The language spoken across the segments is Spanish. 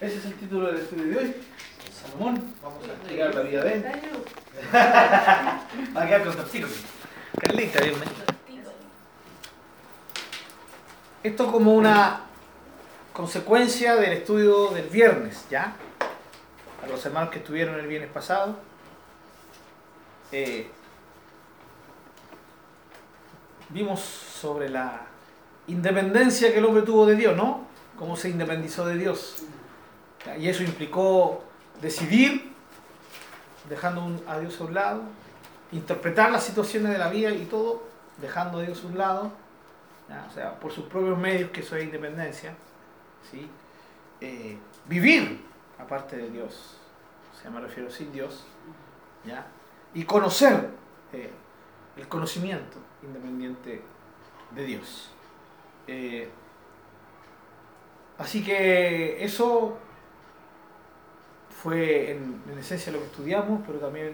Ese es el título del estudio de hoy. Salomón, vamos a explicar la vida de él. Va a quedar con tortito. Carlita, Dios mío. Esto como una consecuencia del estudio del viernes, ¿ya? A los hermanos que estuvieron el viernes pasado. Eh, vimos sobre la independencia que el hombre tuvo de Dios, ¿no? Cómo se independizó de Dios. Y eso implicó decidir, dejando a Dios a un lado, interpretar las situaciones de la vida y todo, dejando a Dios a un lado, o sea, por sus propios medios, que eso es independencia, ¿sí? Eh, vivir aparte de Dios, o sea, me refiero sin Dios, ¿ya? y conocer eh, el conocimiento independiente de Dios. Eh, así que eso fue en, esencia lo que estudiamos, pero también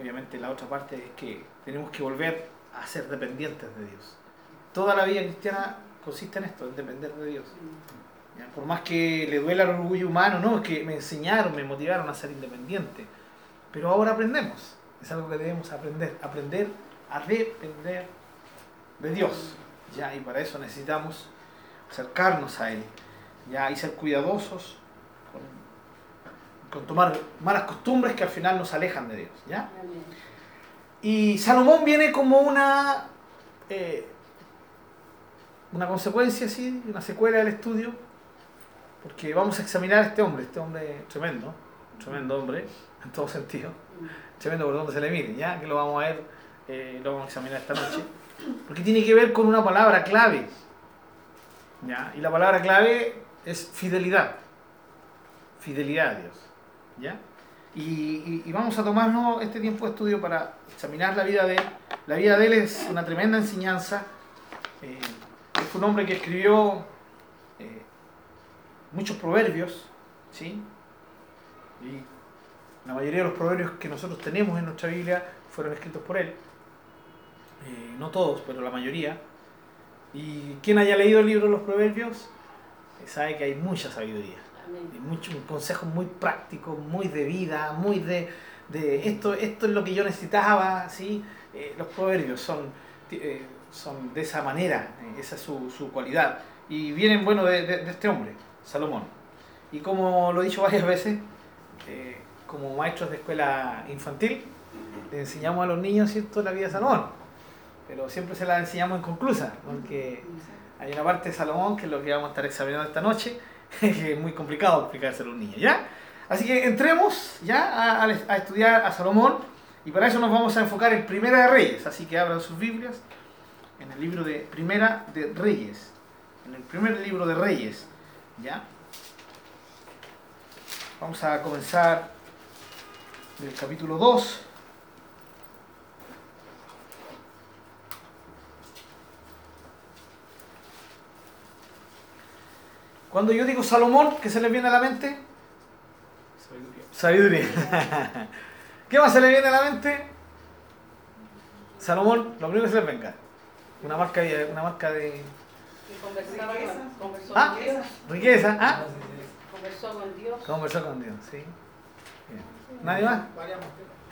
obviamente la otra parte es que tenemos que volver a ser dependientes de Dios. Toda la vida cristiana consiste en esto, en depender de Dios. Por más que le duela el orgullo humano, no, es que me enseñaron, me motivaron a ser independiente. Pero ahora aprendemos, es algo que debemos aprender, aprender a depender de Dios. ¿ya? Y para eso necesitamos acercarnos a Él ¿ya? y ser cuidadosos con tomar malas costumbres que al final nos alejan de Dios. ¿ya? Y Salomón viene como una, eh, una consecuencia, ¿sí? una secuela del estudio, porque vamos a examinar a este hombre, este hombre tremendo, tremendo hombre, en todo sentido, tremendo por donde se le mire, ¿ya? que lo vamos a ver, eh, lo vamos a examinar esta noche, porque tiene que ver con una palabra clave, ¿ya? y la palabra clave es fidelidad, fidelidad a Dios. Y, vamos a tomarnos este tiempo de estudio para examinar la vida de él. La vida de él es una tremenda enseñanza. Eh, un hombre que escribió eh, muchos proverbios, ¿sí? Y la mayoría de los proverbios que nosotros tenemos en nuestra Biblia fueron escritos por él. Eh, no todos, pero la mayoría. Y quien haya leído el libro de los proverbios sabe que hay mucha sabiduría mucho, un consejo muy práctico, muy de vida, muy de, de esto, esto es lo que yo necesitaba, ¿sí? Eh, los proverbios son, eh, son de esa manera, eh, esa es su, su, cualidad. Y vienen, bueno, de, de, este hombre, Salomón. Y como lo he dicho varias veces, como maestros de escuela infantil, le enseñamos a los niños, ¿cierto?, la vida de Salomón. Pero siempre se la enseñamos inconclusa, porque hay una parte de Salomón que es lo que vamos a estar examinando esta noche, muy complicado explicárselo a un niño, ¿ya? Así que entremos ya a, estudiar a Salomón y para eso nos vamos a enfocar en Primera de Reyes, así que abran sus Biblias en el libro de Primera de Reyes, en el primer libro de Reyes, ¿ya? Vamos a comenzar del capítulo 2. Cuando yo digo Salomón, ¿qué se le viene a la mente? Sabiduría. Sabiduría. ¿Qué más se le viene a la mente? Salomón, lo primero que se le venga. Una marca de. Una marca de... Conversó ¿Ah? con Dios. Riqueza. ¿Ah? Conversó con Dios. Conversó con Dios, sí. ¿Nadie más?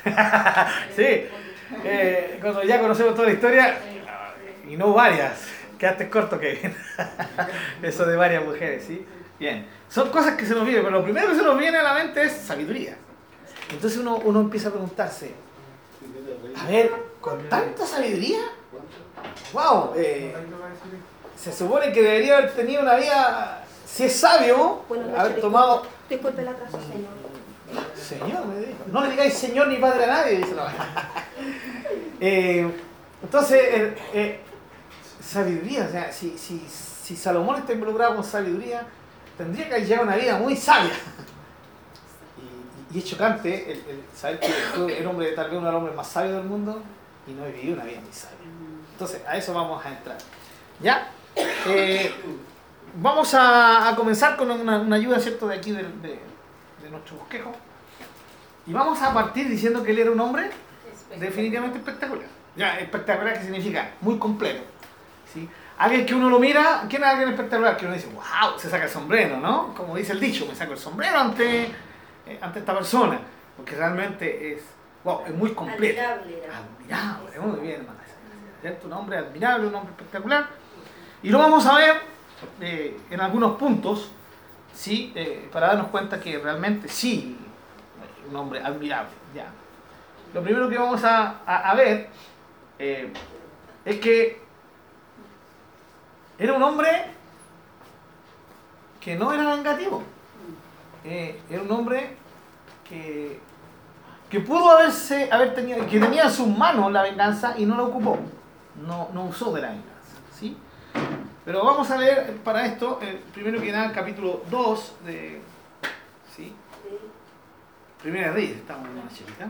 sí. Eh, cuando ya conocemos toda la historia, y no varias. Quedaste corto, Kevin. Eso de varias mujeres, ¿sí? Bien. Son cosas que se nos vienen, pero lo primero que se nos viene a la mente es sabiduría. Entonces uno, uno empieza a preguntarse, a ver, ¿con tanta sabiduría? ¡Wow! Eh, se supone que debería haber tenido una vida, si es sabio, haber tomado... Disculpe la casa, señor. Señor, me dijo. No le digáis señor ni padre a nadie, dice la eh, Entonces, eh, eh sabiduría. O sea, si, si, si Salomón está involucrado con sabiduría, tendría que llevar una vida muy sabia. Y, y es chocante el, el saber que el hombre, tal vez uno de los hombres más sabios del mundo y no he vivido una vida muy sabia. Entonces, a eso vamos a entrar. ¿Ya? Eh, vamos a, a, comenzar con una, una, ayuda, ¿cierto?, de aquí de, de, de, nuestro bosquejo. Y vamos a partir diciendo que él era un hombre definitivamente espectacular. Ya, espectacular, ¿qué significa? Muy completo. Alguien que uno lo mira, ¿quién es alguien espectacular? Que uno dice, wow, se saca el sombrero, ¿no? Como dice el dicho, me saco el sombrero ante, eh, ante esta persona. Porque realmente es, wow, es muy completo. Admirable. Admirable, muy bien, hermana. Un hombre admirable, un hombre espectacular. Y lo vamos a ver eh, en algunos puntos, ¿sí? Eh, para darnos cuenta que realmente sí, un hombre admirable. Ya. Lo primero que vamos a, a- a ver eh, es que era un hombre que no era vengativo. Eh, era un hombre que, que pudo haberse, haber tenido, que tenía en sus manos la venganza y no la ocupó. No, no usó de la venganza. ¿sí? Pero vamos a leer para esto, primero que nada, el capítulo 2 de. ¿sí? Primera Reyes, estamos en una chiquita.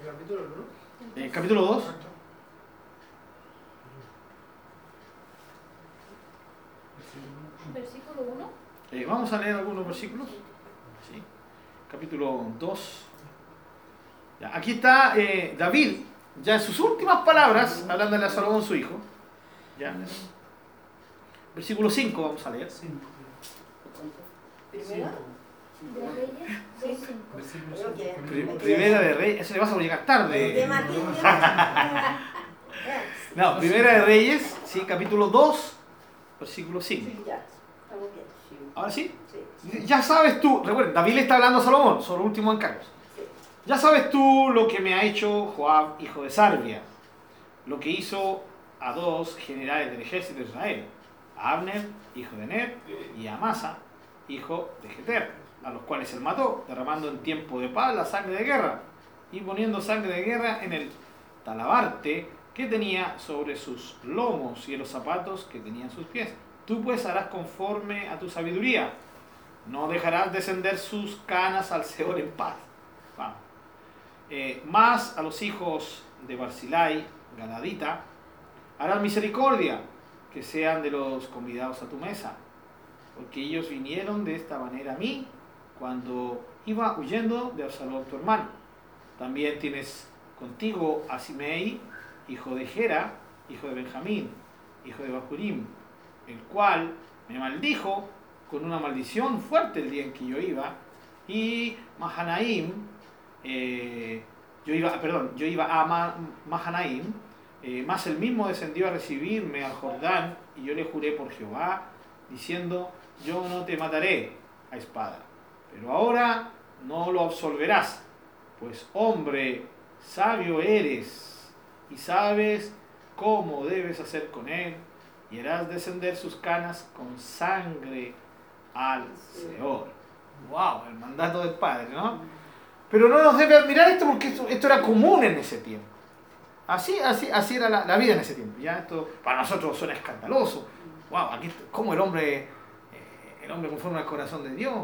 El capítulo, ¿no? eh, capítulo 2. Versículo 1. Eh, vamos a leer algunos versículos. Sí. Capítulo 2. Ya, aquí está eh, David, ya en sus últimas palabras, hablándole a Salomón su hijo. Ya. Versículo 5 vamos a leer. 5. ¿Sí? Primera de Reyes, eso le vas a llegar tarde. no, Primera de Reyes, sí, capítulo 2, versículo 5. ¿Ahora sí? Ya sabes tú, recuerden, David le está hablando a Salomón sobre último encargos. Ya sabes tú lo que me ha hecho Joab, hijo de Sarvia, lo que hizo a dos generales del ejército de Israel, a Abner, hijo de Ner, y a Amasa, hijo de Geter a los cuales él mató, derramando en tiempo de paz la sangre de guerra, y poniendo sangre de guerra en el talabarte que tenía sobre sus lomos y en los zapatos que tenía en sus pies. Tú pues harás conforme a tu sabiduría, no dejarás descender sus canas al Seol en paz. Eh, más a los hijos de Barzilai, Galadita, harás misericordia, que sean de los convidados a tu mesa, porque ellos vinieron de esta manera a mí cuando iba huyendo de Absalón tu hermano. También tienes contigo a Simei, hijo de Gera, hijo de Benjamín, hijo de Bacurim, el cual me maldijo con una maldición fuerte el día en que yo iba, y Mahanaim, eh, yo iba, perdón, yo iba a Ma- Mahanaim, eh, más el mismo descendió a recibirme al Jordán, y yo le juré por Jehová, diciendo, yo no te mataré a espada, pero ahora no lo absolverás, pues hombre sabio eres, y sabes cómo debes hacer con él, y harás descender sus canas con sangre al Seol. Wow, el mandato del Padre, ¿no? Pero no nos debe admirar esto porque esto, esto era común en ese tiempo. Así, así, así era la, la vida en ese tiempo. Ya esto para nosotros suena escandaloso. Wow, aquí cómo el hombre, eh, el hombre conforme al corazón de Dios.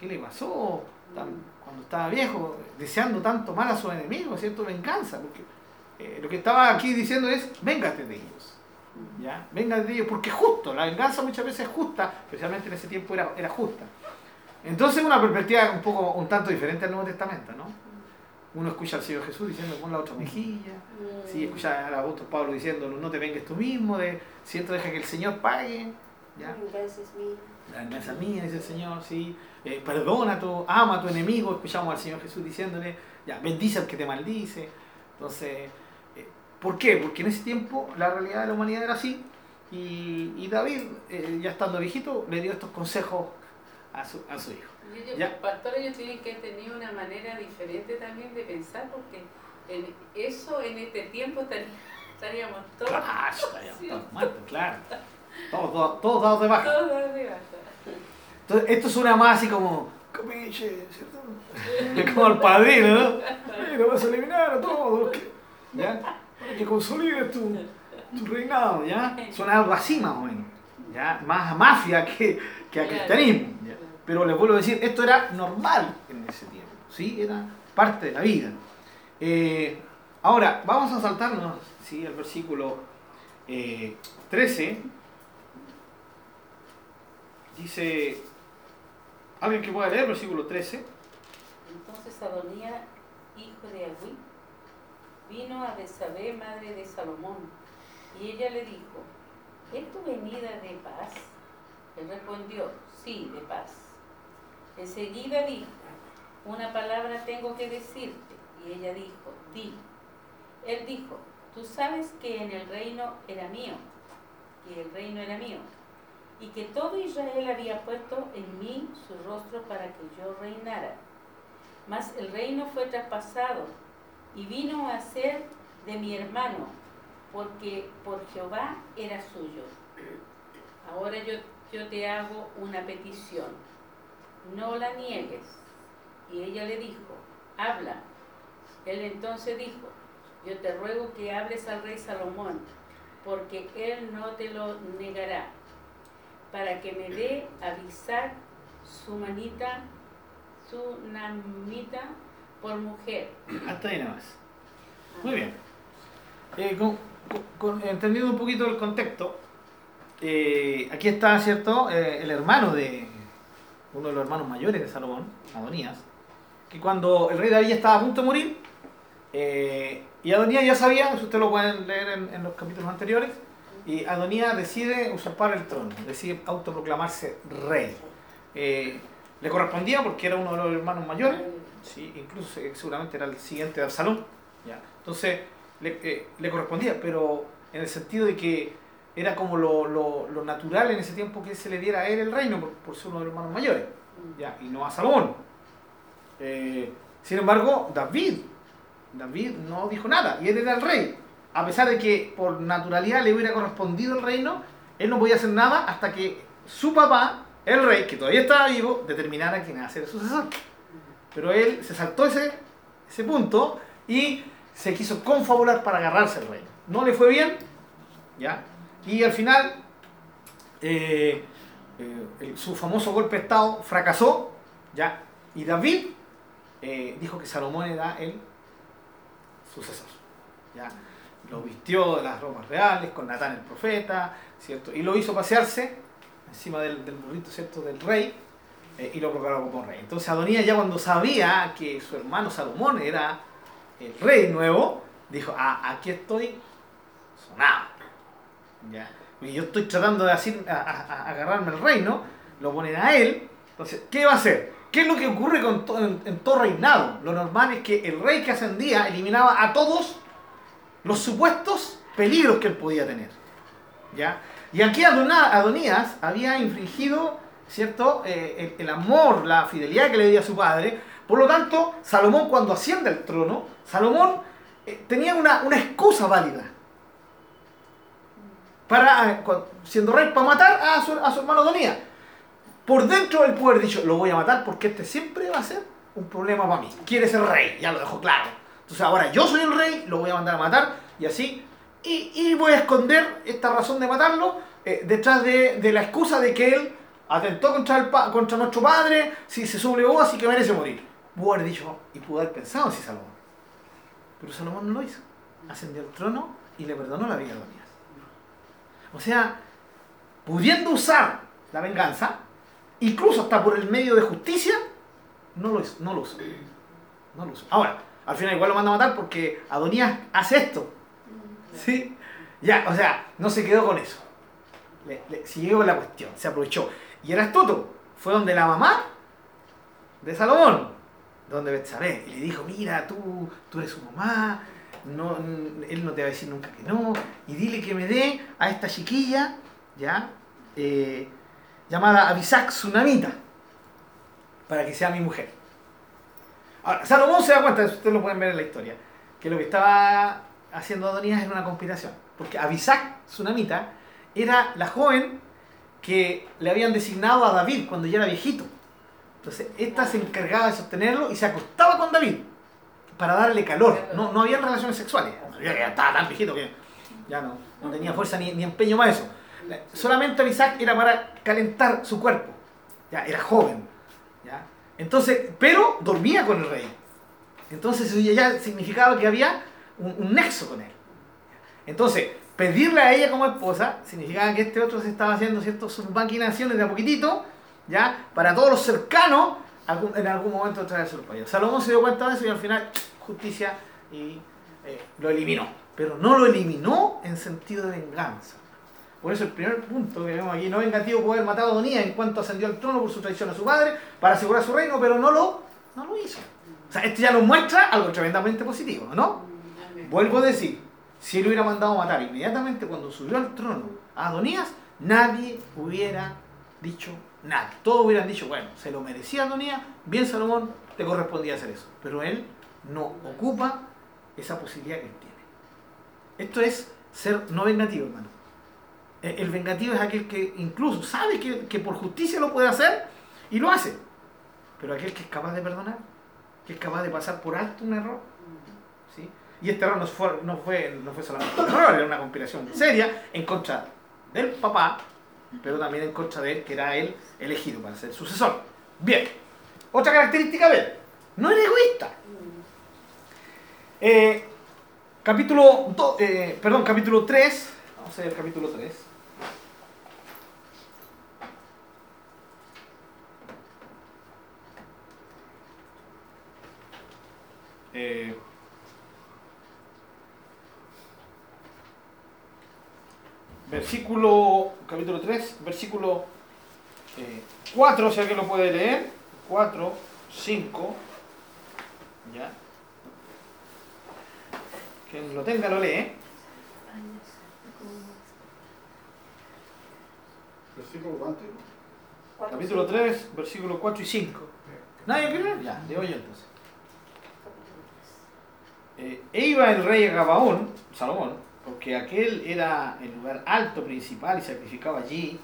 ¿Qué le pasó Tan- cuando estaba viejo, deseando tanto mal a sus enemigos, cierto? Venganza, porque eh, lo que estaba aquí diciendo es, véngate de ellos. ¿Ya? Véngate de ellos, porque es justo, la venganza muchas veces es justa, especialmente en ese tiempo era, era justa. Entonces una perspectiva un poco, un tanto diferente al Nuevo Testamento, ¿no? Uno escucha al Señor Jesús diciendo, pon la otra mejilla. Sí, escucha al apóstol Pablo diciendo, no te vengues tú mismo, de, siento deja que el Señor pague. ¿ya? La venganza mía, dice el Señor, sí. Eh, perdona a tu, ama a tu enemigo. Escuchamos al Señor Jesús diciéndole, ya, bendice al que te maldice. Entonces, eh, ¿por qué? Porque en ese tiempo la realidad de la humanidad era así. Y, y David, eh, ya estando viejito, le dio estos consejos a su, a su hijo. Yo digo, Ya. Los pastores ellos tienen que tener una manera diferente también de pensar porque en eso en este tiempo estaría- estaríamos todos, Claro, estaríamos todos muertos, claro. Todos, todos, todos dados de baja. todos de baja. Entonces, esto suena más así como, Comiche, ¿cierto? como al padrino, ¿no? Eh, lo vas a eliminar a todos. ¿Ya? Para que consolides tu, tu reinado, ¿ya? Suena algo así más o menos. ¿Ya? Más a mafia que, que a cristianismo. ¿ya? Pero les vuelvo a decir, esto era normal en ese tiempo, ¿sí? Era parte de la vida. Eh, ahora, vamos a saltarnos, ¿sí? Al versículo eh, 13. Dice, ¿alguien que pueda leer versículo 13? Entonces Adonía, hijo de Agüí, vino a Betsabé, madre de Salomón, y ella le dijo, ¿es tu venida de paz? Él respondió, sí, de paz. Enseguida dijo, una palabra tengo que decirte. Y ella dijo, di. Él dijo, tú sabes que en el reino era mío, que el reino era mío, y que todo Israel había puesto en mí su rostro para que yo reinara. Mas el reino fue traspasado y vino a ser de mi hermano, porque por Jehová era suyo. Ahora yo, yo te hago una petición, no la niegues. Y ella le dijo, habla. Él entonces dijo, yo te ruego que hables al rey Salomón, porque él no te lo negará, para que me dé avisar su manita, su namita por mujer. Hasta ahí nada más. Muy bien. Eh, con- con- con- entendiendo un poquito el contexto, eh, aquí está, ¿cierto? Eh, el hermano de uno de los hermanos mayores de Salomón, Adonías, que cuando el rey David estaba a punto de morir, eh, y Adonías ya sabía, eso ustedes lo pueden leer en, en los capítulos anteriores, y Adonías decide usurpar el trono, decide autoproclamarse rey. Eh, le correspondía porque era uno de los hermanos mayores, Sí, incluso eh, seguramente era el siguiente de Absalón. ¿ya? Entonces le, eh, le correspondía, pero en el sentido de que era como lo, lo- natural en ese tiempo que se le diera a él el reino por, ser uno de los hermanos mayores, ¿ya? y no a Salomón. Sin embargo, David, David no dijo nada, y él era el rey. A pesar de que por naturalidad le hubiera correspondido el reino, él no podía hacer nada hasta que su papá, el rey, que todavía estaba vivo, determinara quién iba a ser el sucesor. Pero él se saltó ese, ese punto y se quiso confabular para agarrarse el reino. No le fue bien, ¿ya? Y al final, eh, eh, su famoso golpe de Estado fracasó, ¿ya? Y David eh, dijo que Salomón era el sucesor, ¿ya? Lo vistió de las ropas reales, con Natán el profeta, ¿cierto? Y lo hizo pasearse encima del, del burrito, ¿cierto? Del rey, eh, y lo proclamó como rey. Entonces Adonías ya cuando sabía que su hermano Salomón era el rey nuevo, dijo, ah, aquí estoy sonado. ¿Ya? Y yo estoy tratando de así, a- a- a agarrarme el reino, lo ponen a él. Entonces, ¿qué va a hacer? ¿Qué es lo que ocurre con to- en, en todo reinado? Lo normal es que el rey que ascendía eliminaba a todos los supuestos peligros que él podía tener. ¿Ya? Y aquí Adonías había infringido ¿cierto? Eh, el, amor, la fidelidad que le dio a su padre. Por lo tanto, Salomón cuando asciende al trono, Salomón eh, tenía una, una excusa válida. Para, eh, siendo rey, para matar a su, a su hermano Adonías. Por dentro del poder dicho, lo voy a matar porque este siempre va a ser un problema para mí. Quiere ser rey, ya lo dejo claro. Entonces ahora yo soy el rey, lo voy a mandar a matar y así. Y, y voy a esconder esta razón de matarlo eh, detrás de, de la excusa de que él atentó contra, el pa- contra nuestro padre, si se sublevó, así que merece morir. Pudo haber dicho y pudo haber pensado en sí Salomón. Pero Salomón no lo hizo. Ascendió al trono y le perdonó la vida a Adonías. O sea, pudiendo usar la venganza, incluso hasta por el medio de justicia, no lo hizo. No lo usó. No lo usó. Ahora, al final igual lo manda a matar porque Adonías hace esto. ¿Sí? Ya, o sea, no se quedó con eso. Le, le- siguió con la cuestión, se aprovechó. Y era astuto. Fue donde la mamá de Salomón, donde Betsabé, y le dijo, mira, tú, tú eres su mamá, él no te va a decir nunca que no, y dile que me dé a esta chiquilla, ¿ya? Eh, llamada Abisac Tsunamita, para que sea mi mujer. Ahora, Salomón se da cuenta, ustedes lo pueden ver en la historia, que lo que estaba haciendo Adonías era una conspiración, porque Abisac Tsunamita era la joven que le habían designado a David cuando ya era viejito. Entonces, esta se encargaba de sostenerlo y se acostaba con David para darle calor. No, no había relaciones sexuales. Ya estaba tan viejito que ya no, no tenía fuerza ni, ni empeño para eso. La- Solamente Isaac era para calentar su cuerpo. Ya, era joven. Entonces, pero dormía con el rey. Entonces ya significaba que había un, nexo con él. Entonces, pedirle a ella como esposa significaba que este otro se estaba haciendo sus maquinaciones de a poquitito, ¿ya? Para todos los cercanos, en algún momento traer su país. Salomón se dio cuenta de eso y al final, justicia y eh, lo eliminó. Pero no lo eliminó en sentido de venganza. Por eso el primer punto que vemos aquí, no vengativo puede haber matado a Adonías en cuanto ascendió al trono por su traición a su padre para asegurar su reino, pero no lo, no lo hizo. O sea, esto ya nos muestra algo tremendamente positivo, ¿no? Vuelvo a decir, si él hubiera mandado matar inmediatamente cuando subió al trono a Adonías, nadie hubiera dicho nada. Todos hubieran dicho, bueno, se lo merecía Adonías, bien Salomón, te correspondía hacer eso. Pero él no ocupa esa posibilidad que él tiene. Esto es ser no vengativo, hermano. Eh, El vengativo es aquel que incluso sabe que, que por justicia lo puede hacer y lo hace. Pero aquel que es capaz de perdonar, que es capaz de pasar por alto un error. ¿sí? Y este error no fue, no fue, no fue solamente un error, era una conspiración seria en contra del papá, pero también en contra de él, que era él elegido para ser sucesor. Bien, otra característica de él, no era egoísta. Eh, capítulo, do- eh, perdón, capítulo 3, vamos a ver el capítulo 3. Eh, versículo, capítulo 3, versículo eh, 4, si alguien lo puede leer, 4, 5, ya. Quien lo tenga lo lee. Versículo cuánto? Capítulo cinco. 3, versículo 4 y 5. ¿Nadie quiere leer? Ya, leo yo entonces. Eh, e iba el rey a Gabaón, Salomón, porque aquel era el lugar alto principal y sacrificaba allí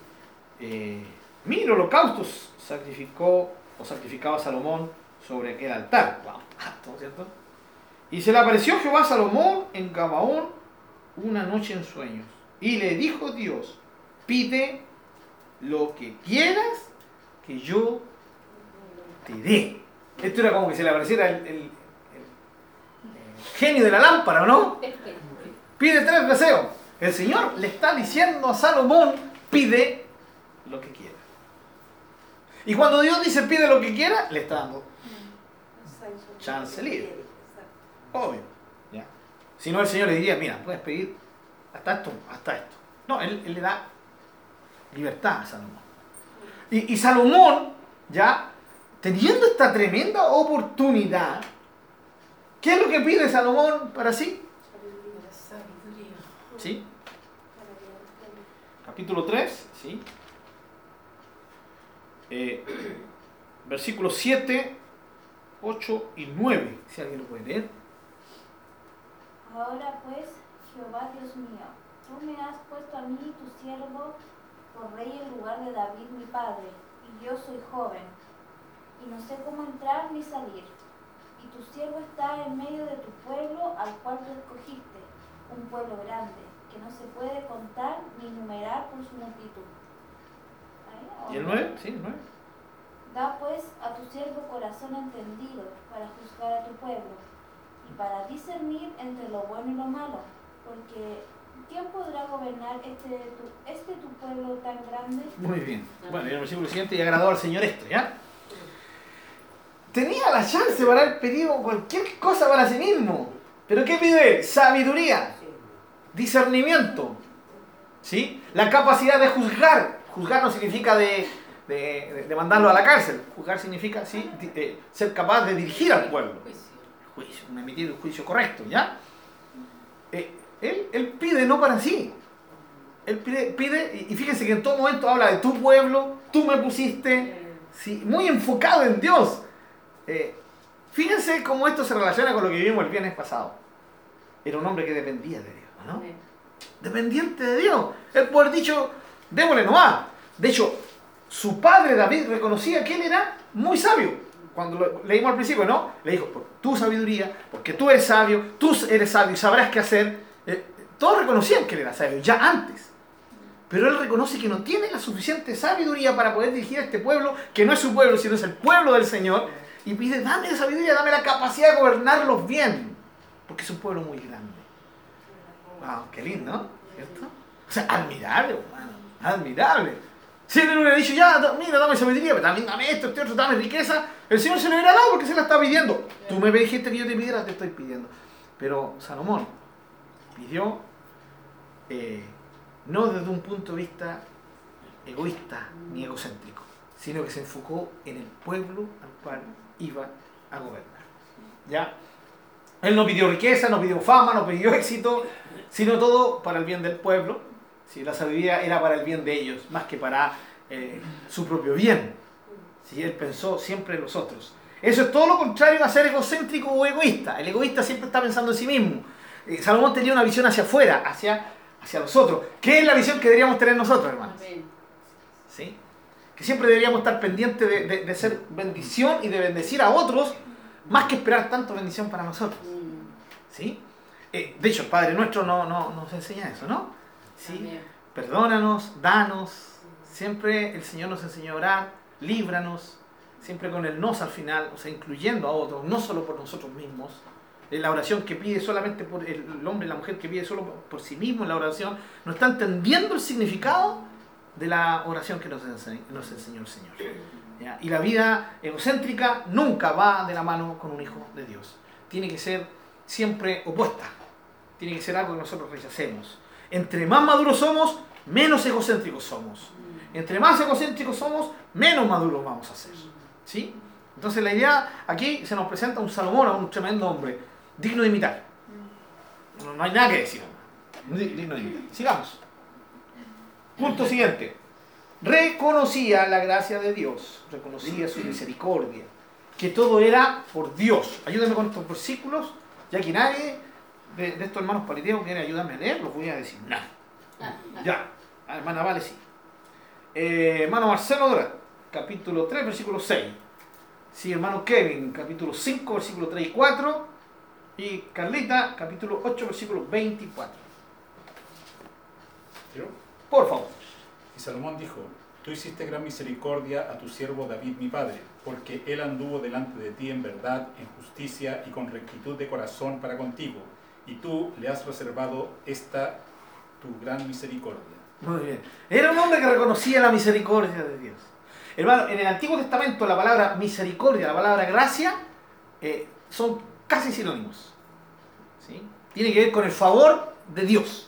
eh, mil holocaustos, sacrificó o sacrificaba Salomón sobre aquel altar. Wow, ¿cierto? Y se le apareció Jehová a Salomón en Gabaón una noche en sueños. Y le dijo Dios, pide lo que quieras que yo te dé. Esto era como que se le apareciera el genio de la lámpara, ¿o ¿no? Pide tres deseos. El Señor le está diciendo a Salomón, pide lo que quiera. Y cuando Dios dice pide lo que quiera, le está dando. Chance libre. Obvio. ¿ya? Si no, el Señor le diría, mira, puedes pedir hasta esto, hasta esto. No, él, él le da libertad a Salomón. Y, y Salomón, ya, teniendo esta tremenda oportunidad, ¿qué es lo que pide Salomón para sí? ¿Sí? Capítulo 3, ¿sí? Eh, versículos 7, 8 y 9, si alguien lo puede leer. Ahora pues, Jehová Dios mío, tú me has puesto a mí, tu siervo, por rey en lugar de David mi padre, y yo soy joven, y no sé cómo entrar ni salir. Y tu siervo está en medio de tu pueblo al cual tú escogiste, un pueblo grande, que no se puede contar ni numerar por su multitud. Ahí, ¿o ¿Y el no? 9? ¿Sí? ¿El 9? Da pues a tu siervo corazón entendido para juzgar a tu pueblo y para discernir entre lo bueno y lo malo, porque ¿quién podrá gobernar este tu, este tu pueblo tan grande? Muy bien. Bueno, y el versículo siguiente, y agradó al Señor esto, ¿ya? Tenía la chance para haber pedido cualquier cosa para sí mismo. ¿Pero qué pide? Sabiduría, discernimiento, ¿sí? La capacidad de juzgar. Juzgar no significa de, de, mandarlo a la cárcel. Juzgar significa, sí, ser capaz de dirigir al pueblo. Juicio, emitir el juicio correcto, ¿ya? Eh, él, él pide no para sí. Él pide, pide, y y fíjense que en todo momento habla de tu pueblo, tú me pusiste, sí, muy enfocado en Dios. Eh, fíjense cómo esto se relaciona con lo que vivimos el viernes pasado. Era un hombre que dependía de Dios, ¿no? Dependiente de Dios. Puede haber dicho, démosle nomás. De hecho, su padre David reconocía que él era muy sabio. Cuando lo leímos al principio, ¿no? Le dijo, por tu sabiduría, porque tú eres sabio, tú eres sabio y sabrás qué hacer. Eh, todos reconocían que él era sabio, ya antes. Pero él reconoce que no tiene la suficiente sabiduría para poder dirigir a este pueblo, que no es su pueblo, sino es el pueblo del Señor. Y pide, dame sabiduría, dame la capacidad de gobernarlos bien. Porque es un pueblo muy grande. Wow, qué lindo, ¿no? ¿Cierto? O sea, admirable, hermano. Admirable. Si él hubiera dicho, ya, mira, dame sabiduría, pero también dame esto, este otro, dame riqueza, el Señor se lo hubiera dado porque se la está pidiendo. Tú me dijiste que yo te pidiera, te estoy pidiendo. Pero Salomón pidió eh, no desde un punto de vista egoísta ni egocéntrico, sino que se enfocó en el pueblo al cual iba a gobernar. ¿Ya? Él no pidió riqueza, no pidió fama, no pidió éxito, sino todo para el bien del pueblo. Si la sabiduría era para el bien de ellos, más que para eh, su propio bien. Si él pensó siempre en los otros. Eso es todo lo contrario a ser egocéntrico o egoísta. El egoísta siempre está pensando en sí mismo. Eh, Salomón tenía una visión hacia afuera, hacia, hacia los. ¿Qué es la visión que deberíamos tener nosotros, hermanos? Que siempre deberíamos estar pendientes de, de, de ser bendición y de bendecir a otros, más que esperar tanto bendición para nosotros. ¿Sí? Eh, de hecho, el Padre Nuestro no, no, nos enseña eso, ¿no? ¿Sí? Perdónanos, danos. Siempre el Señor nos enseñó a orar, líbranos, siempre con el nos al final, o sea, incluyendo a otros, no solo por nosotros mismos. En la oración que pide solamente por el hombre y la mujer que pide solo por sí mismo en la oración, no está entendiendo el significado de la oración que nos nos enseñó el Señor. Y la vida egocéntrica nunca va de la mano con un hijo de Dios. Tiene que ser siempre opuesta. Tiene que ser algo que nosotros rechacemos. Entre más maduros somos, menos egocéntricos somos. Entre más egocéntricos somos, menos maduros vamos a ser. ¿Sí? Entonces la idea aquí se nos presenta un Salomón, un tremendo hombre, digno de imitar. No hay nada que decir. Digno de imitar. Sigamos. Punto siguiente. Reconocía la gracia de Dios, reconocía su misericordia, que todo era por Dios. Ayúdame con estos versículos, ya que nadie de, de estos hermanos paliteos quiere ayudarme a leer, los voy a decir. Nada. Ya. Ah, hermana Vale, sí. Eh, hermano Marcelo Dora, capítulo 3, versículo 6. Sí, hermano Kevin, capítulo 5, versículo 3 y 4. Y Carlita, capítulo 8, versículo 24. ¿Yo? Por favor. Y Salomón dijo, tú hiciste gran misericordia a tu siervo David mi padre, porque él anduvo delante de ti en verdad, en justicia y con rectitud de corazón para contigo, y tú le has reservado esta tu gran misericordia. Muy bien. Era un hombre que reconocía la misericordia de Dios. Hermano, en el Antiguo Testamento la palabra misericordia, la palabra gracia, eh, son casi sinónimos. ¿Sí? Tiene que ver con el favor de Dios.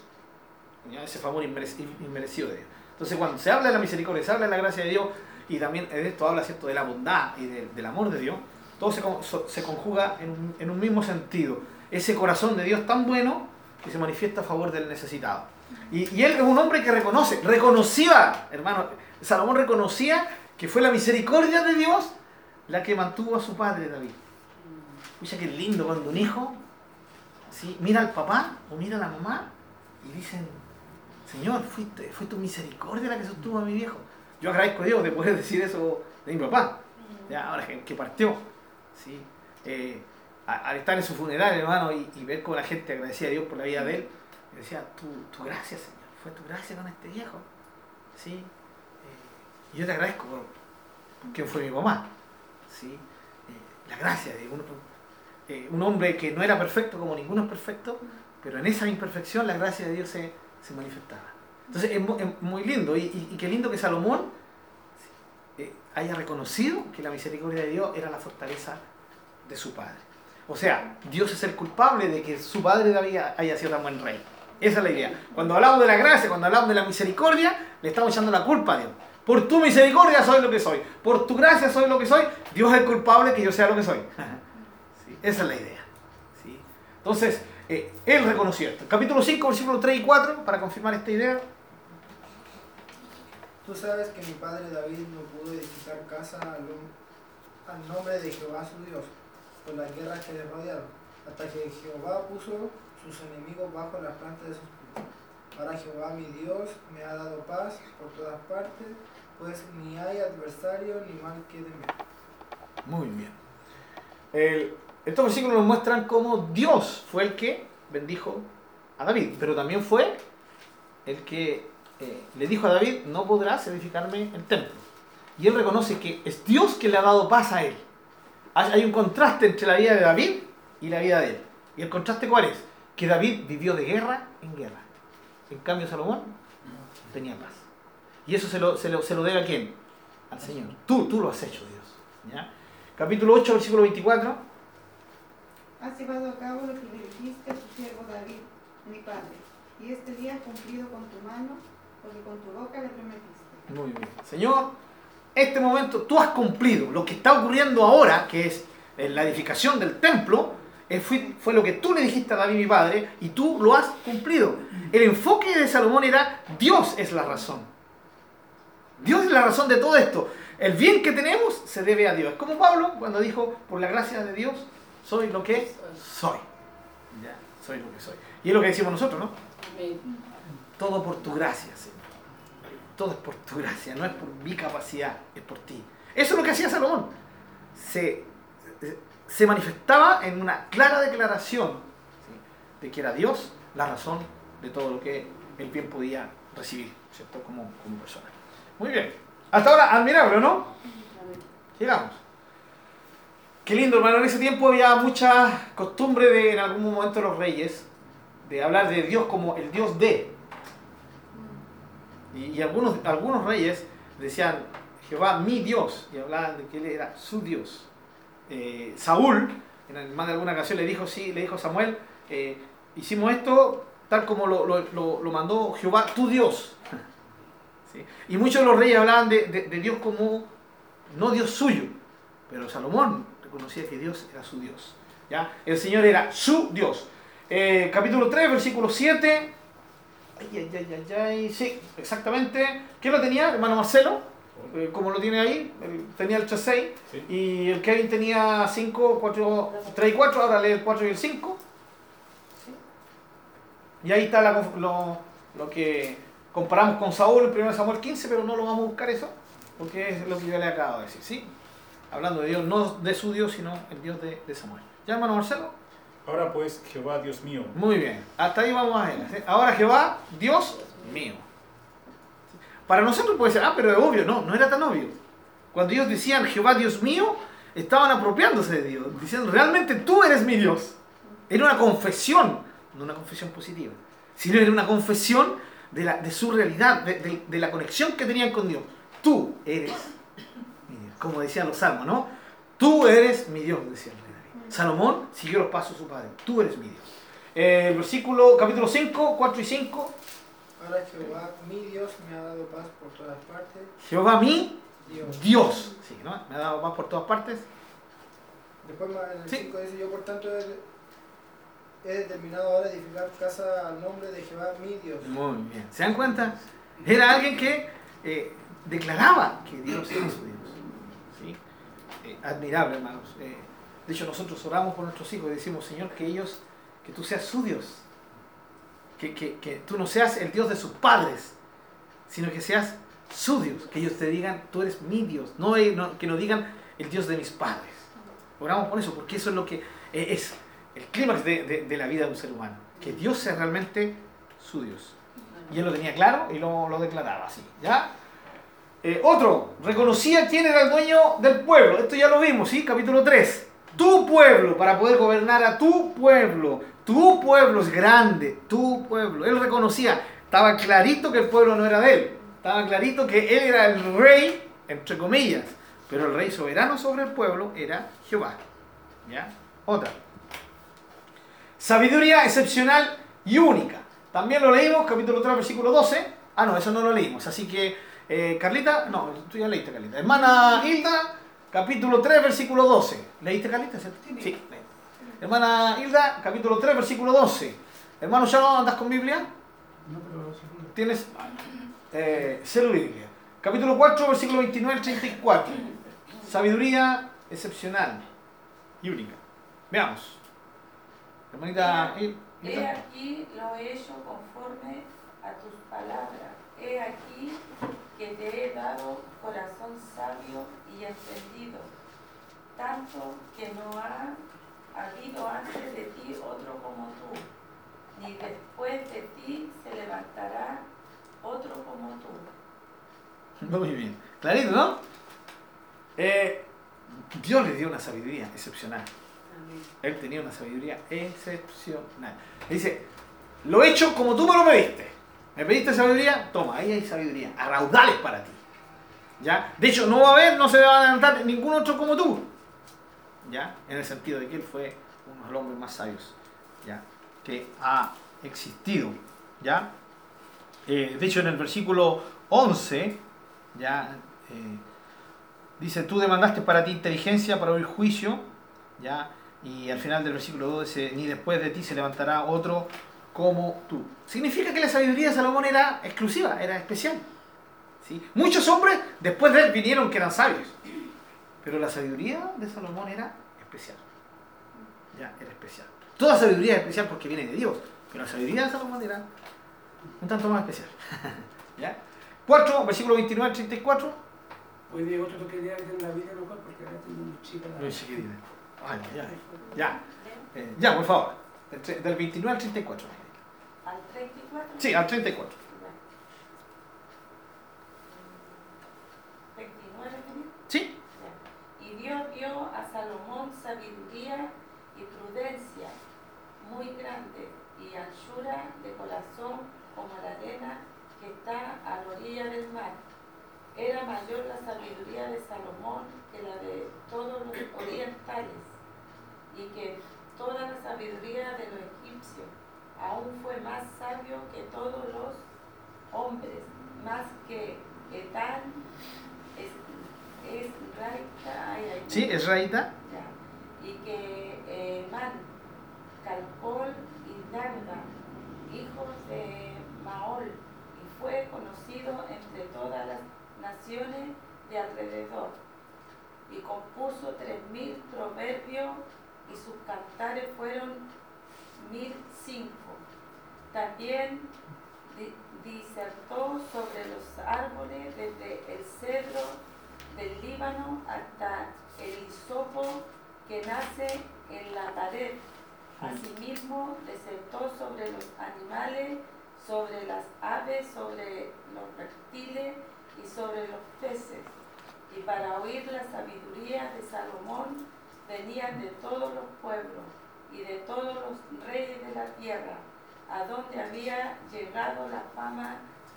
Ese favor inmerec- inmerecido de Dios. Entonces cuando se habla de la misericordia, se habla de la gracia de Dios, y también esto habla ¿cierto? de la bondad y de- del amor de Dios, todo se, conjuga en un, mismo sentido. Ese corazón de Dios tan bueno que se manifiesta a favor del necesitado. Y, él es un hombre que reconoce, reconocía, hermano, Salomón reconocía que fue la misericordia de Dios la que mantuvo a su padre David. Escucha qué lindo cuando un hijo ¿sí? mira al papá o mira a la mamá y dicen, Señor, fuiste, fue tu misericordia la que sostuvo a mi viejo. Yo agradezco a Dios de poder decir eso de mi papá, ya, ahora que, que partió. ¿sí? Eh, al estar en su funeral, hermano, y, y ver cómo la gente agradecía a Dios por la vida de él, decía, tu, tu gracia, Señor, fue tu gracia con este viejo. ¿sí? Eh, y yo te agradezco por, por quién fue mi mamá. ¿sí? Eh, la gracia de un, eh, un hombre que no era perfecto como ninguno es perfecto, pero en esa imperfección la gracia de Dios se, se manifestaba. Entonces es, mu- es muy lindo y, y- y qué lindo que Salomón eh, haya reconocido que la misericordia de Dios era la fortaleza de su padre. O sea, Dios es el culpable de que su padre David haya sido tan buen rey. Esa es la idea. Cuando hablamos de la gracia, cuando hablamos de la misericordia, le estamos echando la culpa a Dios. Por tu misericordia soy lo que soy. Por tu gracia soy lo que soy. Dios es el culpable que yo sea lo que soy. Sí, esa es la idea. ¿sí? Entonces, eh, él reconoció esto. Capítulo 5, versículos 3 y 4, para confirmar esta idea. Tú sabes que mi padre David no pudo edificar casa al, al nombre de Jehová su Dios, por las guerras que le rodearon, hasta que Jehová puso sus enemigos bajo las plantas de sus pies. Ahora Jehová mi Dios me ha dado paz por todas partes, pues ni hay adversario ni mal que temer. Muy bien. El- estos versículos nos muestran cómo Dios fue el que bendijo a David, pero también fue el que eh, le dijo a David, no podrás edificarme el templo. Y él reconoce que es Dios que le ha dado paz a él. Hay un contraste entre la vida de David y la vida de él. ¿Y el contraste cuál es? Que David vivió de guerra en guerra. En cambio Salomón tenía paz. Y eso se lo, se lo, se lo debe a quién? Al Señor. Tú, tú lo has hecho, Dios. ¿ya? Capítulo 8, versículo 24. Has llevado a cabo lo que le dijiste a tu siervo David, mi padre, y este día has cumplido con tu mano lo que con tu boca le prometiste. Muy bien. Señor, este momento tú has cumplido. Lo que está ocurriendo ahora, que es eh, la edificación del templo, eh, fue, fue lo que tú le dijiste a David, mi padre, y tú lo has cumplido. El enfoque de Salomón era Dios es la razón. Dios es la razón de todo esto. El bien que tenemos se debe a Dios. Como Pablo cuando dijo, por la gracia de Dios, soy lo que soy. Soy lo que soy. Y es lo que decimos nosotros, ¿no? Todo por tu gracia, Señor. Todo es por tu gracia, no es por mi capacidad, es por ti. Eso es lo que hacía Salomón. Se, se manifestaba en una clara declaración de que era Dios la razón de todo lo que el bien podía recibir, ¿cierto? Como, como persona. Muy bien. Hasta ahora, admirable, ¿no? Llegamos. Qué lindo, hermano. En ese tiempo había mucha costumbre de, en algún momento, los reyes, de hablar de Dios como el Dios de. Y, algunos, algunos reyes decían, Jehová mi Dios, y hablaban de que él era su Dios. Eh, Saúl, en más de alguna ocasión le dijo, sí, le dijo a Samuel, eh, hicimos esto tal como lo, lo- mandó Jehová, tu Dios. Y muchos de los reyes hablaban de- de Dios como no Dios suyo, pero Salomón reconocía que Dios era su Dios. ¿ya? El Señor era su Dios. Eh, capítulo 3, versículo 7. Ay, ay, ay, ay, ay. Sí, exactamente. ¿Quién lo tenía? Hermano Marcelo. Eh, como lo tiene ahí, tenía el 3-6 Sí. y el Kevin tenía 5, 4, 3 y 4, ahora lee el 4 y el 5. Y ahí está la lo, lo que comparamos con Saúl en 1 Samuel 15, pero no lo vamos a buscar eso, porque es lo que yo le acabo de decir, ¿sí? Hablando de Dios, no de su Dios, sino el Dios de, de Samuel. ¿Ya, hermano Marcelo? Ahora pues, Jehová Dios mío, Muy bien, hasta ahí vamos a ver. ¿sí? Ahora Jehová, Dios mío. Para nosotros puede ser, ah, pero es obvio, no, no era tan obvio. Cuando ellos decían Jehová, Dios mío, estaban apropiándose de Dios, diciendo, realmente tú eres mi Dios. Era una confesión, no una confesión positiva, sino era una confesión de, la, de su realidad, de, de- de la conexión que tenían con Dios. Tú eres como decían los salmos, ¿no? Tú eres mi Dios, decía el rey David. Salomón siguió los pasos de su padre, tú eres mi Dios. Eh, el versículo, capítulo 5, 4 y 5. Ahora Jehová, mi Dios, me ha dado paz por todas partes. Jehová mi Dios. Dios. Sí, ¿no? Me ha dado paz por todas partes. Después más en el Sí. 5 dice, yo por tanto he, he determinado ahora edificar casa al nombre de Jehová, mi Dios. Muy bien. ¿Se dan cuenta? Era alguien que eh, declaraba que Dios era su Dios. Admirable, hermanos. Eh, de hecho, nosotros oramos por nuestros hijos y decimos, Señor, que ellos, que tú seas su Dios. Que, que, que tú no seas el Dios de sus padres, sino que seas su Dios. Que ellos te digan, tú eres mi Dios. No, eh, que no digan el Dios de mis padres. Oramos por eso, porque eso es lo que eh, es el clímax de, de- de la vida de un ser humano. Que Dios sea realmente su Dios. Y él lo tenía claro y lo, lo declaraba así. ¿ya? Eh, otro, reconocía quién era el dueño del pueblo. Esto ya lo vimos, ¿sí? Capítulo 3. Tu pueblo, para poder gobernar a tu pueblo. Tu pueblo es grande, tu pueblo. Él reconocía, estaba clarito que el pueblo no era de él. Estaba clarito que él era el rey, entre comillas. Pero el rey soberano sobre el pueblo era Jehová. ¿Ya? Otra. Sabiduría excepcional y única. También lo leímos, capítulo 3, versículo 12. Ah, no, eso no lo leímos. Así que, eh, Carlita, no, tú ya leíste, Carlita. Hermana Hilda, capítulo 3, versículo 12. ¿Leíste, Carlita? Sí. leí. Hermana Hilda, capítulo 3, versículo 12. Hermano Shalom, ¿andas con Biblia? No, pero Tienes eh, celo Biblia. Capítulo 4, versículo 29 al 34. Sabiduría excepcional y única. Veamos. Hermanita Hil- He Hilda. aquí lo he hecho conforme a tus palabras. He aquí que te he dado corazón sabio y entendido, tanto que no ha habido antes de ti otro como tú, ni después de ti se levantará otro como tú. Muy bien. Clarito, ¿no? Eh, Dios le dio una sabiduría excepcional. Amén. Él tenía una sabiduría excepcional. Le dice, lo he hecho como tú me lo pediste. ¿Me pediste sabiduría? Toma, ahí hay sabiduría. A raudales para ti. ¿Ya? De hecho, no va a haber, no se va a levantar ningún otro como tú. ¿Ya? En el sentido de que él fue uno de los hombres más sabios ¿ya? que ha existido. ¿ya? Eh, de hecho, en el versículo 11, ¿ya? Eh, dice, tú demandaste para ti inteligencia para oír juicio, ¿ya? y al final del versículo 2 dice, ni después de ti se levantará otro como tú. Significa que la sabiduría de Salomón era exclusiva, era especial. ¿sí? Muchos hombres después de él vinieron que eran sabios, pero la sabiduría de Salomón era especial. Ya, era especial. Toda sabiduría es especial porque viene de Dios, pero la sabiduría de Salomón era un tanto más especial. ¿Ya? 4, versículo 29 al 34. Hoy día otro que quería en la vida mejor porque ahora tengo. Ay, ya, ya. Eh, ya, por favor. Del Del 29 al 34. Al 34. Sí, al 34. 29 tenía. Sí. Y Dios dio a Salomón sabiduría y prudencia muy grande y anchura de corazón como la arena que está a la orilla del mar. Era mayor la sabiduría de Salomón que la de todos los orientales y que toda la sabiduría de los egipcios. Aún fue más sabio que todos los hombres, más que Etán, es, es Raita, ay, ay, Sí, es Raíta. ya. y que eh, Man, Calpol y Narda, hijos de Maol, y fue conocido entre todas las naciones de alrededor, y compuso tres mil proverbios, y sus cantares fueron mil cinco. También di- disertó sobre los árboles desde el cedro del Líbano hasta el hisopo que nace en la pared. Asimismo, disertó sobre los animales, sobre las aves, sobre los reptiles y sobre los peces. Y para oír la sabiduría de Salomón venían de todos los pueblos y de todos los reyes de la tierra, a donde había llegado la fama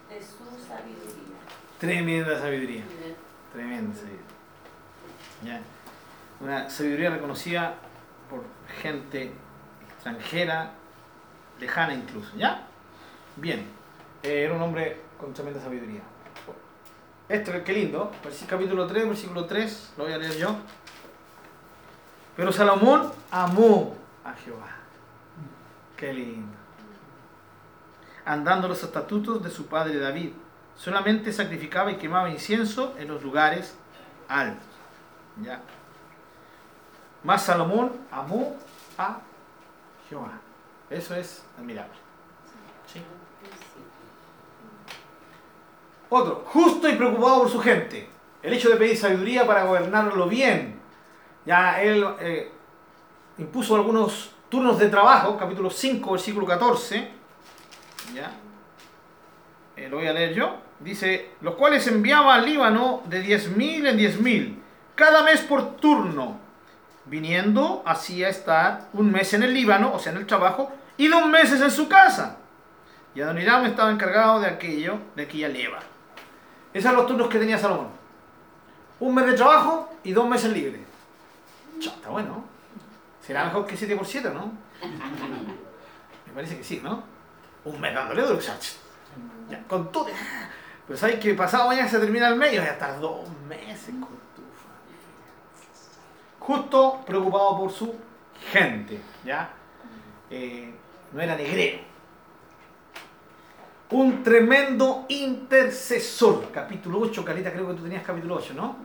de su sabiduría. Tremenda sabiduría. Tremenda sabiduría. Ya. Una sabiduría reconocida por gente extranjera, lejana incluso. ¿Ya? Bien. Eh, era un hombre con tremenda sabiduría. Esto, qué lindo. Capítulo 3, versículo 3. Lo voy a leer yo. Pero Salomón amó a Jehová. Qué lindo. Andando los estatutos de su padre David. Solamente sacrificaba y quemaba incienso en los lugares altos. Ya. Más Salomón amó a Jehová. Eso es admirable. ¿Sí? Otro, justo y preocupado por su gente. El hecho de pedir sabiduría para gobernarlo bien. Ya él eh, impuso algunos turnos de trabajo, capítulo 5, versículo 14. Ya. Eh, lo voy a leer yo. Dice, los cuales enviaba al Líbano de 10.000 en 10.000, cada mes por turno, viniendo así a estar un mes en el Líbano, o sea, en el trabajo, y dos meses en su casa. Y Adoniram estaba encargado de aquello, de aquella leva. Esos eran los turnos que tenía Salomón. Un mes de trabajo y dos meses libres. Está bueno. ¿no? Será mejor que 7 por 7 ¿no? Me parece que sí, ¿no? Un mes dándole duro. ya, con todo. Pero sabes que pasado mañana se termina el mes y vas a estar dos meses con tu familia. Justo preocupado por su gente, ¿ya? Eh, no era negrero. Un tremendo intercesor. Capítulo 8, Carita, creo que tú tenías capítulo 8, ¿no?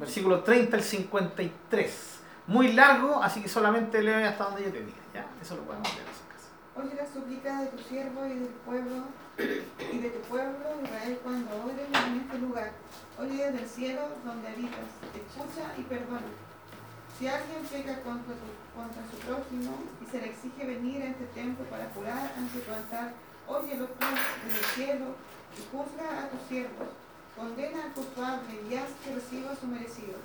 Versículo 30 al 53. Muy largo, así que solamente leo hasta donde yo te diga, ¿ya? Eso lo podemos leer. Oye la súplica de tu siervo y del pueblo y de tu pueblo Israel cuando ores en este lugar. Oye desde el cielo donde habitas, escucha y perdona. Si alguien peca contra, tu- contra su prójimo y se le exige venir a este templo para jurar ante tu altar, óyelo tú desde el cielo y juzga a tus siervos. Condena al culpable y haz que reciba su merecido.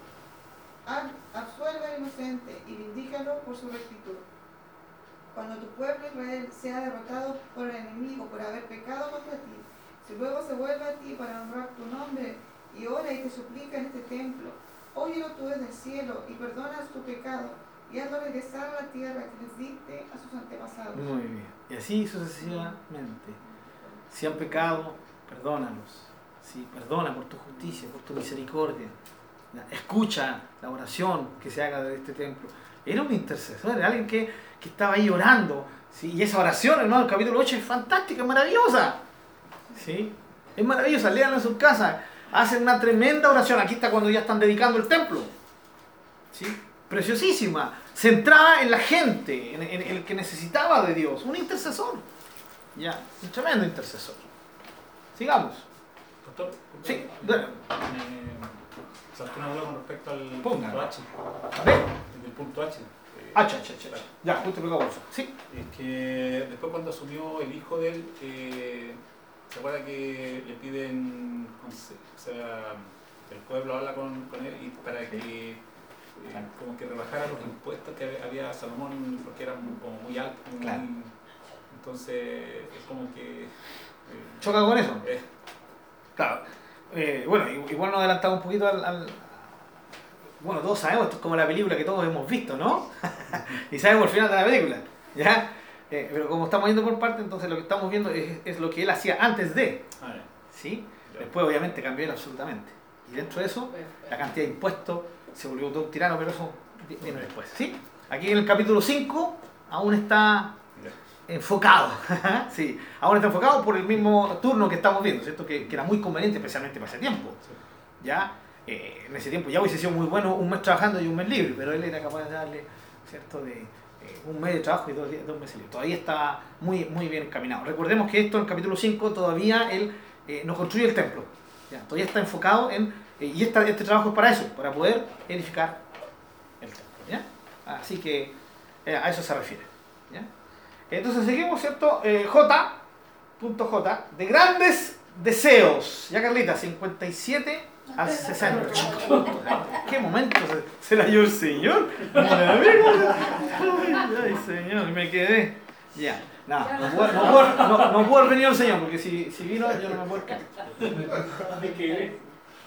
Absuelve al inocente y vindícalo por su rectitud. Cuando tu pueblo Israel sea derrotado por el enemigo por haber pecado contra ti, si luego se vuelve a ti para honrar tu nombre y ora y te suplica en este templo, óyelo tú desde el cielo y perdonas tu pecado y hazlo regresar a la tierra que les diste a sus antepasados. Muy bien. Y así sucesivamente. Si han pecado, perdónalos. Sí, perdona por tu justicia, por tu misericordia. Escucha la oración que se haga de este templo. Era un intercesor, era alguien que, que estaba ahí orando. ¿sí? Y esa oración, hermano, el capítulo 8 es fantástica, es maravillosa. ¿sí? Es maravillosa, léanla en sus casas. Hacen una tremenda oración. Aquí está cuando ya están dedicando el templo. ¿sí? Preciosísima. Centrada en la gente, en, en el que necesitaba de Dios. Un intercesor. Ya, un tremendo intercesor. Sigamos. Doctor, Sí, me saltó una duda con respecto al Ponga. punto H. A ver. El punto H. Cha, cha, cha. Ya, justo pegado bolsa. Sí. Es que después cuando asumió el hijo de él, eh, ¿se acuerda que le piden, o sea, el pueblo habla con, con él y para que eh, como que rebajara los impuestos que había- Salomón porque eran como muy altos, Claro. entonces es como que eh, Choca con eso. Claro. Eh, bueno, igual nos adelantamos un poquito al, al- Bueno, todos sabemos, esto es como la película que todos hemos visto, ¿no? y sabemos el final de la película, ¿ya? Eh, pero como estamos yendo por parte, entonces lo que estamos viendo es, es lo que él hacía antes de, ah, ¿sí? Después obviamente cambió él absolutamente. Y dentro de eso, la cantidad de impuestos, se volvió todo un tirano, pero eso vi- viene después, ¿sí? Aquí en el capítulo 5 aún está. Enfocado, sí, aún está enfocado por el mismo turno que estamos viendo, ¿cierto? Que, que era muy conveniente, especialmente para ese tiempo. Ya, eh, en ese tiempo ya hubiese sido muy bueno un mes trabajando y un mes libre, pero él era capaz de darle, ¿cierto? De eh, un mes de trabajo y dos, dos meses libres. Todavía está muy, muy bien encaminado. Recordemos que esto en el capítulo 5 todavía él eh, no construye el templo. Ya, todavía está enfocado en, eh, y esta- este trabajo es para eso, para poder edificar el templo. ¿ya? Así que a eso se refiere. Entonces seguimos, ¿cierto? Eh, J, punto J, de grandes deseos. Ya Carlita, 57 a 60. ¿Qué momento se, se la dio el señor? Ay, señor, me quedé. Ya. No, no puedo, no, puedo, no, no puedo haber venido el señor, porque si, si vino yo no me puedo quedar.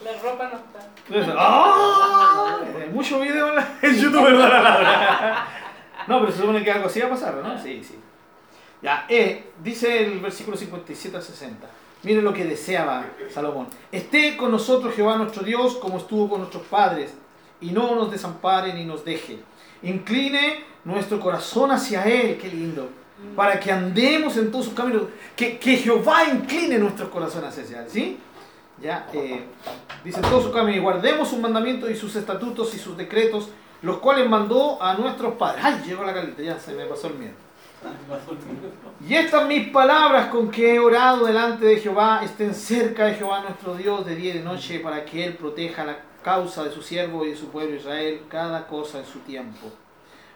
La ropa no está. ¡ah! Hay mucho video en, la- en YouTube, ¿verdad, Laura? No, pero se supone que algo así va a pasar, ¿no? Sí, sí. Ya, eh, dice el versículo 57 al 60. Miren lo que deseaba Salomón. Esté con nosotros Jehová nuestro Dios como estuvo con nuestros padres, y no nos desampare ni nos deje. Incline nuestro corazón hacia Él, qué lindo, para que andemos en todos sus caminos. Que, que Jehová incline nuestro corazón hacia Él, ¿sí? Ya, eh, dice todos sus caminos, guardemos sus mandamientos y sus estatutos y sus decretos, los cuales mandó a nuestros padres. Ay, llegó la calita, ya se me pasó el miedo. Y estas mis palabras con que he orado delante de Jehová estén cerca de Jehová nuestro Dios de día y de noche para que Él proteja la causa de su siervo y de su pueblo Israel, cada cosa en su tiempo,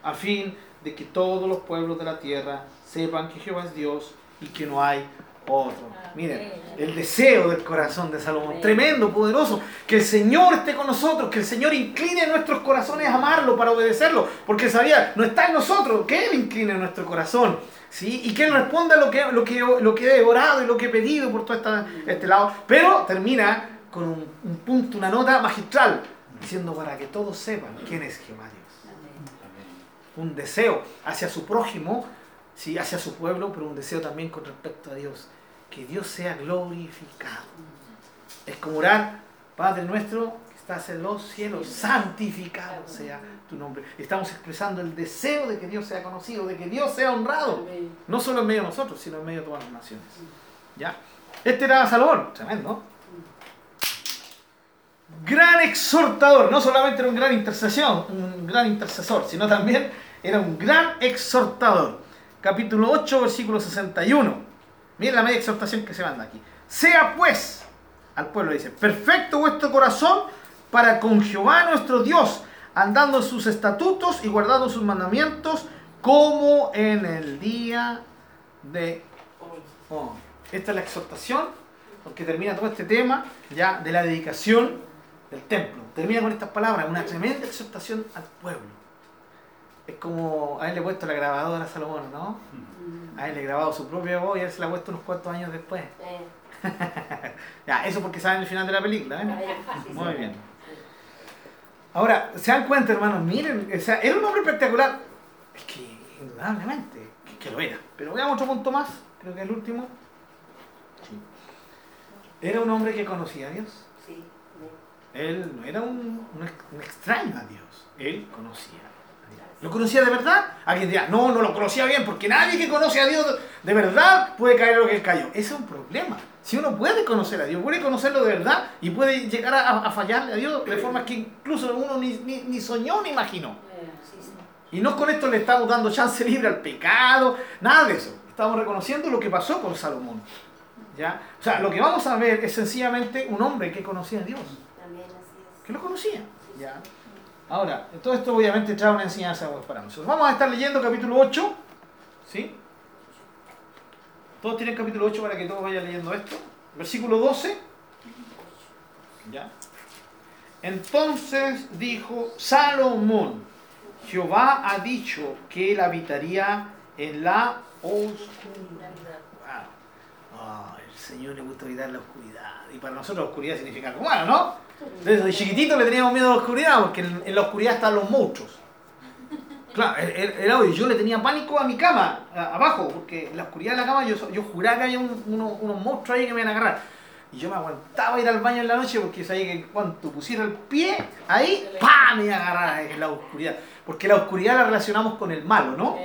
a fin de que todos los pueblos de la tierra sepan que Jehová es Dios y que no hay otro. Miren, el deseo del corazón de Salomón, tremendo, poderoso, que el Señor esté con nosotros, que el Señor incline nuestros corazones a amarlo, para obedecerlo, porque sabía, no está en nosotros, que Él incline nuestro corazón, ¿sí? Y que Él responda lo que, lo que, lo que he orado y lo que he pedido por todo esta- este lado, pero termina con un, un punto, una nota magistral, diciendo para que todos sepan quién es Jehová Dios. Un deseo hacia su prójimo, sí, hacia su pueblo, pero un deseo también con respecto a Dios. Que Dios sea glorificado. Es como orar, Padre nuestro que estás en los cielos, santificado sea tu nombre. Estamos expresando el deseo de que Dios sea conocido, de que Dios sea honrado. No solo en medio de nosotros, sino en medio de todas las naciones. ¿Ya? Este era Salomón, tremendo. Gran exhortador, no solamente era un gran intercesión, un gran intercesor, sino también era un gran exhortador. Capítulo 8, versículo 61. Miren la media exhortación que se manda aquí. Sea pues, al pueblo dice, perfecto vuestro corazón para con Jehová nuestro Dios, andando sus estatutos y guardando sus mandamientos, como en el día de hoy. Esta es la exhortación, porque termina todo este tema ya de la dedicación del templo. Termina con estas palabras, una tremenda exhortación al pueblo. Es como a él le he puesto la grabadora a Salomón, ¿no? A él le he grabado su propia voz y a él se la ha puesto unos cuantos años después. ya, eso porque saben el final de la película, ¿eh? Muy bien. Ahora, se dan cuenta, hermanos, miren, o sea, era un hombre espectacular. Es que, indudablemente, que, que lo era. Pero veamos otro punto más, creo que el último. Era un hombre que conocía a Dios. Sí. Él no era un, un un extraño a Dios. Él conocía. ¿Lo conocía de verdad? Alguien dirá, no, no lo conocía bien, porque nadie que conoce a Dios de verdad puede caer lo que él cayó. Ese es un problema. Si uno puede conocer a Dios, puede conocerlo de verdad y puede llegar a, a fallarle a Dios de formas que incluso uno ni, ni, ni soñó ni imaginó. Eh. Y no con esto le estamos dando chance libre al pecado, nada de eso. Estamos reconociendo lo que pasó con Salomón. ¿ya? O sea, lo que vamos a ver es sencillamente un hombre que conocía a Dios También así es. que lo conocía. ¿ya? Ahora, todo esto obviamente trae una enseñanza para nosotros. Vamos a estar leyendo capítulo 8. ¿Sí? Todos tienen capítulo 8 para que todos vayan leyendo esto. Versículo 12. ¿Ya? Entonces dijo Salomón, Jehová ha dicho que él habitaría en la oscuridad. Wow. Ah, el Señor le gusta en la oscuridad. Y para nosotros la oscuridad significa algo malo, ¿no? Desde chiquitito le teníamos miedo a la oscuridad porque en, en la oscuridad están los monstruos. Claro, era- obvio. Yo le tenía pánico a mi cama, a- abajo, porque en la oscuridad de la cama yo, yo juraba que había un- uno- unos monstruos ahí que me iban a agarrar. Y yo me aguantaba ir al baño en la noche porque sabía que cuando pusiera el pie ahí, ¡pam! me iba a agarrar en la oscuridad. Porque la oscuridad la relacionamos con el malo, ¿no?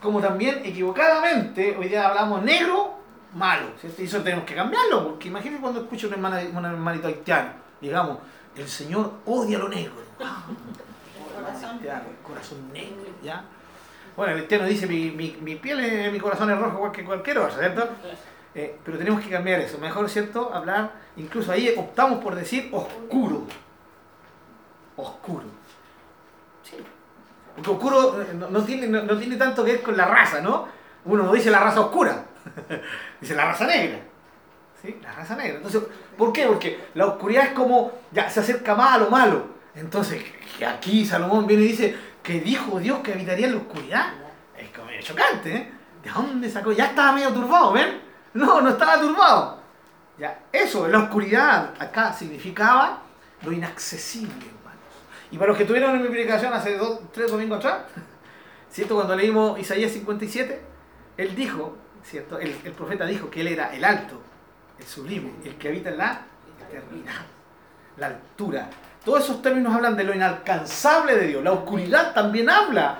Como también equivocadamente hoy día hablamos negro, malo. ¿cierto? Y eso tenemos que cambiarlo, porque imagínense cuando escucho a un, un hermanito haitiano, digamos, el Señor odia lo negro. Corazón. Ya, corazón negro, ¿ya? Bueno, el haitiano dice, mi, mi, mi piel, es- mi corazón es rojo igual que cualquier otro, ¿cierto? Eh, pero tenemos que cambiar eso. Mejor, ¿cierto? Hablar, incluso ahí optamos por decir oscuro. Oscuro. Sí. Porque oscuro eh, no, no tiene, no, no tiene tanto que ver con la raza, ¿no? Uno no dice la raza oscura, dice la raza negra. ¿Sí? La raza negra. Entonces, ¿por qué? Porque la oscuridad es como, ya, se acerca más a lo malo. Entonces, aquí Salomón viene y dice que dijo Dios que habitaría en la oscuridad. Es como medio chocante, ¿eh? ¿De dónde sacó? Ya estaba medio turbado, ¿ven? No, no estaba turbado. Ya, eso, la oscuridad acá significaba lo inaccesible, hermanos. Y para los que tuvieron en mi predicación hace dos, tres domingos atrás, ¿cierto? Cuando leímos Isaías 57, él dijo, ¿cierto? El, el profeta dijo que él era el alto, el sublime, el que habita en la eternidad, la altura. Todos esos términos hablan de lo inalcanzable de Dios. La oscuridad también habla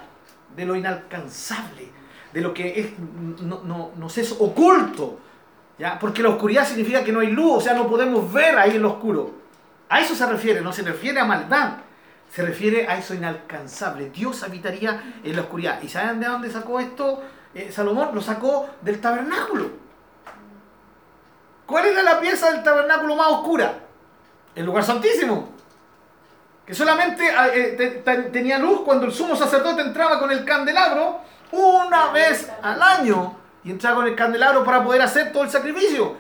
de lo inalcanzable, de lo que es, no, no- nos es oculto. ¿ya? Porque la oscuridad significa que no hay luz, o sea, no podemos ver ahí en lo oscuro. A eso se refiere, no se refiere a maldad, se refiere a eso inalcanzable. Dios habitaría en la oscuridad. ¿Y saben de dónde sacó esto eh, Salomón? Lo sacó del tabernáculo. ¿Cuál era la pieza del tabernáculo más oscura? El lugar santísimo. Que solamente eh, te- te- tenía luz cuando el sumo sacerdote entraba con el candelabro una vez al año. Y entraba con el candelabro para poder hacer todo el sacrificio.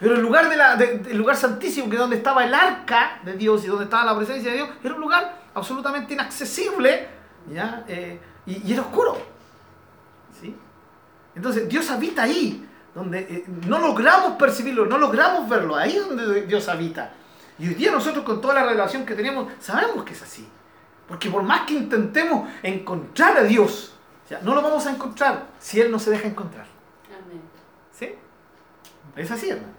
Pero el lugar, de lugar santísimo, que es donde estaba el arca de Dios y donde estaba la presencia de Dios, era un lugar absolutamente inaccesible ¿ya? Eh, y, y era oscuro. ¿sí? Entonces Dios habita ahí, donde eh, no logramos percibirlo, no logramos verlo, ahí es donde Dios habita. Y hoy día nosotros con toda la revelación que tenemos, sabemos que es así. Porque por más que intentemos encontrar a Dios, ¿ya? no lo vamos a encontrar si Él no se deja encontrar. amén. ¿Sí? Es así, hermano.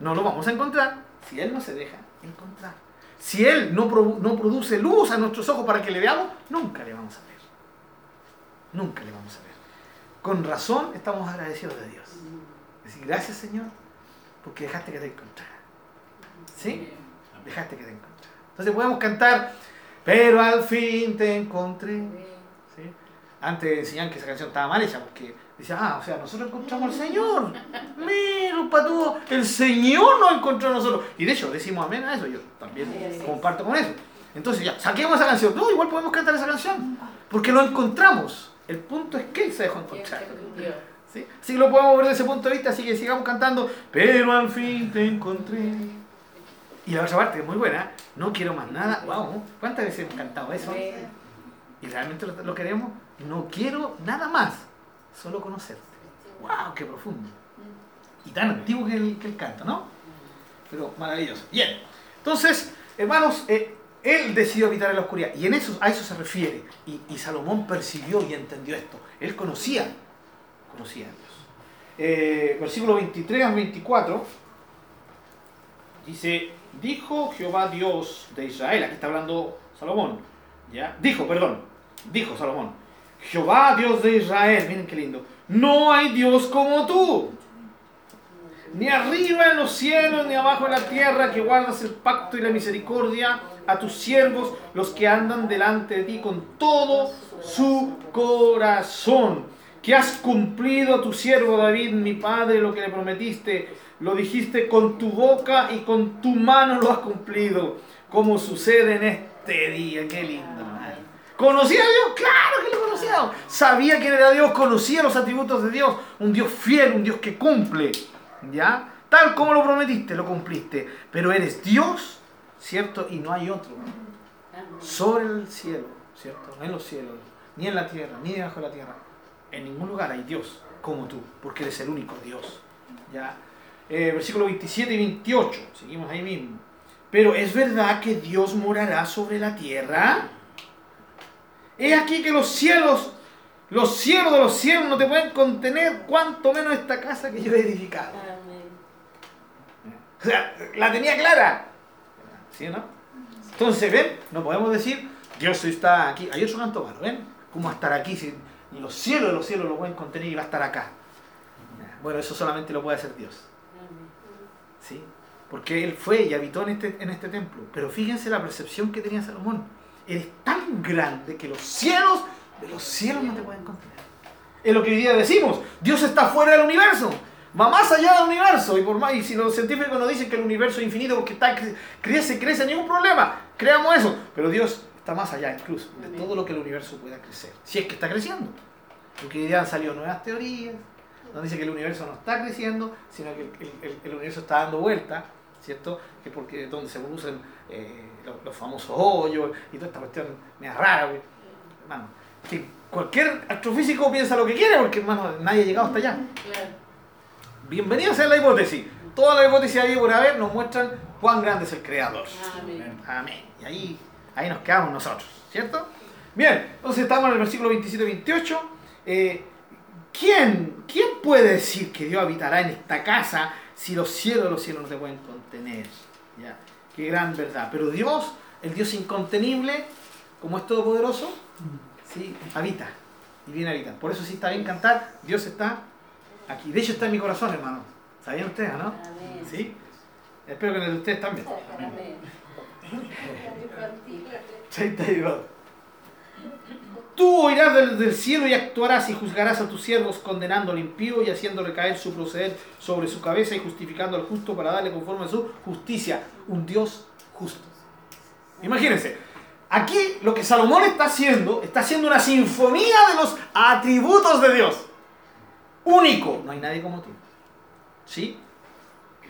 No lo vamos a encontrar si Él no se deja encontrar. Si Él no, produ- no produce luz a nuestros ojos para que le veamos, nunca le vamos a ver. Nunca le vamos a ver. Con razón estamos agradecidos de Dios. Decir, gracias Señor, porque dejaste que te encontrara. ¿Sí? Dejaste que te encontrara. Entonces podemos cantar, pero al fin te encontré. ¿Sí? Antes decían que esa canción estaba mal hecha porque decía, ah, o sea, nosotros encontramos al Señor. Mira, patúo, el Señor nos encontró a nosotros. Y de hecho, decimos amén a eso, yo también comparto con eso. Entonces ya, saquemos esa canción. No, igual podemos cantar esa canción, porque lo encontramos. El punto es que Él se dejó encontrar. ¿Sí? Así que lo podemos ver desde ese punto de vista, así que sigamos cantando, pero al fin te encontré. Y la otra parte, que es muy buena, no quiero más nada. Wow, ¿cuántas veces hemos cantado eso? y realmente lo, lo queremos, no quiero nada más, solo conocerte. ¡Wow! ¡Qué profundo! Y tan antiguo que el, que el canto, ¿no? Pero maravilloso. Bien, entonces, hermanos, eh, Él decidió habitar en la oscuridad. Y en eso, a eso se refiere. Y, y Salomón percibió y entendió esto. Él conocía, Eh, versículo 23 al 24. Dice, dijo Jehová Dios de Israel. Aquí está hablando Salomón. ¿ya? Dijo, perdón. Dijo Salomón. Jehová Dios de Israel. Miren qué lindo. No hay Dios como tú. Ni arriba en los cielos, ni abajo en la tierra, que guardas el pacto y la misericordia a tus siervos, los que andan delante de ti con todo su corazón. Que has cumplido tu siervo David, mi padre, lo que le prometiste. Lo dijiste con tu boca y con tu mano lo has cumplido. Como sucede en este día. Qué lindo. ¿Conocía a Dios? Claro que lo conocía. Sabía quién era Dios, conocía los atributos de Dios. Un Dios fiel, un Dios que cumple. ¿Ya? Tal como lo prometiste, lo cumpliste. Pero eres Dios, ¿cierto? Y no hay otro. Sobre el cielo, ¿cierto? No en los cielos, ni en la tierra, ni debajo de la tierra. En ningún lugar hay Dios como tú, porque eres el único Dios. ¿Ya? Eh, versículo 27 y 28, seguimos ahí mismo. Pero es verdad que Dios morará sobre la tierra. He aquí que los cielos, los cielos de los cielos no te pueden contener, cuanto menos esta casa que yo he edificado. Amén. O sea, la tenía clara. ¿Sí o no? Entonces, ¿ven? No podemos decir, Dios está aquí. Hay otro canto malo, ¿ven? ¿Cómo estar aquí si ni los cielos de los cielos lo pueden contener y va a estar acá? Bueno, eso solamente lo puede hacer Dios. ¿Sí? Porque Él fue y habitó en este, en este templo. Pero fíjense la percepción que tenía Salomón. Eres tan grande que los cielos de los cielos no te pueden contener. Es lo que hoy día decimos. Dios está fuera del universo. Va más allá del universo. Y, por más, y si los científicos nos dicen que el universo es infinito porque está, crece, crece, ningún problema. Creamos eso. Pero Dios está más allá incluso de todo lo que el universo pueda crecer. Si es que está creciendo. Porque hoy día han salido nuevas teorías. Nos dice que el universo no está creciendo, sino que el, el- el universo está dando vuelta, ¿cierto? Que porque es donde se producen eh, los, los famosos hoyos y toda esta cuestión media rara. Hermano, que cualquier astrofísico piensa lo que quiere, porque hermano, nadie ha llegado hasta allá. Claro. Bienvenidos a la hipótesis. Todas las hipótesis ahí por haber nos muestran cuán grande es el creador. Amén. Amén. Y ahí, ahí nos quedamos nosotros, ¿cierto? Bien, entonces estamos en el versículo 27-28. Eh, ¿quién, ¿Quién puede decir que Dios habitará en esta casa si los cielos de los cielos no se pueden contener? ¿Ya? Qué gran verdad. Pero Dios, el Dios incontenible, como es todopoderoso, sí, habita y viene a habitar. Por eso sí está bien cantar, Dios está aquí. De hecho está en mi corazón, hermano. ¿Sabían ustedes, no? Amén. ¿Sí? Espero que en el de ustedes también. Amén. 32. Tú oirás del, del cielo y actuarás y juzgarás a tus siervos condenando al impío y haciendo recaer su proceder sobre su cabeza y justificando al justo para darle conforme a su justicia. Un Dios justo. Imagínense, aquí lo que Salomón está haciendo, está haciendo una sinfonía de los atributos de Dios. Único. No hay nadie como tú. ¿Sí?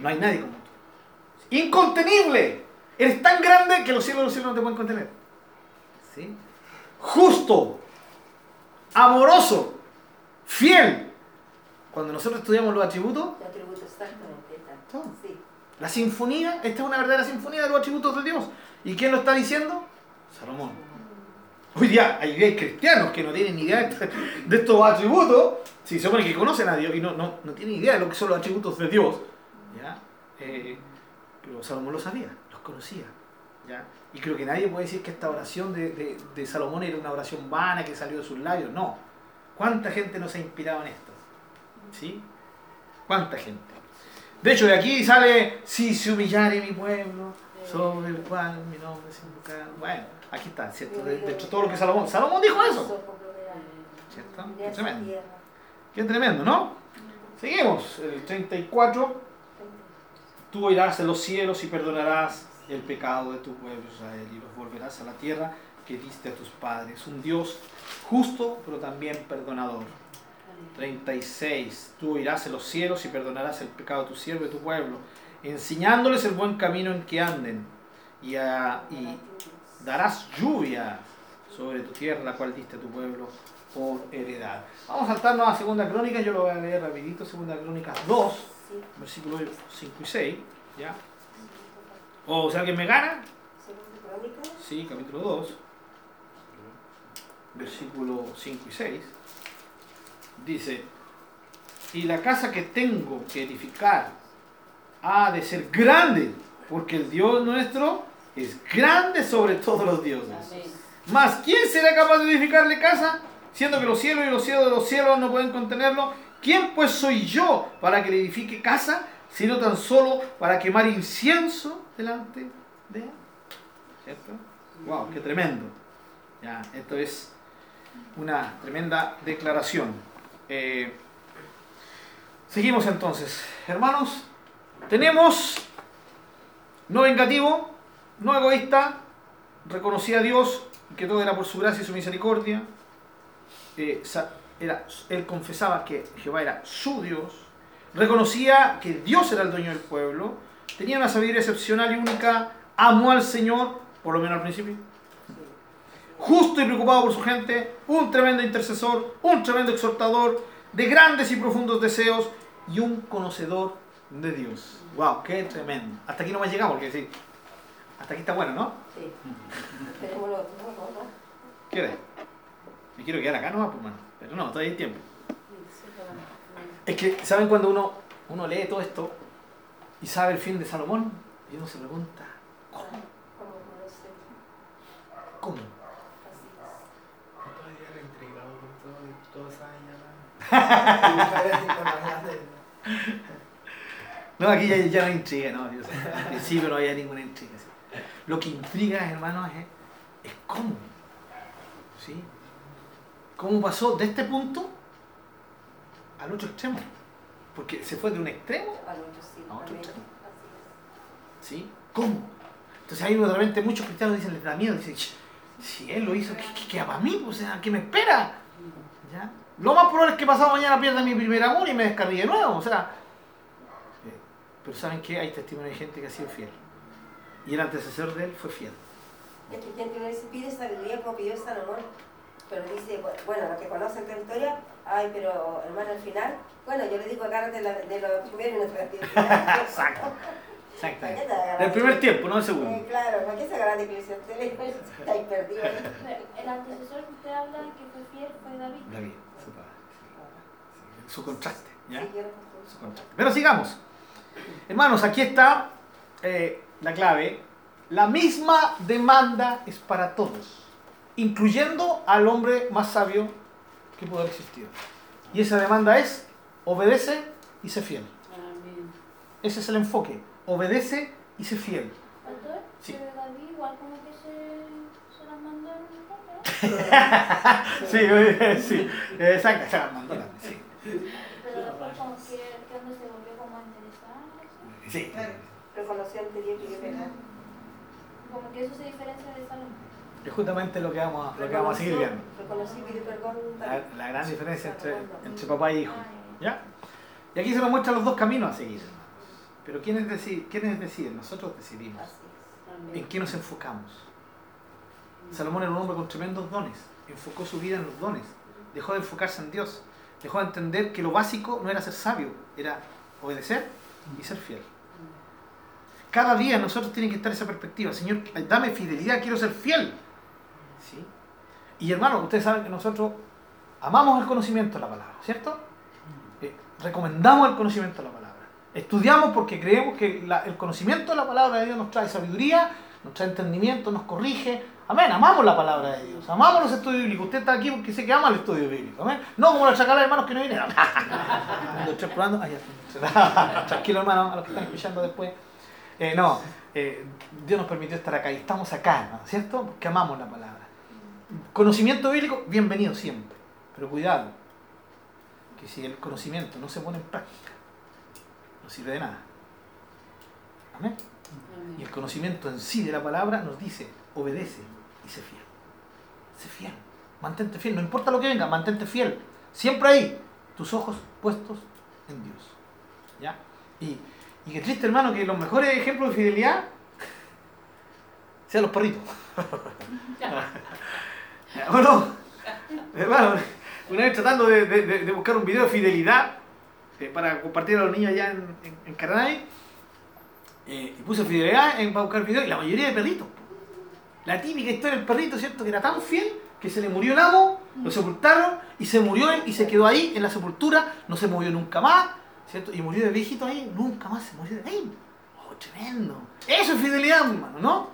No hay nadie como tú. Incontenible. Eres tan grande que los cielos de los cielos no te pueden contener. ¿Sí? Justo, amoroso, fiel. Cuando nosotros estudiamos los atributos, Te atributo exactamente. Sí. la sinfonía, esta es una verdadera sinfonía de los atributos de Dios. ¿Y quién lo está diciendo? Salomón. Hoy día hay hay cristianos que no tienen ni idea de estos atributos, si se supone que conocen a Dios y no, no, no tienen idea de lo que son los atributos de Dios. ¿ya? Eh, pero Salomón lo sabía, los conocía. ¿ya? Y creo que nadie puede decir que esta oración de, de- de Salomón era una oración vana que salió de sus labios. No. ¿Cuánta gente nos ha inspirado en esto? ¿Sí? ¿Cuánta gente? De hecho, de aquí sale, si se humillare mi pueblo, sobre el cual mi nombre se invocará. Bueno, aquí está, ¿cierto? De, de hecho, todo lo que Salomón. Salomón dijo eso. ¿Cierto? Qué tremendo. Qué tremendo, ¿no? Seguimos. El 34. Tú oirás en los cielos y perdonarás el pecado de tu pueblo Israel y los volverás a la tierra que diste a tus padres. Un Dios justo, pero también perdonador. 36. Tú oirás en los cielos y perdonarás el pecado de tu siervo y de tu pueblo, enseñándoles el buen camino en que anden, y, a- y darás lluvia sobre tu tierra, la cual diste a tu pueblo por heredad. Vamos a saltarnos a Segunda Crónica, yo lo voy a leer rapidito, Segunda Crónica 2, versículos 5 y 6, ¿ya? O si alguien me gana. Sí, capítulo 2, versículo 5 y 6, dice, y la casa que tengo que edificar ha de ser grande, porque el Dios nuestro es grande sobre todos los dioses. Mas, ¿quién será capaz de edificarle casa? Siendo que los cielos y los cielos de los cielos no pueden contenerlo. ¿Quién pues soy yo para que le edifique casa, sino tan solo para quemar incienso delante de? ¿Cierto? ¡Wow! ¡Qué tremendo! Ya, esto es una tremenda declaración. Eh, seguimos entonces. Hermanos, tenemos no vengativo, no egoísta, reconocía a Dios que todo era por su gracia y su misericordia. Eh, era, él confesaba que Jehová era su Dios. Reconocía que Dios era el dueño del pueblo. Tenía una sabiduría excepcional y única. Amó al Señor, por lo menos al principio. Justo y preocupado por su gente. Un tremendo intercesor. Un tremendo exhortador. De grandes y profundos deseos. Y un conocedor de Dios. ¡Wow! ¡Qué tremendo! Hasta aquí no me llegamos, porque sí. Hasta aquí está bueno, ¿no? Sí. ¿Qué? Me quiero quedar acá nomás, pues, mano. Pero no, todavía hay tiempo. Es que, ¿saben cuando uno, uno lee todo esto y sabe el fin de Salomón? Y uno se pregunta, ¿cómo? ¿Cómo. No, aquí ya, ya no hay intriga, no. Dios, al principio no había ninguna intriga. sí. Lo que intriga, hermanos, es, es cómo. ¿Sí? ¿Cómo pasó de este punto al otro extremo? Porque se fue de un extremo sí. A otro también. extremo. Así ¿Sí? ¿Cómo? Entonces ahí de repente muchos cristianos dicen, les da miedo, dicen, "Ch, si él lo hizo, ¿qué, qué queda para mí? Pues, O sea, ¿qué me espera? ¿Ya? Lo más probable es que pasado mañana pierda mi primer amor y me descargue de nuevo. O sea, eh, pero ¿saben qué? Hay testimonio de gente que ha sido fiel. Y el antecesor de él fue fiel. Es que gente no dice, pide sabiduría como pidió Salomón, pero dice, bu- bueno, los que conocen la historia, ay, pero hermano, al final, bueno, yo le digo agárrate la- de lo primero y no te. Exacto. ¿Para qué Exactamente. te agarras? Del primer tiempo, no del Eh, segundo. claro, ¿para qué se agarra de le está ahí perdido. ahí. Pero El antecesor que usted habla que fue fiel fue David. David, su padre. sí. Su contraste. ¿ya? Sí, su contraste. Pero sigamos. Hermanos, aquí está eh, la clave. La misma demanda es para todos, incluyendo al hombre más sabio que pueda existir. Y esa demanda es, obedece y sé fiel. Amén. Ese es el enfoque. Obedece y sé fiel. Sí. pero David igual como que se, se las mandó en el ¿no? Sí, sí, exacto, se la mandó también, sí. Pero después como que, donde se volvió como ¿sí? Sí. Reconoció anterior que como que eso se diferencia de Salomón. Es justamente lo que vamos a, lo que vamos a seguir viendo. La, gran diferencia entre, entre papá y hijo. ¿Ya? Y aquí se nos muestran los dos caminos a seguir. hermanos. Pero ¿quiénes, deci- ¿quiénes deciden? Nosotros decidimos. ¿En qué nos enfocamos? Salomón era un hombre con tremendos dones. Enfocó su vida en los dones. Dejó de enfocarse en Dios. Dejó de entender que lo básico no era ser sabio, era obedecer y ser fiel. Cada día nosotros tiene que estar esa perspectiva. Señor, dame fidelidad, quiero ser fiel. Y hermano, ustedes saben que nosotros amamos el conocimiento de la palabra, ¿cierto? Eh, recomendamos el conocimiento de la palabra. Estudiamos porque creemos que el conocimiento de la palabra de Dios nos trae sabiduría, nos trae entendimiento, nos corrige. Amén, amamos la palabra de Dios, amamos los estudios bíblicos. Usted está aquí porque sé que ama el estudio bíblico. Amén. No como la chacala de hermanos que no vienen. Tranquilo hermano, a los que están escuchando después. Eh, no, eh, Dios nos permitió estar acá y estamos acá, hermano, ¿cierto? Porque amamos la palabra. Conocimiento bíblico, bienvenido siempre. Pero cuidado, que si el conocimiento no se pone en práctica, no sirve de nada. Amén. Y el conocimiento en sí de la palabra nos dice, obedece y sé fiel. Sé fiel. Mantente fiel. No importa lo que venga, mantente fiel. Siempre ahí, tus ojos puestos en Dios. ¿Ya? Y, y qué triste, hermano, que los mejores ejemplos de fidelidad sean los perritos. ¿O no? Hermano, una vez tratando de, de- buscar un video de fidelidad eh, para compartir a los niños allá en, en, en Caranay, eh, y puse fidelidad en, para buscar videos y la mayoría de perritos. La típica historia del perrito, ¿cierto? Que era tan fiel que se le murió el amo, lo sepultaron y se murió y se quedó ahí en la sepultura, no se movió nunca más, ¿cierto? Y murió de viejito ahí, nunca más se murió de ahí. Oh, tremendo. Eso es fidelidad, hermano, ¿no?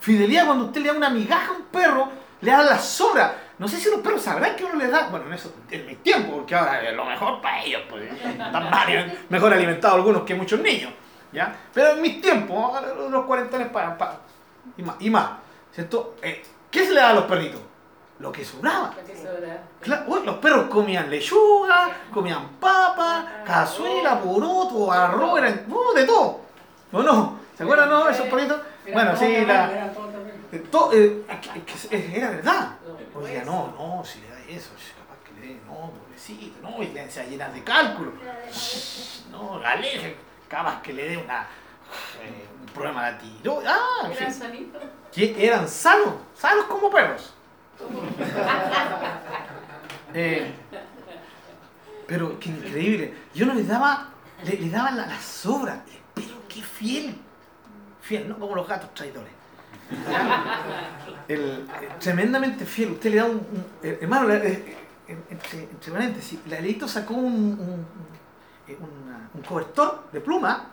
Fidelidad cuando usted le da una migaja a un perro, le da la sobra. No sé si los perros sabrán que uno les da, bueno, en eso, en mi tiempo, porque ahora es lo mejor para ellos, pues, están varios, mejor alimentados algunos que muchos niños, ¿ya? Pero en mis tiempos, los cuarentones para, para, y más, y más, ¿cierto? Eh, ¿Qué se le da a los perritos? Lo que sobraba. Lo que sobra. Claro, uy, los perros comían lechuga, comían papa, cazuela, poroto, arroz, eran, uh, de todo. ¿O no? ¿Se acuerdan, no? Esos perritos. Bueno, sí, la, to- eh, que- que- que era verdad. Oye, no, no, si le da eso, capaz que le dé, no, pobrecito, no, y le llenar de cálculo. No, aleje, capaz que le dé una, eh, un problema de tiro. Ah, Eran sanitos. Que eran sanos, sanos como perros. Eh, pero qué increíble. Yo no les daba, le, le daba la, la sobra. Pero qué fiel. Fiel, ¿no? Como los gatos traidores. El- eh, tremendamente fiel. Usted le da un. un- eh, hermano, eh, eh, entre paréntesis, la Leito sacó un, un, eh, un cobertor de pluma,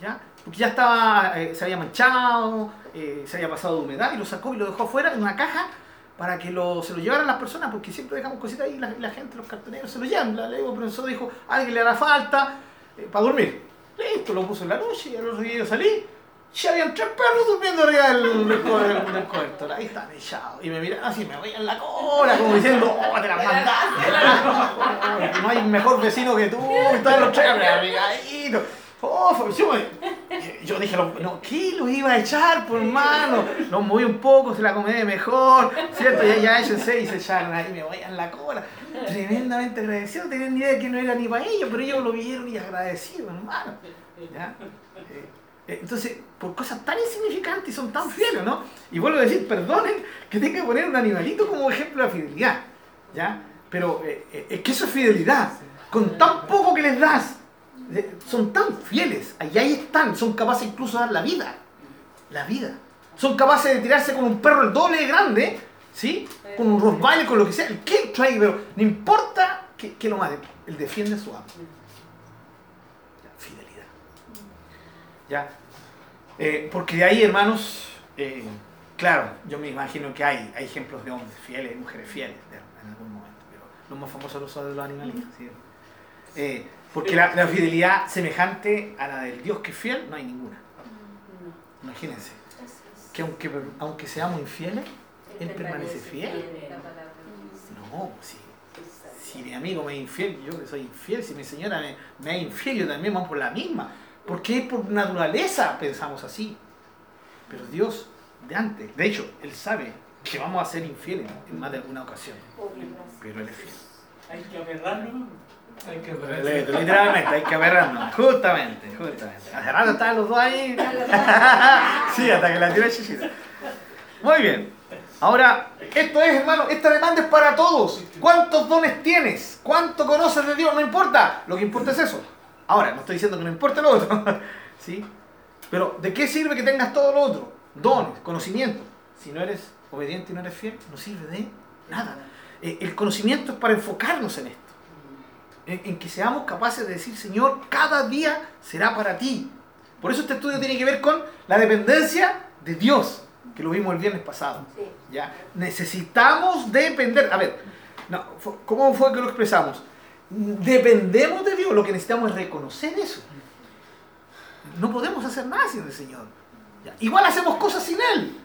¿ya? Porque ya estaba, eh, se había manchado, eh, se había pasado de humedad y lo sacó y lo dejó afuera en una caja para que lo, se lo llevaran las personas, porque siempre dejamos cositas ahí la, la gente, los cartoneros se lo llevan. La, le digo, profesor dijo, alguien le hará falta eh, para dormir. Listo, lo puso en la noche y al otro día yo salí. Ya habían tres perros durmiendo arriba del, del, co- del- del cobertor. Ahí están echados. Y me miran así, me veían la cola, como diciendo, oh, te la mandaste. no hay mejor vecino que tú. Y todos los tres amigaditos. Oh, yo, me- yo dije, no, ¿qué lo iba a echar, por mano? Los moví un poco, se la comí mejor, ¿cierto? Ya, ya échense y se echaron ahí, me veían la cola. Tremendamente agradecido, no tenían ni idea de que no era ni para ellos, pero ellos lo vieron y agradecidos, hermano. ¿Ya? Eh, Entonces, por cosas tan insignificantes y son tan fieles, ¿no? Y vuelvo a decir, perdonen que tenga que poner un animalito como ejemplo de fidelidad, ¿ya? Pero eh, eh, es que eso es fidelidad. Con tan poco que les das, eh, son tan fieles, ahí, ahí están, son capaces incluso de dar la vida, la vida. Son capaces de tirarse con un perro el doble de grande, ¿sí? Con un Rottweiler, con lo que sea, el que trae, pero no importa que, que lo mate, él defiende a su amo. Fidelidad. ¿Ya? Eh, porque de ahí, hermanos, eh, claro, yo me imagino que hay, hay ejemplos de hombres fieles mujeres fieles de- en algún momento, pero los más famosos son de los animalitos. ¿sí? Eh, porque la, la fidelidad semejante a la del Dios que es fiel, no hay ninguna. Imagínense, que aunque, aunque seamos infieles, Él permanece fiel. No, si, si mi amigo me es infiel, yo que soy infiel, si mi señora me, me es infiel, yo también vamos por la misma. Porque por naturaleza pensamos así. Pero Dios, de antes, de hecho, Él sabe que vamos a ser infieles en más de alguna ocasión. Pero Él es fiel. Hay que agarrarlo. Hay que Literalmente, hay que agarrarnos. Justamente, justamente. Hace rato estaban los dos ahí. sí, hasta que la tiró chichita. Muy bien. Ahora, esto es, hermano, esta demanda es para todos. ¿Cuántos dones tienes? ¿Cuánto conoces de Dios? No importa. Lo que importa es eso. Ahora, no estoy diciendo que no importe lo otro. ¿Sí? Pero, ¿de qué sirve que tengas todo lo otro? Dones, conocimiento. Si no eres obediente y no eres fiel, no sirve de nada. Eh, el conocimiento es para enfocarnos en esto. En, en que seamos capaces de decir, Señor, cada día será para ti. Por eso este estudio tiene que ver con la dependencia de Dios, que lo vimos el viernes pasado. ¿ya? Necesitamos depender. A ver, no, ¿cómo fue que lo expresamos? Dependemos de Dios, lo que necesitamos es reconocer eso. No podemos hacer nada sin el Señor. Igual hacemos cosas sin Él.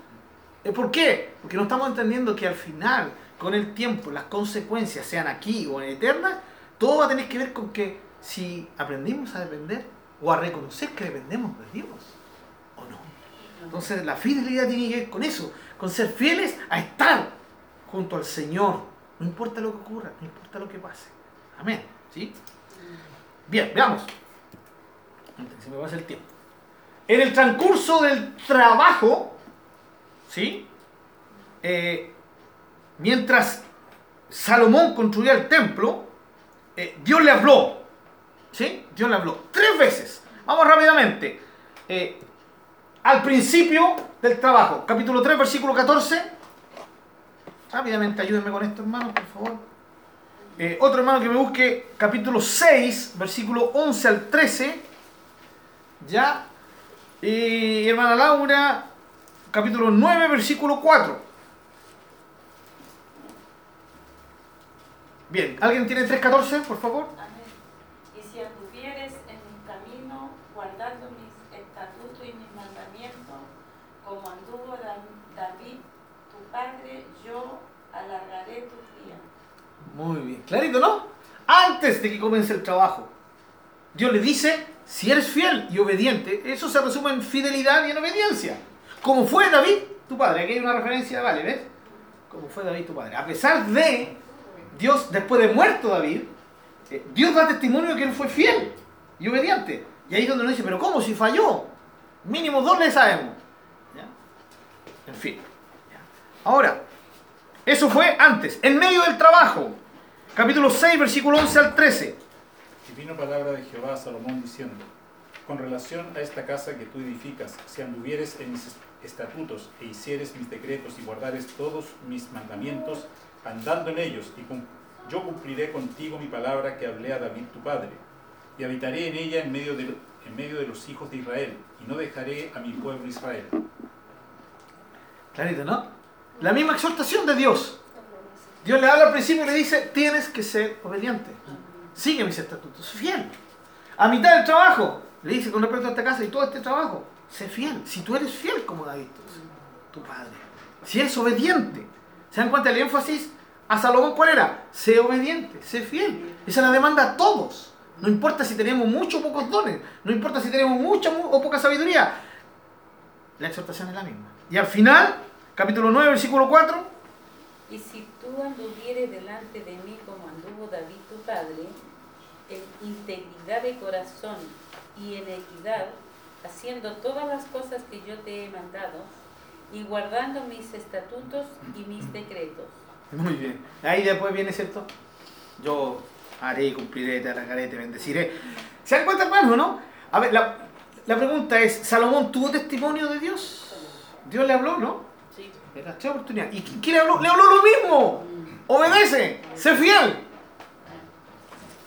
Eh, ¿Por qué? Porque no estamos entendiendo que al final, con el tiempo, las consecuencias, sean aquí o en eternas, todo va a tener que ver con que si aprendimos a depender o a reconocer que dependemos de Dios o no. Entonces la fidelidad tiene que ver con eso, con ser fieles a estar junto al Señor. No importa lo que ocurra, no importa lo que pase. ¿Sí? Bien, veamos. Antes que Se me pasa el tiempo. En el transcurso del trabajo, ¿sí? Eh, mientras Salomón construía el templo, eh, Dios le habló. ¿Sí? Dios le habló tres veces. Vamos rápidamente. Eh, al principio del trabajo. Capítulo 3, versículo 14. Rápidamente, ayúdenme con esto, hermano, por favor. Eh, otro hermano que me busque capítulo 6, versículo 11 al 13. Ya. Y hermana Laura, capítulo 9, versículo 4. Bien, ¿alguien tiene 3.14, por favor? Amén. Y si anduvieres en mi camino, guardando mis estatutos y mis mandamientos, como anduvo Da- David, tu padre, yo alargaré días. Muy bien, clarito, ¿no? Antes de que comience el trabajo, Dios le dice, si eres fiel y obediente, eso se resume en fidelidad y en obediencia. Como fue David, tu padre. Aquí hay una referencia, vale, ¿ves? Como fue David, tu padre. A pesar de Dios, después de muerto David, eh, Dios da testimonio de que él fue fiel y obediente. Y ahí es donde uno dice, pero ¿cómo? Si falló. Mínimo dos le sabemos. En fin. Ahora, eso fue antes, en medio del trabajo. Capítulo 6, versículo 11 al 13. Y vino palabra de Jehová a Salomón diciendo, con relación a esta casa que tú edificas, si anduvieres en mis estatutos e hicieres mis decretos y guardares todos mis mandamientos, andando en ellos, y yo cumpliré contigo mi palabra que hablé a David tu padre, y habitaré en ella en medio de, en medio de los hijos de Israel, y no dejaré a mi pueblo Israel. Clarito, ¿no? La misma exhortación de Dios. Dios le habla al principio y le dice, tienes que ser obediente. Sigue mis estatutos, fiel. A mitad del trabajo, le dice con respecto a esta casa y todo este trabajo, sé fiel. Si tú eres fiel como David, tu padre. Si eres obediente. ¿Se dan cuenta el énfasis? A Salomón, ¿cuál era? Sé obediente, sé fiel. Esa es la demanda a todos. No importa si tenemos muchos o pocos dones, no importa si tenemos mucha mu- o poca sabiduría. La exhortación es la misma. Y al final, capítulo 9, versículo 4, Y si tú anduvieres delante de mí como anduvo David tu padre, en integridad de corazón y en equidad, haciendo todas las cosas que yo te he mandado, y guardando mis estatutos y mis decretos. Muy bien. Ahí después viene, ¿cierto? Yo haré, cumpliré, te alargaré, te bendeciré. ¿Se dan cuenta, hermano, no? A ver, la, la pregunta es, ¿Salomón tuvo testimonio de Dios? Dios le habló, ¿no? Sí. Era tres oportunidades. ¿Y qué le habló? Le habló lo mismo. Obedece, sé fiel.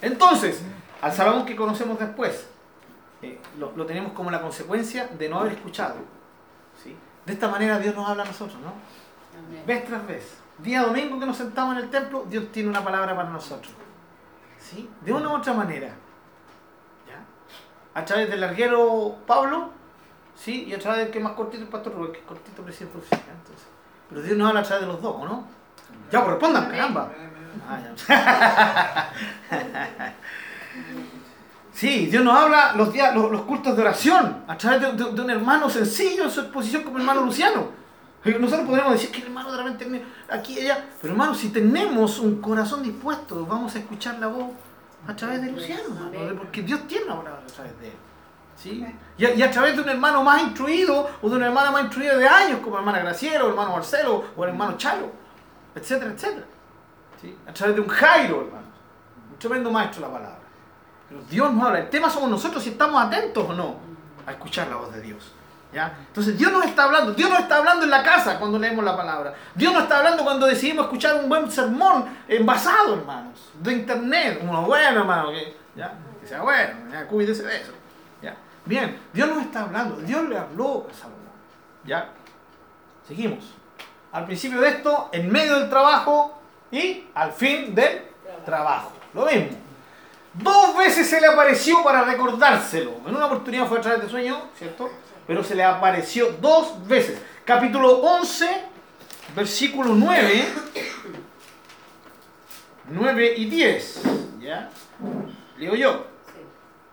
Entonces, al Salomón que conocemos después, eh, lo, lo tenemos como la consecuencia de no haber escuchado. ¿sí? De esta manera Dios nos habla a nosotros, ¿no? Amén. Vez tras vez. Día domingo que nos sentamos en el templo, Dios tiene una palabra para nosotros. ¿Sí? De una u otra manera. ¿Ya? A través del larguero Pablo, ¿sí? Y a través del que es más cortito el pastor Rubén, que es cortito presidente. Entonces. Pero Dios nos habla a través de los dos, ¿o no? Ya, pues respondan, caramba. Ah, ya. Sí, Dios nos habla los, días, los, los cultos de oración a través de, de- de un hermano sencillo en su exposición como el hermano Luciano. Nosotros podríamos decir que el hermano de repente aquí y allá, pero hermano, si tenemos un corazón dispuesto, vamos a escuchar la voz a través de Luciano, hermano, porque Dios tiene una palabra a través de él. ¿Sí? Y, a, y a través de un hermano más instruido o de una hermana más instruida de años, como hermana Graciela, o hermano Marcelo, o el hermano Chalo, etcétera, etcétera. ¿sí? A través de un Jairo, hermano, un tremendo maestro de la palabra. Pero Dios nos habla. El tema somos nosotros si estamos atentos o no a escuchar la voz de Dios. ¿ya? Entonces Dios nos está hablando. Dios nos está hablando en la casa cuando leemos la palabra. Dios nos está hablando cuando decidimos escuchar un buen sermón envasado, hermanos, de internet. Uno bueno, hermano, que, ¿ya? que sea bueno, ya, cuídese de eso. Bien, Dios nos está hablando. Dios le habló a Salomón. ¿ya? Seguimos. Al principio de esto, en medio del trabajo y al fin del trabajo. Lo mismo. Dos veces se le apareció para recordárselo. En una oportunidad fue a través de sueño, ¿cierto? Pero se le apareció dos veces. Capítulo 11, versículo 9. 9 y 10. ¿Ya? Leo yo.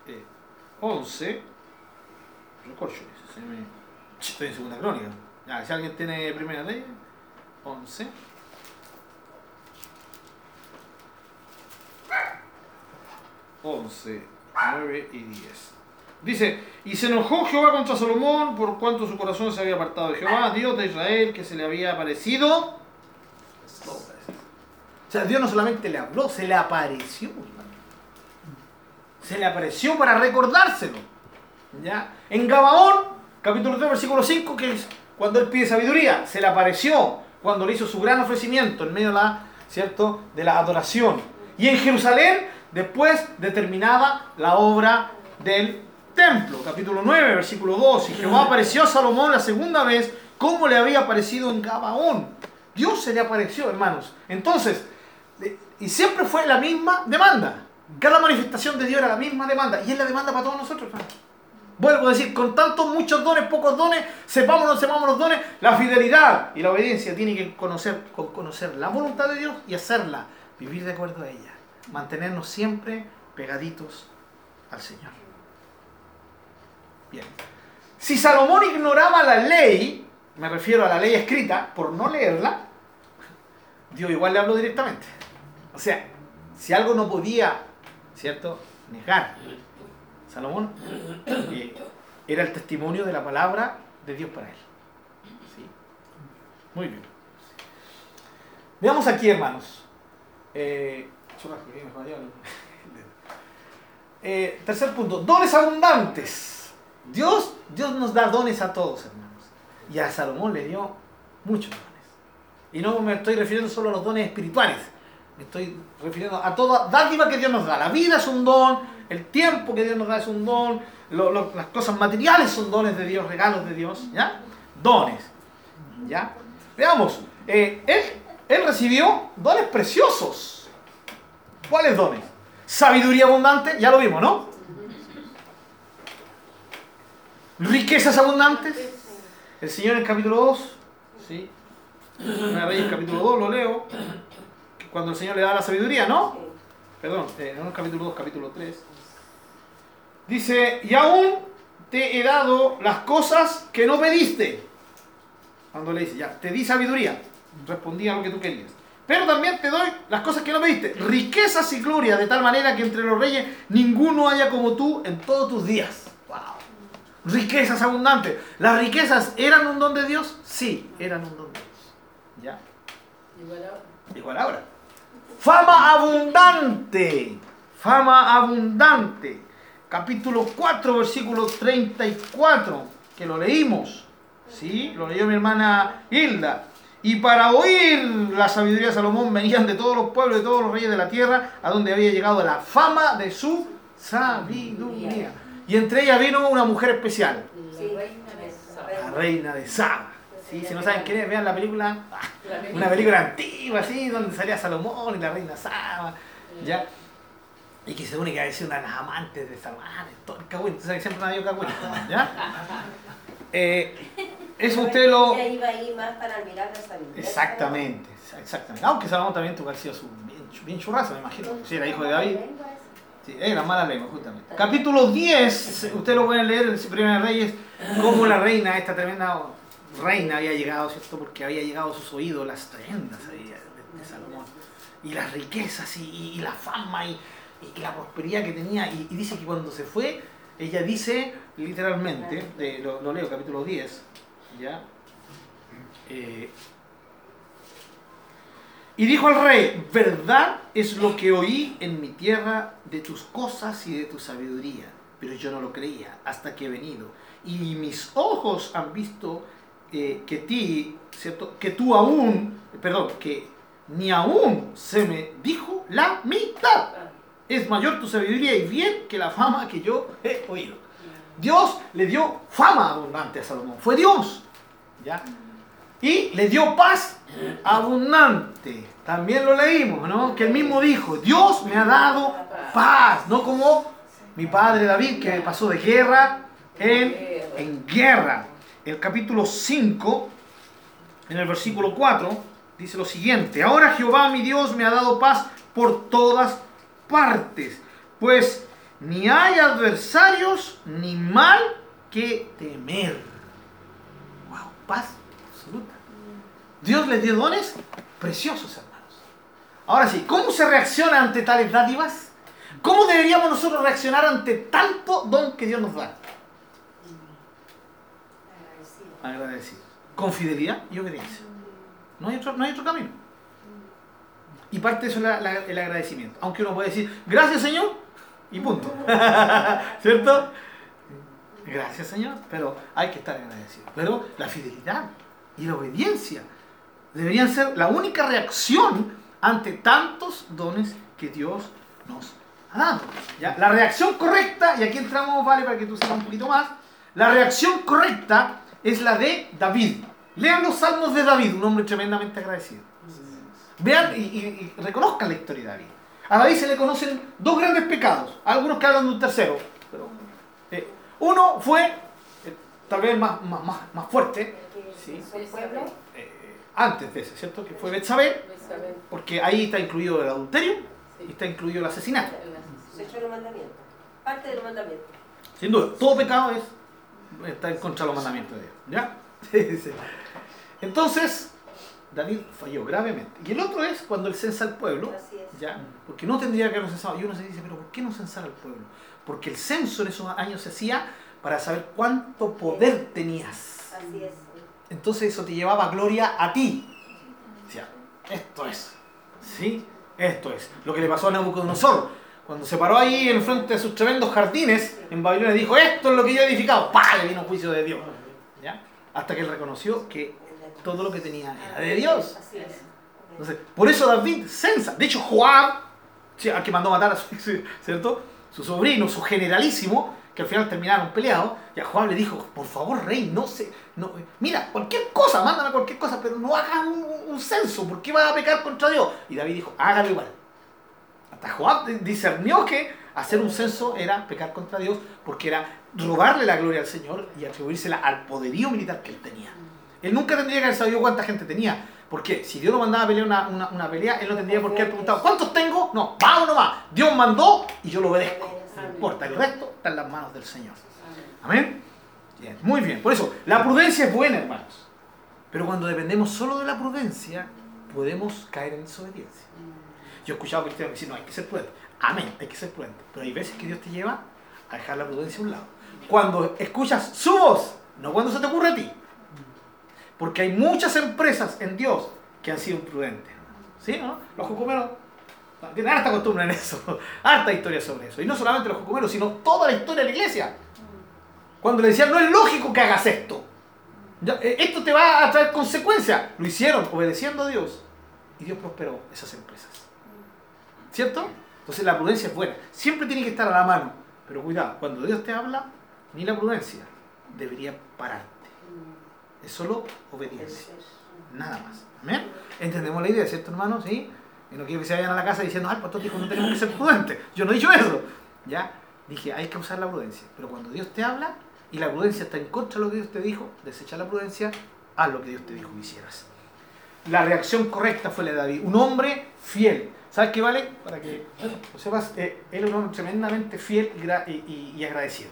Eh, 11. Me- Estoy en segunda crónica. Ya, si alguien tiene primera ley. 11. 11, 9 y 10. Dice, y se enojó Jehová contra Salomón por cuanto su corazón se había apartado de Jehová, Dios de Israel, que se le había aparecido. O sea, Dios no solamente le habló, se le apareció. Se le apareció para recordárselo. ¿Ya? En Gabaón capítulo 3, versículo 5, que es cuando él pide sabiduría, se le apareció cuando le hizo su gran ofrecimiento en medio de la, ¿cierto? de la adoración. Y en Jerusalén, después determinaba la obra del templo. Capítulo 9, versículo 2. Y Jehová apareció a Salomón la segunda vez como le había aparecido en Gabaón. Dios se le apareció, hermanos. Entonces, y siempre fue la misma demanda. Cada manifestación de Dios era la misma demanda. Y es la demanda para todos nosotros, hermanos. Vuelvo a decir, con tantos muchos dones, pocos dones, no sepamos los dones, la fidelidad y la obediencia tiene que conocer, conocer la voluntad de Dios y hacerla, vivir de acuerdo a ella, mantenernos siempre pegaditos al Señor. Bien. Si Salomón ignoraba la ley, me refiero a la ley escrita, por no leerla, Dios igual le habló directamente. O sea, si algo no podía, ¿cierto? Negar Salomón eh, era el testimonio de la palabra de Dios para él. Muy bien. Veamos aquí, hermanos. Eh, eh, tercer punto, dones abundantes. Dios, Dios nos da dones a todos, hermanos. Y a Salomón le dio muchos dones. Y no me estoy refiriendo solo a los dones espirituales. Me estoy refiriendo a toda dádiva que Dios nos da. La vida es un don, el tiempo que Dios nos da es un don, las cosas materiales son dones de Dios, regalos de Dios, ¿ya? Dones, ¿ya? Veamos, eh, él, él recibió dones preciosos. ¿Cuáles dones? Sabiduría abundante, ya lo vimos, ¿no? Riquezas abundantes. El Señor en el capítulo 2, ¿sí? Una Reyes capítulo 2, lo leo. Cuando el Señor le da la sabiduría, ¿no? Perdón, eh, no el capítulo 2, capítulo 3. Dice, y aún te he dado las cosas que no pediste. Cuando le dice, ya, te di sabiduría, respondí a lo que tú querías. Pero también te doy las cosas que no pediste, riquezas y gloria, de tal manera que entre los reyes ninguno haya como tú en todos tus días. Wow. Riquezas abundantes. ¿Las riquezas eran un don de Dios? Sí, eran un don de Dios. ¿Ya? Igual ahora. Igual ahora. Fama abundante. Fama abundante capítulo 4, versículo 34, que lo leímos. ¿Sí? Lo leyó mi hermana Hilda. Y para oír la sabiduría de Salomón venían de todos los pueblos, de todos los reyes de la tierra, a donde había llegado la fama de su sabiduría. Y entre ellas vino una mujer especial. La reina de Saba. ¿Sí? Si no saben quién es, vean la película. Una película antigua, así, donde salía Salomón y la reina Saba. ¿Ya? Y que se une que a veces una de las amantes de Salomón, todo el cagüín, que siempre me ha dio cagüín, ¿ya? Eh, eso usted lo... Iba ahí más para sabiduría. Exactamente, exactamente. Aunque Salomón también tuvo que sido su, bien, churrazo, me imagino. Sí, era hijo de David. Sí, era mala lengua, justamente. Capítulo 10, usted lo pueden leer en Primera Reyes, cómo la reina, esta tremenda reina había llegado, ¿cierto? Porque había llegado a sus oídos las tremendas de, de, Salomón. Y las riquezas y, y la fama y y la prosperidad que tenía. Y, dice que cuando se fue, ella dice literalmente, eh, lo, leo, capítulo 10, ¿ya? Eh, y dijo al rey, verdad es lo que oí en mi tierra de tus cosas y de tu sabiduría, pero yo no lo creía hasta que he venido. Y mis ojos han visto eh, que ti, ¿cierto? Que tú aún, perdón, que ni aún se me dijo la mitad es mayor tu sabiduría y bien que la fama que yo he oído. Dios le dio fama abundante a Salomón. Fue Dios. ¿ya? Y le dio paz abundante. También lo leímos, ¿no? Que él mismo dijo, Dios me ha dado paz. No como mi padre David, que pasó de guerra en, en guerra. El capítulo 5, en el versículo 4, dice lo siguiente. Ahora Jehová mi Dios me ha dado paz por todas partes, pues ni hay adversarios ni mal que temer. Wow, paz absoluta. Dios les dio dones preciosos, hermanos. Ahora sí, ¿cómo se reacciona ante tales dádivas? ¿Cómo deberíamos nosotros reaccionar ante tanto don que Dios nos da? Agradecido. Con fidelidad y obediencia. No hay otro, no hay otro camino. Y parte de eso es el agradecimiento. Aunque uno puede decir, gracias Señor, y punto. ¿Cierto? Gracias, Señor. Pero hay que estar agradecido. Pero la fidelidad y la obediencia deberían ser la única reacción ante tantos dones que Dios nos ha dado. ¿ya? La reacción correcta, y aquí entramos, vale, para que tú sepas un poquito más, la reacción correcta es la de David. Lean los salmos de David, un hombre tremendamente agradecido. Vean y, y- y reconozcan la historia de David. A David se le conocen dos grandes pecados, algunos que hablan de un tercero. Pero, eh, uno fue, eh, tal vez más, más, más, más fuerte, Sí. El pueblo, eh, antes de ese, ¿cierto? Que fue Betsabé, porque ahí está incluido el adulterio y está incluido el asesinato. se echó los mandamientos. Parte de los mandamientos. Sin duda, todo pecado es, está en contra de los mandamientos de Dios. ¿Ya? Sí. Entonces, David falló gravemente. Y el otro es cuando él censa al pueblo. ¿ya? Porque no tendría que haberlo censado. Y uno se dice, pero ¿por qué no censar al pueblo? Porque el censo en esos años se hacía para saber cuánto poder tenías. Así es. Entonces eso te llevaba gloria a ti. Decía, esto es. ¿Sí? Esto es. Lo que le pasó a Nabucodonosor. Cuando se paró ahí en frente de sus tremendos jardines en Babilonia dijo, esto es lo que yo he edificado. ¡Pah! Le vino un juicio de Dios. ¿Ya? Hasta que él reconoció que todo lo que tenía era de Dios. Así es. Entonces, por eso David censa. De hecho, Joab, al que mandó matar a su, ¿cierto? su sobrino, su generalísimo, que al final terminaron peleados, y a Joab le dijo, por favor, rey, no se... No, mira, cualquier cosa, mándame cualquier cosa, pero no hagas un, un censo, ¿por qué vas a pecar contra Dios? Y David dijo, hágalo igual. Hasta Joab discernió que hacer un censo era pecar contra Dios, porque era robarle la gloria al Señor y atribuírsela al poderío militar que él tenía. Él nunca tendría que haber sabido cuánta gente tenía. Porque si Dios lo mandaba a pelear una, una- una pelea, él no tendría por qué haber preguntado, ¿cuántos tengo? No, va uno más. Dios mandó y yo lo obedezco. No importa, el resto está en las manos del Señor. Amén. Bien, muy bien. Por eso, la prudencia es buena, hermanos. Pero cuando dependemos solo de la prudencia, podemos caer en desobediencia. Yo he escuchado cristianos decir, no, hay que ser prudente. Amén, hay que ser prudente. Pero hay veces que Dios te lleva a dejar la prudencia a un lado. Cuando escuchas su voz, no cuando se te ocurre a ti. Porque hay muchas empresas en Dios que han sido imprudentes. ¿Sí? ¿No? Los jucumeros tienen harta costumbre en eso. Harta historia sobre eso. Y no solamente los jucumeros, sino toda la historia de la iglesia. Cuando le decían, no es lógico que hagas esto. Eh, Esto te va a traer consecuencias. Lo hicieron obedeciendo a Dios. Y Dios prosperó esas empresas. ¿Cierto? Entonces la prudencia es buena. Siempre tiene que estar a la mano. Pero cuidado, cuando Dios te habla, ni la prudencia debería pararte. Es solo obediencia. Nada más. ¿Amén? Entendemos la idea, ¿cierto, hermano? ¿Sí? Y no quiero que se vayan a la casa diciendo, ay, pastor dijo, no tenemos que ser prudentes. Yo no he dicho eso. Ya, dije, hay que usar la prudencia. Pero cuando Dios te habla y la prudencia está en contra de lo que Dios te dijo, desecha la prudencia, haz lo que Dios te dijo que hicieras. La reacción correcta fue la de David. Un hombre fiel. ¿Sabes qué vale? Para que lo sepas, eh, él era un hombre tremendamente fiel y- y- y agradecido.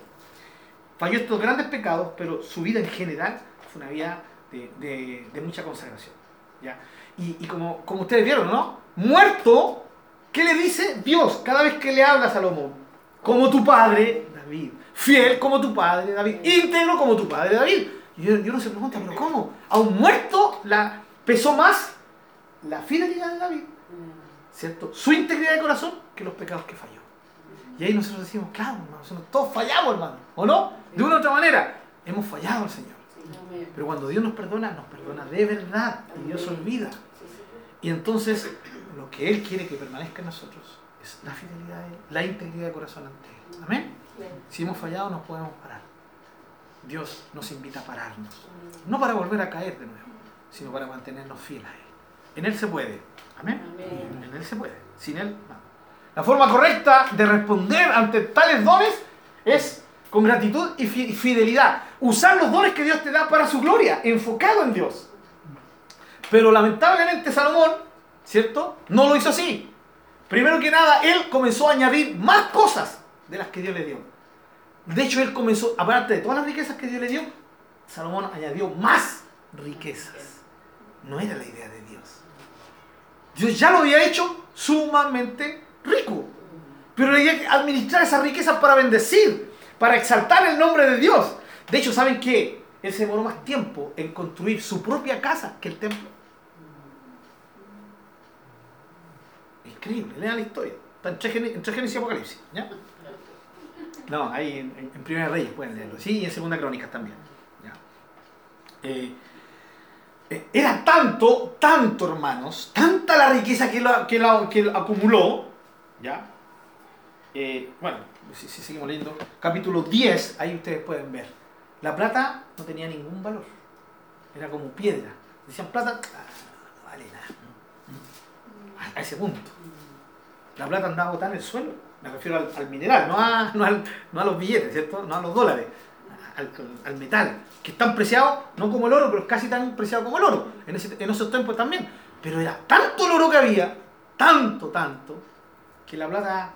Falló estos grandes pecados, pero su vida en general fue una vida de, de- de mucha consagración. ¿ya? Y, y como, como ustedes vieron, ¿no? Muerto, ¿qué le dice Dios cada vez que le habla a Salomón? Como tu padre, David. Fiel como tu padre, David. Íntegro como tu padre, David. Y yo, yo no se pregunta, ¿pero cómo? A un muerto la, pesó más la fidelidad de David, ¿cierto? Su integridad de corazón que los pecados que falló. Y ahí nosotros decimos, claro, hermano, nosotros todos fallamos, hermano. ¿O no? De una u otra manera, hemos fallado al Señor. Pero cuando Dios nos perdona, nos perdona de verdad y Dios olvida. Y entonces lo que Él quiere que permanezca en nosotros es la fidelidad, a Él, la integridad de corazón ante Él. Amén. Si hemos fallado, nos podemos parar. Dios nos invita a pararnos. No para volver a caer de nuevo, sino para mantenernos fieles a Él. En Él se puede. Amén. Amén. En Él se puede. Sin Él, no. La forma correcta de responder ante tales dones es con gratitud y fi- y fidelidad. Usar los dones que Dios te da para su gloria, enfocado en Dios. Pero lamentablemente Salomón, ¿cierto? No lo hizo así. Primero que nada, él comenzó a añadir más cosas de las que Dios le dio. De hecho, él comenzó, aparte de todas las riquezas que Dios le dio, Salomón añadió más riquezas. No era la idea de Dios. Dios ya lo había hecho sumamente rico. Pero había que administrar esas riquezas para bendecir, para exaltar el nombre de Dios. De hecho, ¿saben qué? Él se demoró más tiempo en construir su propia casa que el templo. Increíble, lean la historia. Está entre, Génesis- y Apocalipsis. No, ahí en, en, Primera Reyes pueden leerlo. Sí, y en Segunda Crónicas también. Eh, eh, era tanto, tanto, hermanos, tanta la riqueza que lo acumuló, ¿ya? Eh, bueno, si, si seguimos leyendo, capítulo 10, ahí ustedes pueden ver. La plata no tenía ningún valor, era como piedra. Decían plata, ah, no vale nada. A, a ese punto. La plata andaba botada en el suelo, me refiero al, al mineral, no a, no, al- no a los billetes, ¿cierto? No a los dólares, al, al metal, que es tan preciado, no como el oro, pero es casi tan preciado como el oro, en, ese- en esos tiempos también. Pero era tanto el oro que había, tanto, tanto, que la plata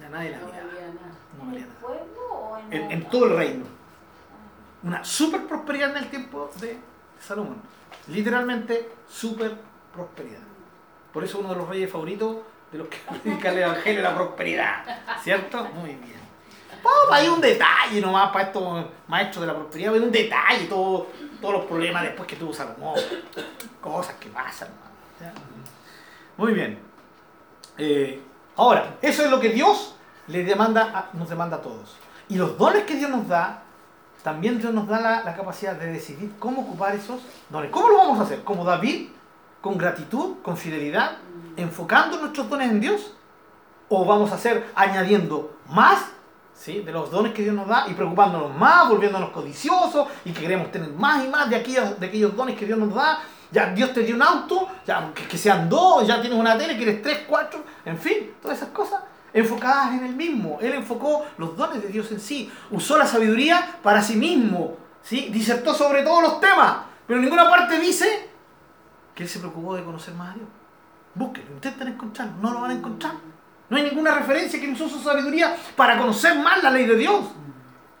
ya nadie la No miraba, valía nada. no ¿En valía nada. en, En, todo el reino. Una super prosperidad en el tiempo de Salomón. Literalmente super prosperidad. Por eso uno de los reyes favoritos de los que predica el evangelio es la prosperidad. ¿Cierto? Muy bien. Oh, hay un detalle nomás para estos maestros de la prosperidad, hay un detalle, todo, todos los problemas después que tuvo Salomón. Cosas que pasan. Muy bien. Eh, ahora, eso es lo que Dios demanda nos demanda a todos. Y los dones que Dios nos da, también Dios nos da la, capacidad de decidir cómo ocupar esos dones. ¿Cómo lo vamos a hacer? ¿Como David? ¿Con gratitud? ¿Con fidelidad? ¿Enfocando nuestros dones en Dios? ¿O vamos a hacer añadiendo más ¿sí? de los dones que Dios nos da y preocupándonos más, volviéndonos codiciosos y que queremos tener más y más de de aquellos dones que Dios nos da? Ya Dios te dio un auto, ya que, que sean dos, ya tienes una tele, quieres tres, cuatro, en fin, todas esas cosas enfocadas en el mismo. Él enfocó los dones de Dios en sí, usó la sabiduría para sí mismo, ¿sí? disertó sobre todos los temas, pero en ninguna parte dice que él se preocupó de conocer más a Dios. Búsquenlo, intenten encontrarlo, no lo van a encontrar. No hay ninguna referencia que él usó su sabiduría para conocer más la ley de Dios.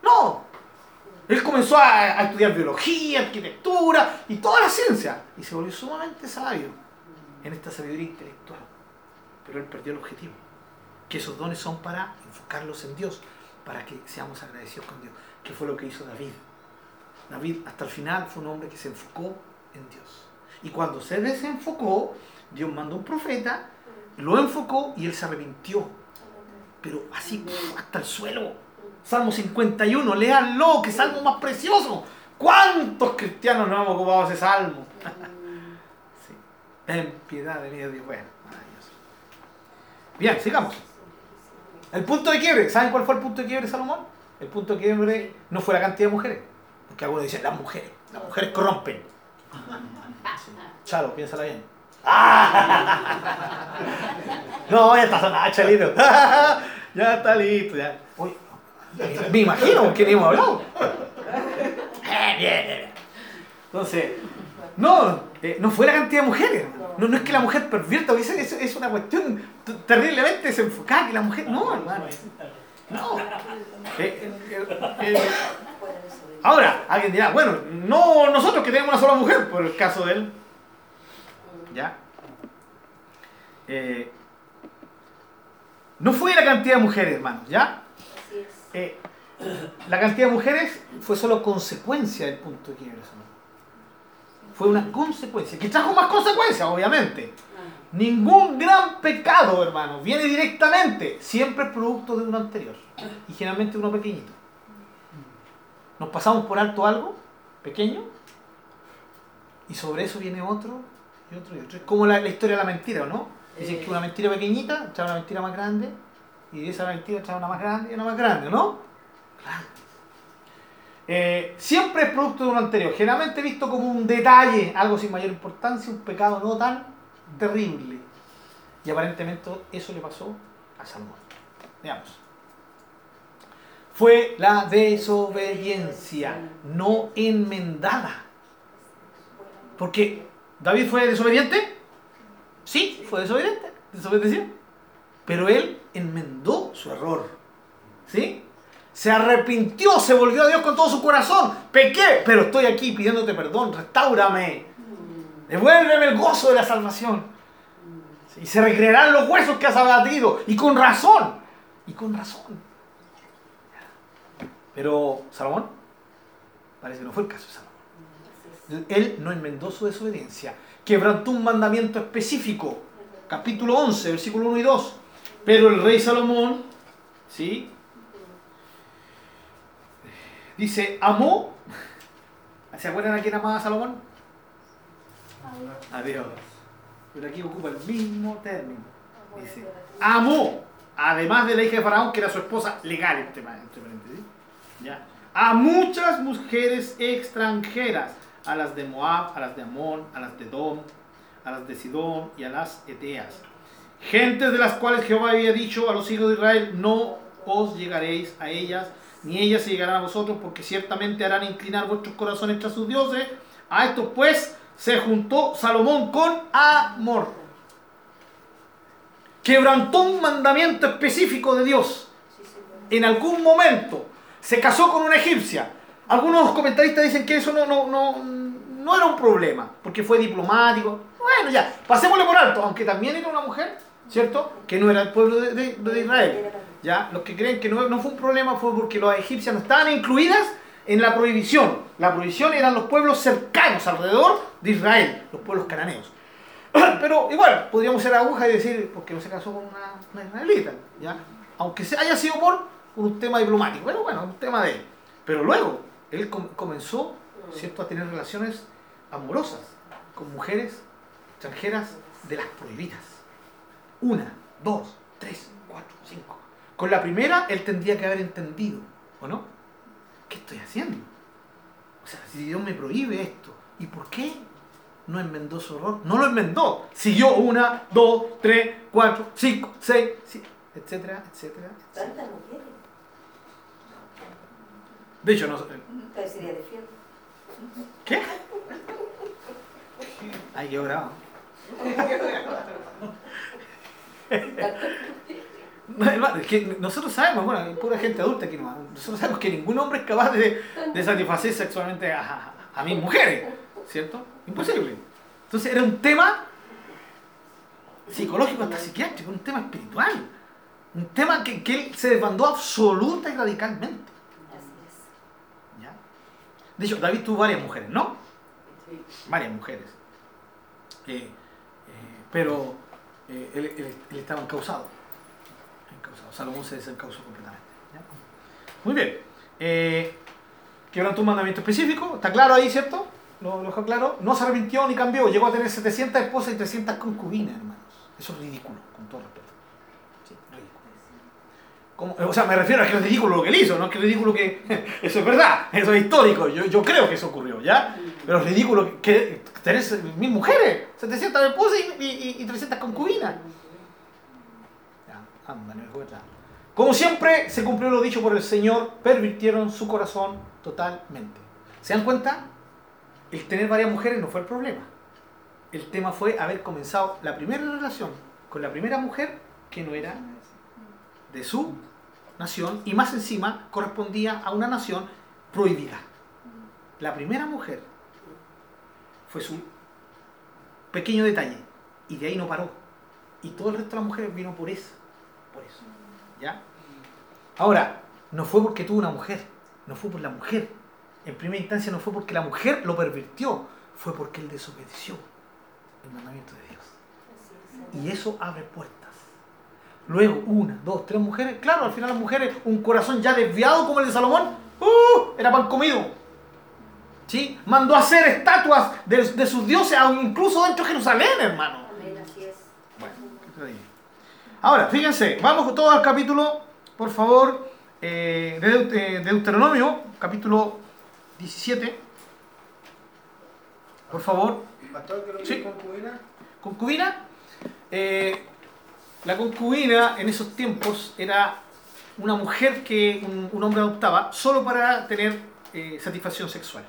No. Él comenzó a, a estudiar biología, arquitectura y toda la ciencia. Y se volvió sumamente sabio en esta sabiduría intelectual. Pero él perdió el objetivo. Que esos dones son para enfocarlos en Dios, para que seamos agradecidos con Dios. Que fue lo que hizo David. David hasta el final fue un hombre que se enfocó en Dios. Y cuando se desenfocó, Dios mandó un profeta, lo enfocó y él se arrepintió. Pero así hasta el suelo. Salmo 51, léanlo, que salmo más precioso. ¿Cuántos cristianos no hemos ocupado ese salmo? Sí. Ten piedad de mí, Dios. Bueno, maravilloso. Bien, sigamos. El punto de quiebre. ¿Saben cuál fue el punto de quiebre Salomón? El punto de quiebre no fue la cantidad de mujeres. Porque algunos dicen, las mujeres. Las mujeres corrompen. Chalo, piénsala bien. No, ya está sonada, Chalito. ya está listo. Ya. Uy, me imagino que hemos hablado. Eh. Entonces, no, eh, no fue la cantidad de mujeres. No, no es que la mujer pervierta, porque es, es, es una cuestión terriblemente desenfocada, que la mujer. No, hermano. No. Eh, ahora, alguien dirá, bueno, no nosotros que tenemos una sola mujer, por el caso de él. ¿Ya? Eh, no fue la cantidad de mujeres, hermanos, ¿ya? Eh, la cantidad de mujeres fue solo consecuencia del punto de quiebre. hermano. Fue una consecuencia, que trajo más consecuencias, obviamente. Ningún gran pecado, hermano, viene directamente, siempre es producto de uno anterior. Y generalmente uno pequeñito. Nos pasamos por alto algo pequeño y sobre eso viene otro y otro y otro. Es como la, la historia de la mentira, ¿o ¿no? Dicen que una mentira pequeñita trae una mentira más grande y esa mentira trae una más grande y una más grande, ¿no? Claro. Eh, siempre es producto de uno anterior, generalmente visto como un detalle, algo sin mayor importancia, un pecado no tan terrible. Y aparentemente eso le pasó a Salomón. Veamos. Fue la desobediencia no enmendada. Porque David fue desobediente. Sí, fue desobediente. Desobedeció. Pero él enmendó su error. ¿Sí? Se arrepintió, se volvió a Dios con todo su corazón. Pequé, pero estoy aquí pidiéndote perdón. Restáurame. Devuélveme el gozo de la salvación. Y se recrearán los huesos que has abatido. Y con razón. Y con razón. Pero Salomón, parece que no fue el caso de Salomón. Él no enmendó su desobediencia. Quebrantó un mandamiento específico. Capítulo 11, versículo 1 y 2. Pero el rey Salomón, ¿sí? Dice, amó. ¿Se acuerdan a quién amaba Salomón? A Dios. Pero aquí ocupa el mismo término. Dice, amó, además de la hija de Faraón, que era su esposa legal, paréntesis, ¿ya? a muchas mujeres extranjeras, a las de Moab, a las de Amón, a las de Dom, a las de Sidón y a las Eteas. Gentes de las cuales Jehová había dicho a los hijos de Israel, no os llegaréis a ellas, ni ellas se llegarán a vosotros, porque ciertamente harán inclinar vuestros corazones tras sus dioses. A esto pues se juntó Salomón con Amor. Quebrantó un mandamiento específico de Dios. En algún momento se casó con una egipcia. Algunos comentaristas dicen que eso no, no, no, no era un problema, porque fue diplomático. Bueno, ya, pasémosle por alto, aunque también era una mujer, ¿cierto? Que no era el pueblo de, de- Israel. ¿ya? Los que creen que no, no fue un problema fue porque los egipcias no estaban incluidas en la prohibición. La prohibición eran los pueblos cercanos alrededor de Israel, los pueblos cananeos. Pero igual, podríamos ser aguja y decir, porque no se casó con una, una israelita, ¿ya? Aunque haya sido por un tema diplomático. Bueno, bueno, un tema de él. Pero luego, él com- comenzó, ¿cierto?, a tener relaciones amorosas con mujeres extranjeras de las prohibidas. Una, dos, tres, cuatro, cinco. Con la primera, él tendría que haber entendido, ¿o no? ¿Qué estoy haciendo? O sea, si Dios me prohíbe esto, ¿y por qué no enmendó su error? No lo enmendó. Siguió una, dos, tres, cuatro, cinco, seis, siete, etcétera, etcétera. etcétera. De hecho, no, Entonces sería de fiel. ¿Qué? Ay, qué bravo. Es que nosotros sabemos, bueno, hay pura gente adulta aquí nomás, nosotros sabemos que ningún hombre es capaz de, de satisfacer sexualmente a, a- a mis mujeres, ¿cierto? Imposible. Entonces era un tema psicológico hasta psiquiátrico, un tema espiritual, un tema que, que él se desbandó absoluta y radicalmente. Así es. ¿ya? De hecho, David tuvo varias mujeres, ¿no? Varias mujeres. Eh, eh, pero eh, él, él- él estaba encausado. encausado. Salomón se desencausó completamente. Muy bien. Eh, quebrantó un mandamiento específico, está claro ahí, ¿cierto? Lo, dejó claro. No se arrepintió ni cambió. Llegó a tener 700 esposas y 300 concubinas, hermanos. Eso es ridículo, con todo respeto. O sea, me refiero a que es ridículo lo que él hizo, no es que es ridículo que... Eso es verdad, eso es histórico, yo, yo creo que eso ocurrió, ¿ya? Pero es ridículo que tenés mil mujeres, 700 esposas y, y, y 300 concubinas. Anda, no. Como siempre, se cumplió lo dicho por el Señor, pervirtieron su corazón totalmente. ¿Se dan cuenta? El tener varias mujeres no fue el problema. El tema fue haber comenzado la primera relación con la primera mujer que no era de su nación y más encima correspondía a una nación prohibida. La primera mujer fue su pequeño detalle y de ahí no paró. Y todo el resto de las mujeres vino por eso. Por eso. ¿Ya? Ahora, no fue porque tuvo una mujer, no fue por la mujer. En primera instancia no fue porque la mujer lo pervirtió, fue porque él desobedeció el mandamiento de Dios. Y eso abre puertas. Luego, una, dos, tres mujeres. Claro, al final las mujeres, un corazón ya desviado como el de Salomón, ¡uh! era pan comido. ¿Sí? Mandó a hacer estatuas de, de sus dioses, incluso dentro de Jerusalén, hermano. Amén, así es. Bueno. Ahora, fíjense, vamos todos al capítulo, por favor, eh, de eh, Deuteronomio, capítulo 17. Por favor, Pastor, Sí. concubina, concubina. eh, la concubina en esos tiempos era una mujer que un, un hombre adoptaba solo para tener eh, satisfacción sexual.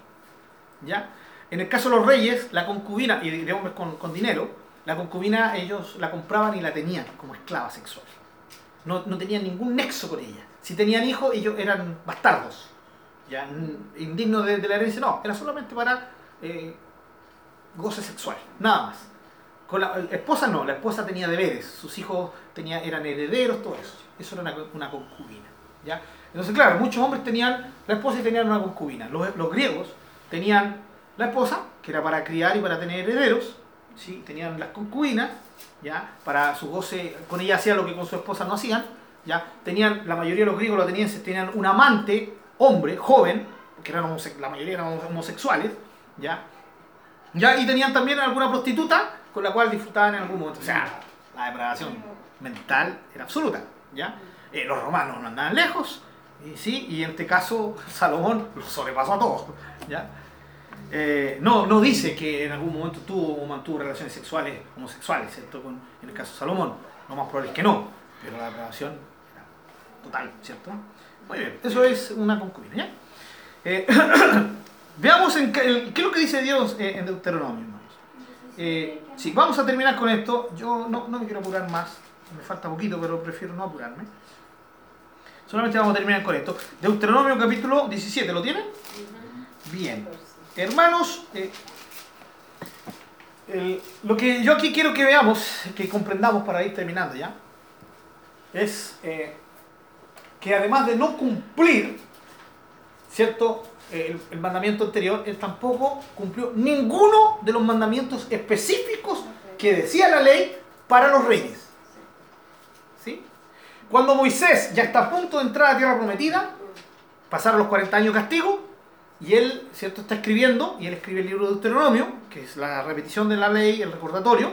En el caso de los reyes, la concubina, y de hombres con, con dinero, la concubina ellos la compraban y la tenían como esclava sexual. No, no tenían ningún nexo con ella. Si tenían hijos, ellos eran bastardos. Ya, indignos de, la herencia, no, era solamente para eh, goce sexual, nada más. Con la, esposa no, la esposa tenía deberes, sus hijos tenía, eran herederos, todo eso. Eso era una, una concubina. ¿ya? Entonces, claro, muchos hombres tenían la esposa y tenían una concubina. Los, los griegos tenían la esposa, que era para criar y para tener herederos, ¿sí? tenían las concubinas, ¿ya? para su goce, con ella hacían lo que con su esposa no hacían, ¿ya? tenían, la mayoría de los griegos lo tenían, tenían un amante, hombre, joven, porque eran la mayoría eran homosexuales, ¿ya? ¿ya? Y tenían también alguna prostituta con la cual disfrutaban en algún momento. O sea, la depravación mental era absoluta, ¿ya? Eh, los romanos no andaban lejos, y sí, y en este caso Salomón lo sobrepasó a todos, ¿ya? Eh, no, no dice que en algún momento tuvo o mantuvo relaciones sexuales homosexuales, ¿cierto? Con, en el caso de Salomón. Lo más probable es que no, pero la depravación era total, ¿cierto? Muy bien, eso es una concubina, ¿ya? Eh, veamos en qué, es lo que dice Dios eh, en Deuteronomio, hermanos. Eh, sí, vamos a terminar con esto. Yo no, no me quiero apurar más, me falta poquito, pero prefiero no apurarme. Solamente vamos a terminar con esto. Deuteronomio capítulo 17, ¿lo tienen? Bien. Hermanos, eh, lo que yo aquí quiero que veamos, que comprendamos para ir terminando ya, es eh, que además de no cumplir, ¿cierto? El, el mandamiento anterior, él tampoco cumplió ninguno de los mandamientos específicos que decía la ley para los reyes. ¿Sí? Cuando Moisés ya está a punto de entrar a la tierra prometida, pasaron los 40 años de castigo, y él, ¿cierto?, está escribiendo, y él escribe el libro de Deuteronomio, que es la repetición de la ley, el recordatorio.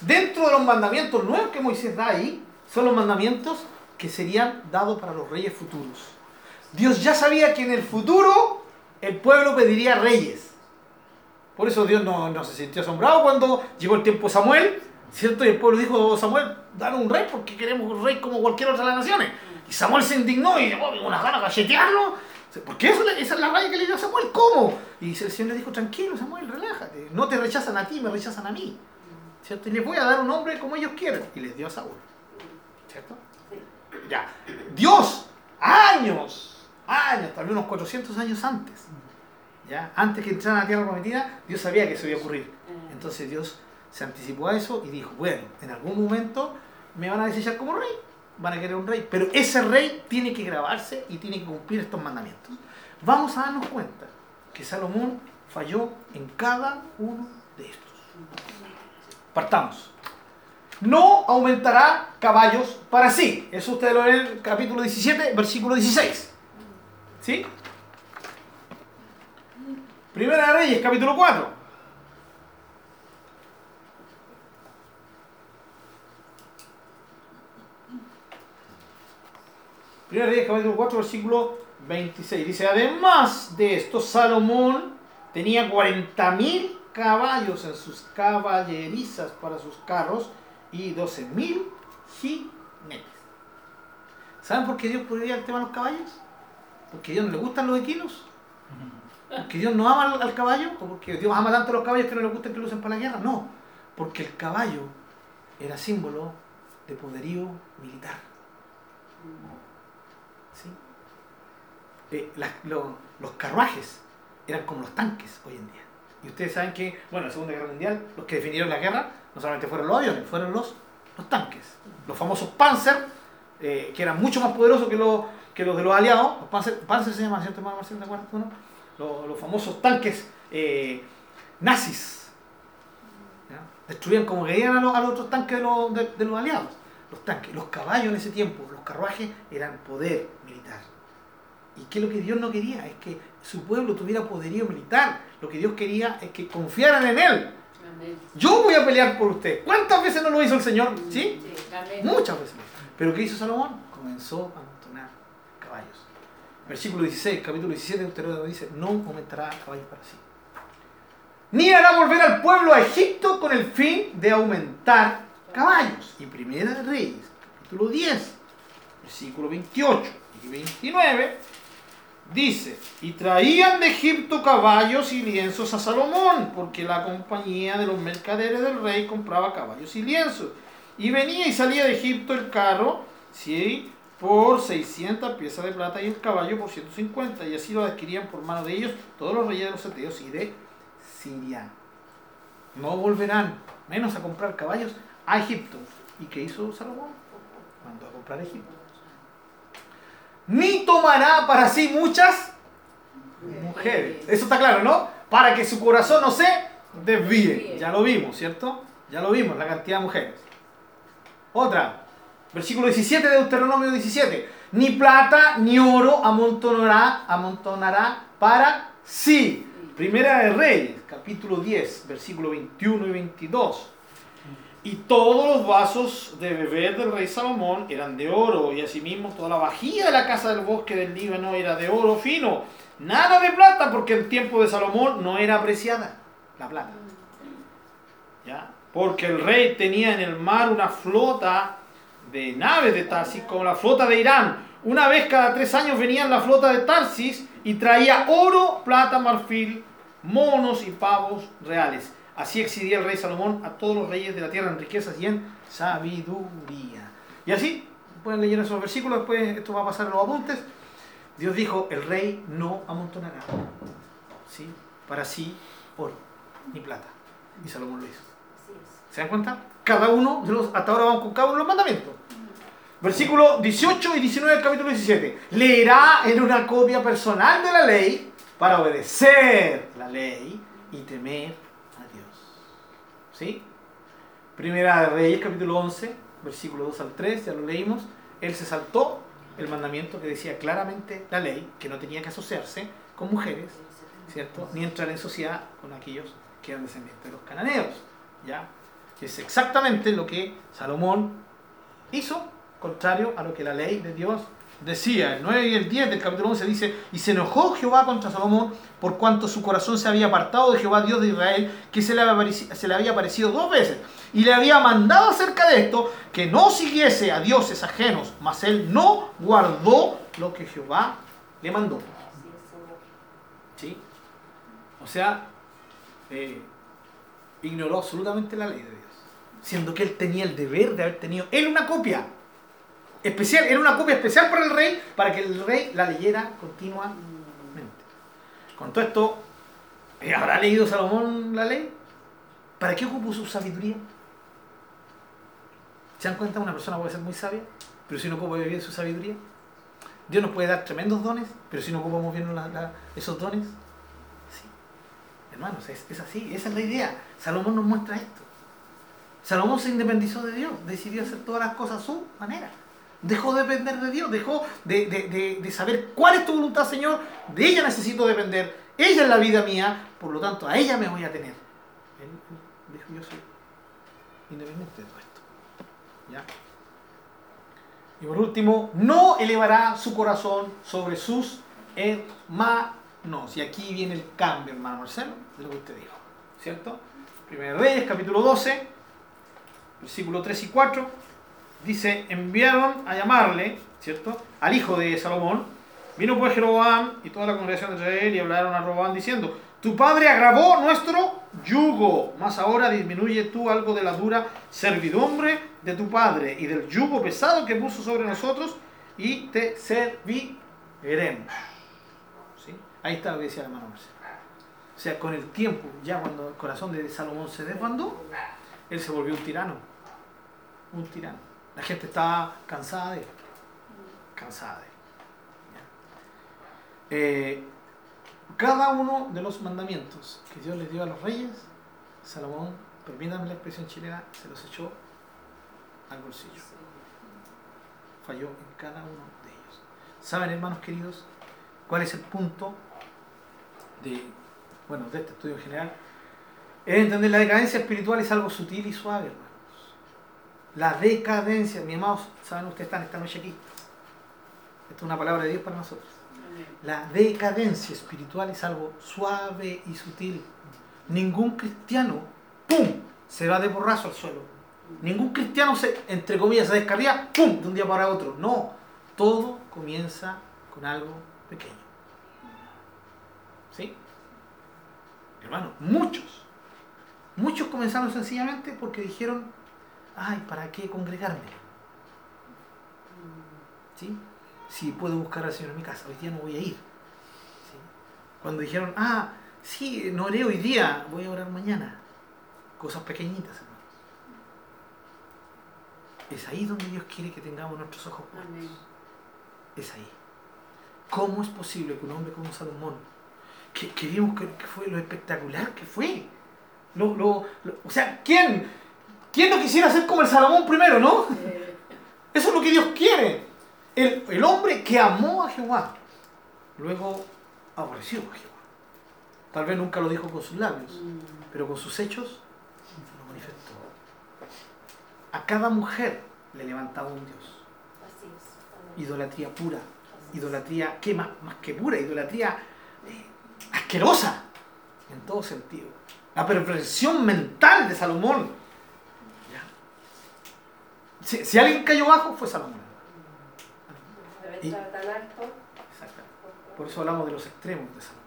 Dentro de los mandamientos nuevos que Moisés da ahí, son los mandamientos que serían dados para los reyes futuros. Dios ya sabía que en el futuro el pueblo pediría reyes. Por eso Dios no, no se sintió asombrado cuando llegó el tiempo de Samuel, ¿cierto? Y el pueblo dijo, Samuel, danos un rey porque queremos un rey como cualquier otra de las naciones. Y Samuel se indignó y dijo, oh, unas ganas de galletearlo. Porque esa es la raya que le dio a Samuel, ¿cómo? Y el Señor le dijo, tranquilo Samuel, relájate. No te rechazan a ti, me rechazan a mí. ¿Cierto? Y les voy a dar un nombre como ellos quieren. Y les dio a Saúl. ¿Cierto? Ya. Dios, años, años, tal vez unos 400 años antes, ¿ya? antes que entraran a la tierra prometida, Dios sabía que eso iba a ocurrir. Entonces Dios se anticipó a eso y dijo, bueno, en algún momento me van a desechar como rey, van a querer un rey, pero ese rey tiene que grabarse y tiene que cumplir estos mandamientos. Vamos a darnos cuenta que Salomón falló en cada uno de estos. Partamos. No aumentará caballos para sí. Eso ustedes lo ven en el capítulo 17, versículo 16. ¿Sí? Primera de Reyes, capítulo 4. Primera de Reyes, capítulo 4, versículo 26. Dice, además de esto, Salomón tenía 40.000 caballos en sus caballerizas para sus carros y 12.000 jinetes. ¿Saben por qué Dios prohibía el tema de los caballos? Porque a Dios no le gustan los equinos. Porque Dios no ama al, al caballo, o porque Dios ama tanto a los caballos que no le gusta que lo usen para la guerra. No, porque el caballo era símbolo de poderío militar. Eh, los carruajes eran como los tanques hoy en día. Y ustedes saben que, bueno, en la Segunda Guerra Mundial, los que definieron la guerra no solamente fueron los aviones, fueron los, tanques. Los famosos Panzer, eh, que eran mucho más poderosos que los, que los de los aliados. Los Panzer, Panzer se llama, ¿cierto, Marcelo? ¿Te no? Los, los famosos tanques eh, nazis. Destruían como querían a los, a los otros tanques de los aliados. Los tanques, los caballos en ese tiempo, los carruajes eran poder militar. ¿Y qué es lo que Dios no quería? Es que su pueblo tuviera poderío militar. Lo que Dios quería es que confiaran en Él. Amén. Yo voy a pelear por usted. ¿Cuántas veces no lo hizo el Señor? ¿Sí? Sí. Muchas veces. Pero ¿qué hizo Salomón? Comenzó a amontonar caballos. Versículo 16, capítulo 17 de Deuteronomio dice, no aumentará caballos para sí. Ni hará volver al pueblo a Egipto con el fin de aumentar caballos. Y Primera de Reyes, capítulo 10, versículo 28 y 29, dice, y traían de Egipto caballos y lienzos a Salomón, porque la compañía de los mercaderes del rey compraba caballos y lienzos. Y venía y salía de Egipto el carro, sí, por 600 piezas de plata y el caballo por 150. Y así lo adquirían por mano de ellos todos los reyes de los seteos y de Siria. No volverán, menos a comprar caballos, a Egipto. ¿Y qué hizo Salomón? Mandó a comprar Egipto. Ni tomará para sí muchas mujeres. Eso está claro, ¿no? Para que su corazón no se desvíe. Ya lo vimos, ¿cierto? Ya lo vimos, la cantidad de mujeres. Otra, versículo 17 de Deuteronomio 17. Ni plata ni oro amontonará, amontonará para sí. Primera de Reyes, capítulo 10, versículo 21 y 22. Y todos los vasos de beber del rey Salomón eran de oro, y asimismo toda la vajilla de la casa del bosque del Líbano era de oro fino, nada de plata, porque en tiempo de Salomón no era apreciada la plata. ¿Ya? Porque el rey tenía en el mar una flota de naves de Tarsis, como la flota de Irán. Una vez cada tres años venían la flota de Tarsis y traía oro, plata, marfil, monos y pavos reales. Así exhibía el rey Salomón a todos los reyes de la tierra en riquezas y en sabiduría. Y así, pueden leer esos versículos, después esto va a pasar en los apuntes. Dios dijo, el rey no amontonará, ¿sí? Para sí, oro ni plata. Y Salomón lo hizo. ¿Se dan cuenta? Cada uno de los, hasta ahora vamos con cada uno de los mandamientos. Versículo 18 y 19 del capítulo 17. Leerá en una copia personal de la ley para obedecer la ley y temer. ¿Sí? Primera Reyes, capítulo 11, versículo 2 al 3, ya lo leímos. Él se saltó el mandamiento que decía claramente la ley, que no tenía que asociarse con mujeres, ¿cierto? Ni entrar en sociedad con aquellos que eran descendientes de los cananeos. ¿Ya? Es exactamente lo que Salomón hizo, contrario a lo que la ley de Dios decía. El 9 y el 10 del capítulo 11 dice, y se enojó Jehová contra Salomón por cuanto su corazón se había apartado de Jehová Dios de Israel, que se le había se le había aparecido dos veces, y le había mandado acerca de esto que no siguiese a dioses ajenos, mas él no guardó lo que Jehová le mandó. ¿Sí? O sea, eh, ignoró absolutamente la ley de Dios. Siendo que él tenía el deber de haber tenido él una copia especial, era una copia especial para el rey, para que el rey la leyera continuamente. Con todo esto, eh, ¿habrá leído Salomón la ley? ¿Para qué ocupó su sabiduría? ¿Se dan cuenta? Una persona puede ser muy sabia, pero si no ocupa bien su sabiduría. Dios nos puede dar tremendos dones, pero si no ocupamos bien esos dones, sí. Hermanos, es, es así, esa es la idea. Salomón nos muestra esto. Salomón se independizó de Dios, decidió hacer todas las cosas a su manera. Dejó de depender de Dios, dejó de, de- de- de saber cuál es tu voluntad, Señor. De ella necesito depender. Ella es la vida mía, por lo tanto, a ella me voy a tener. Él, dijo, yo soy independiente de todo esto. Y por último, no elevará su corazón sobre sus hermanos. Y aquí viene el cambio, hermano Marcelo, de lo que usted dijo. ¿Cierto? Primero Reyes, capítulo 12, versículo 3 y 4. Dice, enviaron a llamarle, ¿cierto? Al hijo de Salomón. Vino pues Jeroboam y toda la congregación de Israel y hablaron a Roboam diciendo, tu padre agravó nuestro yugo, mas ahora disminuye tú algo de la dura servidumbre de tu padre y del yugo pesado que puso sobre nosotros y te serviremos. Ahí está lo que decía la hermano Marcelo. O sea, con el tiempo, ya cuando el corazón de Salomón se desbandó, él se volvió un tirano. Un tirano. La gente estaba cansada de él. Cansada de él. Eh, cada uno de los mandamientos que Dios les dio a los reyes, Salomón, permítanme la expresión chilena, se los echó al bolsillo. Falló en cada uno de ellos. ¿Saben, hermanos queridos, cuál es el punto de, bueno, de este estudio en general? Es entender la decadencia espiritual es algo sutil y suave, hermanos. La decadencia, mi amados, saben ustedes están esta noche aquí. Esto es una palabra de Dios para nosotros. La decadencia espiritual es algo suave y sutil. Ningún cristiano, ¡pum!, se va de borrazo al suelo. Ningún cristiano se, entre comillas, se descarría, ¡pum!, de un día para otro. No, todo comienza con algo pequeño. ¿Sí? Hermano, muchos, muchos comenzaron sencillamente porque dijeron, ay, ¿para qué congregarme? ¿Sí? Si puedo buscar al Señor en mi casa, hoy día no voy a ir. ¿Sí? Cuando dijeron, ah, sí, no oré hoy día, voy a orar mañana. Cosas pequeñitas, hermanos. Es ahí donde Dios quiere que tengamos nuestros ojos puestos. Amén. Es ahí. ¿Cómo es posible que un hombre como Salomón, que, que vimos que, que fue lo espectacular que fue? Lo, lo- lo- o sea, ¿quién, ¿quién no quisiera ser como el Salomón primero, no? Eso es lo que Dios quiere. El, el hombre que amó a Jehová, luego aborrecido por Jehová. Tal vez nunca lo dijo con sus labios, Mm. pero con sus hechos lo manifestó. A cada mujer le levantaba un Dios. Idolatría pura, idolatría, ¿qué más, más que pura? Idolatría eh, asquerosa, en todo sentido. La perversión mental de Salomón. Si, si alguien cayó bajo, fue Salomón. Y-. Por eso hablamos de los extremos de Salomón.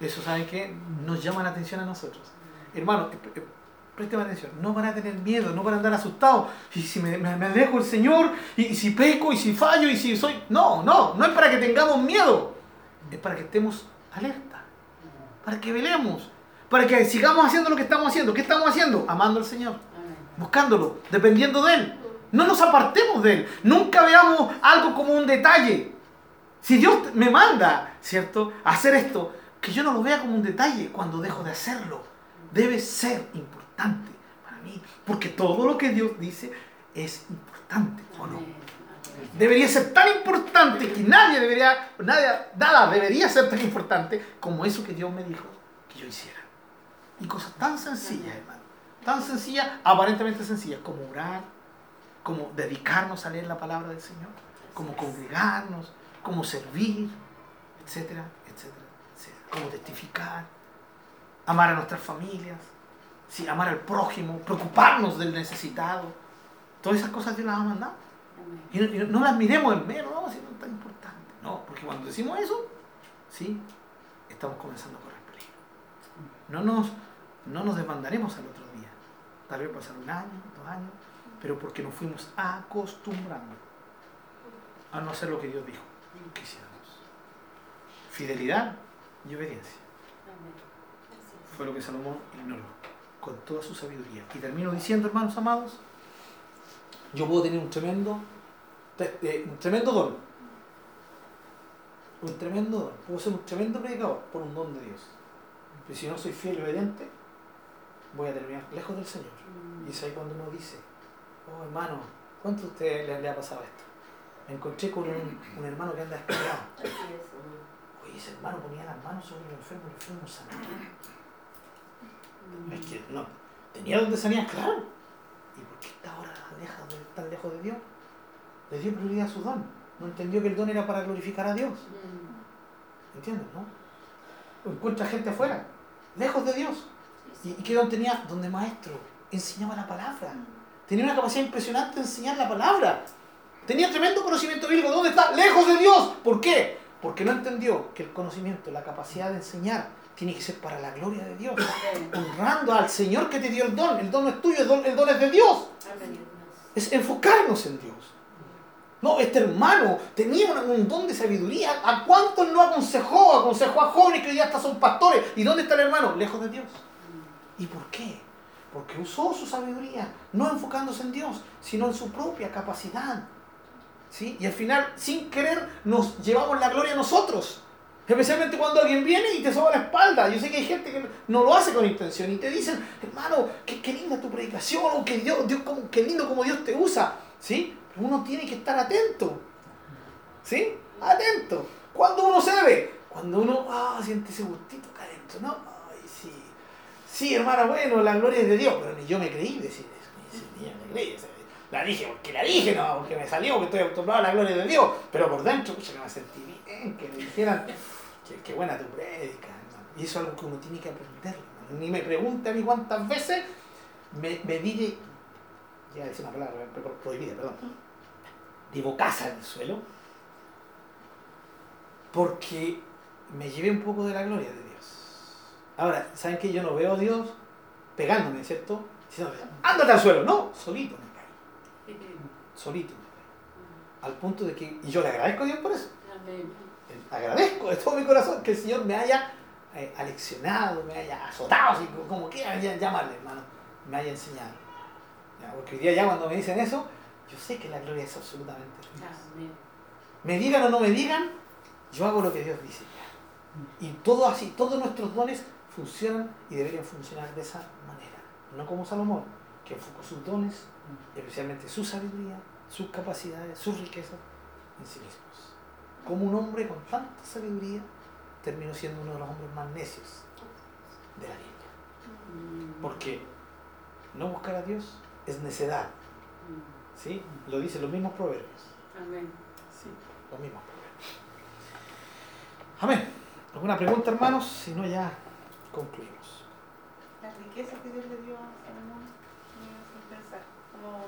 Eso, ¿saben qué? Nos llama la atención a nosotros. Hermano, eh, eh, presten atención. No van a tener miedo, no van a andar asustados. Y si me, me- me alejo del Señor, y, y si peco, y si fallo, y si soy... No, no, no es para que tengamos miedo. Es para que estemos alerta. Para que velemos. Para que sigamos haciendo lo que estamos haciendo. ¿Qué estamos haciendo? Amando al Señor. Buscándolo, dependiendo de Él. No nos apartemos de Él. Nunca veamos algo como un detalle. Si Dios me manda, ¿cierto?, a hacer esto, que yo no lo vea como un detalle cuando dejo de hacerlo. Debe ser importante para mí. Porque todo lo que Dios dice es importante, ¿o no? Debería ser tan importante que nadie debería, nadie, nada debería ser tan importante como eso que Dios me dijo que yo hiciera. Y cosas tan sencillas, hermano. Tan sencillas, aparentemente sencillas, como orar, como dedicarnos a leer la palabra del Señor, como congregarnos, como servir, etcétera, etcétera, etcétera. Como testificar, amar a nuestras familias, sí, amar al prójimo, preocuparnos del necesitado. Todas esas cosas Dios las ha mandado. Y no, y no- las miremos en menos, no, si no es tan importante. No, porque cuando decimos eso, sí, estamos comenzando a correr peligro. No nos, no nos desmandaremos al otro. Tal vez pasar un año, dos años, pero porque nos fuimos acostumbrando a no hacer lo que Dios dijo que hiciéramos. Fidelidad y obediencia. Fue lo que Salomón ignoró con toda su sabiduría. Y termino diciendo, hermanos amados, yo puedo tener un tremendo, eh, un tremendo don. Un tremendo don. Puedo ser un tremendo predicador por un don de Dios. Pero si no soy fiel y obediente, voy a terminar lejos del Señor. Y es ahí cuando uno dice, oh hermano, ¿cuánto a usted le, le ha pasado esto? Me encontré con un, un hermano que anda amén. Oye, ese hermano ponía las manos sobre el enfermo y el enfermo sanaba. Es que no, tenía donde sanía, claro. ¿Y por qué está ahora tan lejos de Dios? Le dio prioridad a su don. No entendió que el don era para glorificar a Dios. Mm. ¿Entiendes, no? Encuentra gente afuera, lejos de Dios. ¿Y, y qué don tenía? Don de maestro. Enseñaba la palabra. Tenía una capacidad impresionante de enseñar la palabra. Tenía tremendo conocimiento bíblico. ¿Dónde está? Lejos de Dios. ¿Por qué? Porque no entendió que el conocimiento, la capacidad de enseñar, tiene que ser para la gloria de Dios. Honrando al Señor que te dio el don. El don no es tuyo, el don, el don es de Dios. Es enfocarnos en Dios. No, este hermano tenía un, un don de sabiduría. ¿A cuántos no aconsejó? Aconsejó a jóvenes que hoy día hasta son pastores. ¿Y dónde está el hermano? Lejos de Dios. ¿Y por qué? Porque usó su sabiduría, no enfocándose en Dios, sino en su propia capacidad. ¿Sí? Y al final, sin querer, nos llevamos la gloria a nosotros. Especialmente cuando alguien viene y te soba la espalda. Yo sé que hay gente que no lo hace con intención y te dicen, hermano, qué, qué linda tu predicación, o que Dios, Dios, cómo- qué lindo como Dios te usa. ¿Sí? Pero uno tiene que estar atento. ¿Sí? Atento. Cuando uno se ve, cuando uno ah, siente ese gustito acá adentro, ¿no? Sí. Hermana, bueno, la gloria es de Dios, pero ni yo me creí decir eso. Ni, yo me creí. La dije porque la dije, no, porque me salió, porque estoy acostumbrado a la gloria de Dios. Pero por dentro, pucha, que me sentí bien, que me dijeran, qué, buena tu prédica, hermano. Y eso es algo que uno tiene que aprender. Ni me pregunte a mí cuántas veces me, me di, ya decir una palabra prohibida, perdón, de bocaza en el suelo, porque me llevé un poco de la gloria de Dios. Ahora, ¿saben que yo no veo a Dios pegándome, ¿cierto? Diciendo, ándate al suelo. No, solito me caí, solito me caí. Al punto de que, y yo le agradezco a Dios por eso. Amén. Agradezco de todo mi corazón que el Señor me haya eh, aleccionado, me haya azotado, así como- como quiera ya- llamarle, hermano, me haya enseñado. Ya, porque hoy día ya cuando me dicen eso, yo sé que la gloria es absolutamente. Amén. Me digan o no me digan, yo hago lo que Dios dice. Y todo así, todos nuestros dones funcionan y deberían funcionar de esa manera. No como Salomón, que enfocó sus dones, especialmente su sabiduría, sus capacidades, sus riquezas en sí mismos. cómo un hombre con tanta sabiduría terminó siendo uno de los hombres más necios de la Biblia. Porque no buscar a Dios es necedad. ¿Sí? Lo dicen los mismos proverbios. Amén. Sí, los mismos proverbios. Amén. ¿Alguna pregunta, hermanos? Si no, ya concluimos. La riqueza que Dios le dio a Salomón me hace pensar. Como,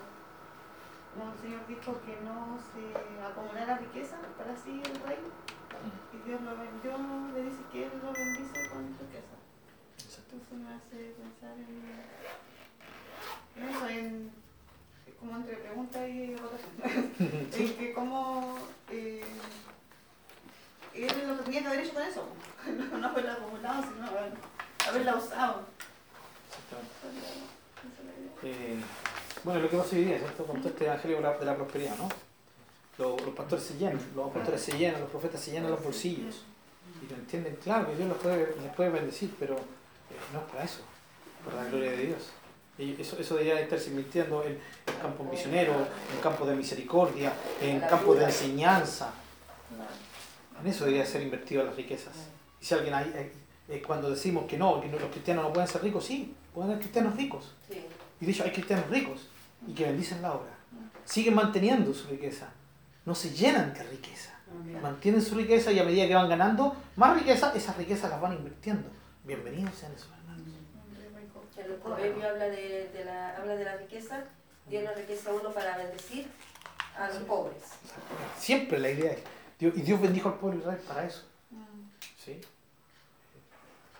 como el Señor dijo que no se acumulara riqueza para sí el rey. Y Dios lo vendió, le dice que Él lo bendice con riqueza. Entonces me hace pensar en, en eso, en, como entre pregunta y rotación. En que como eh, él es lo que tenía que haber hecho con eso. No, no haberla acumulado, sino haber- haberla usado. Eh, bueno, lo que pasa hoy día, ¿cierto? Con todo este evangelio de la, prosperidad, ¿no? Los, los pastores se llenan, los pastores se llenan, los profetas se llenan los bolsillos. Y lo entienden, claro, que Dios los puede, les puede bendecir, pero eh, no es para eso, para la gloria de Dios. Eso, eso debería estarse invirtiendo en, en campo misionero, en campo de misericordia, en campo de enseñanza. En eso debería ser invertido las riquezas. Y si alguien hay, eh, eh, cuando decimos que no, que no- los cristianos no pueden ser ricos, sí, pueden ser cristianos ricos. Sí. Y de hecho hay cristianos ricos y que bendicen la obra. Siguen manteniendo su riqueza. No se llenan de riqueza. Mantienen su riqueza y a medida que van ganando más riqueza, esas riquezas las van invirtiendo. Bienvenidos sean esos hermanos. En los proverbios habla de, de la, habla de la riqueza. Nos riqueza a uno para bendecir a los pobres. Siempre la idea es, Dios, y Dios bendijo al pueblo de Israel para eso. ¿sí?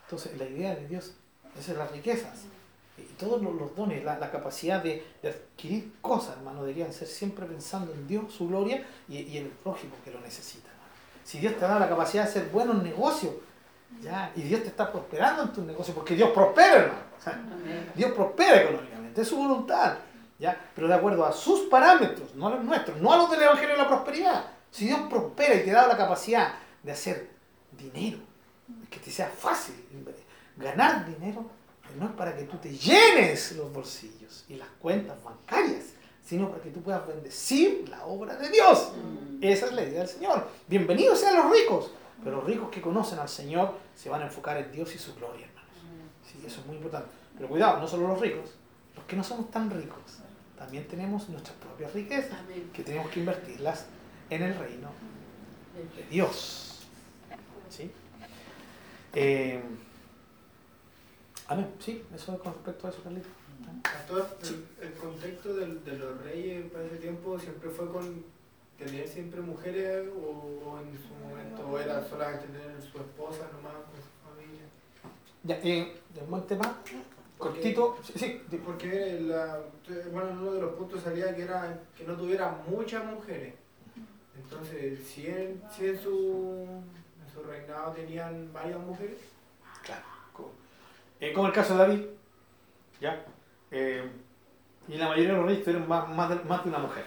Entonces la idea de Dios, son las riquezas. Y todos los, los dones, la, la capacidad de, de adquirir cosas, hermano, deberían ser siempre pensando en Dios, su gloria y, y en el prójimo que lo necesita. Si Dios te da la capacidad de hacer buenos negocios, ya, y Dios te está prosperando en tus negocios, porque Dios prospera, hermano. Dios prospera económicamente, es su voluntad, ¿ya? pero de acuerdo a sus parámetros, no a los nuestros, no a los del Evangelio de la Prosperidad. Si Dios prospera y te da la capacidad de hacer dinero, que te sea fácil ganar dinero, no es para que tú te llenes los bolsillos y las cuentas bancarias, sino para que tú puedas bendecir la obra de Dios. Esa es la idea del Señor. Bienvenidos sean los ricos, pero los ricos que conocen al Señor se van a enfocar en Dios y su gloria, hermanos. Sí, eso es muy importante. Pero cuidado, no solo los ricos, los que no somos tan ricos, también tenemos nuestras propias riquezas, que tenemos que invertirlas en el reino de Dios. ¿Sí? Eh, amén. Sí, eso es con respecto a eso, Carlito. Pastor, el, el contexto del- de los reyes para ese tiempo siempre fue con tener siempre mujeres o, en su momento era solamente tener su esposa nomás con su familia. Ya, eh, un buen tema, cortito. Sí, Porque la, bueno, uno de los puntos salía que era que no tuviera muchas mujeres. Entonces, si en, si en, su, en su reinado tenían varias mujeres, Claro. Como, eh, como el caso de David, ¿ya? Eh, y la mayoría de los reyes tuvieron más, más, de, más de una mujer.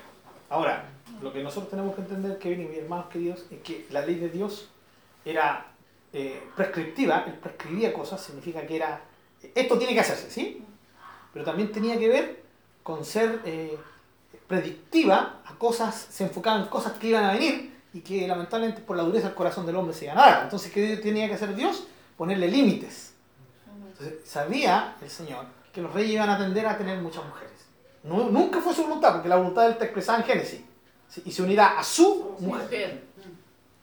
Ahora, lo que nosotros tenemos que entender, Kevin y mis hermanos queridos, es que la ley de Dios era eh, prescriptiva, él prescribía cosas, significa que era, esto tiene que hacerse, ¿sí? Pero también tenía que ver con ser eh, predictiva a cosas, se enfocaban en cosas que iban a venir y que lamentablemente por la dureza del corazón del hombre se dar. Entonces, ¿qué tenía que hacer Dios? Ponerle límites. Entonces, sabía el Señor que los reyes iban a tender a tener muchas mujeres. No- nunca fue su voluntad, porque la voluntad de él está expresada en Génesis. ¿sí? Y se unirá a su mujer. Mujer.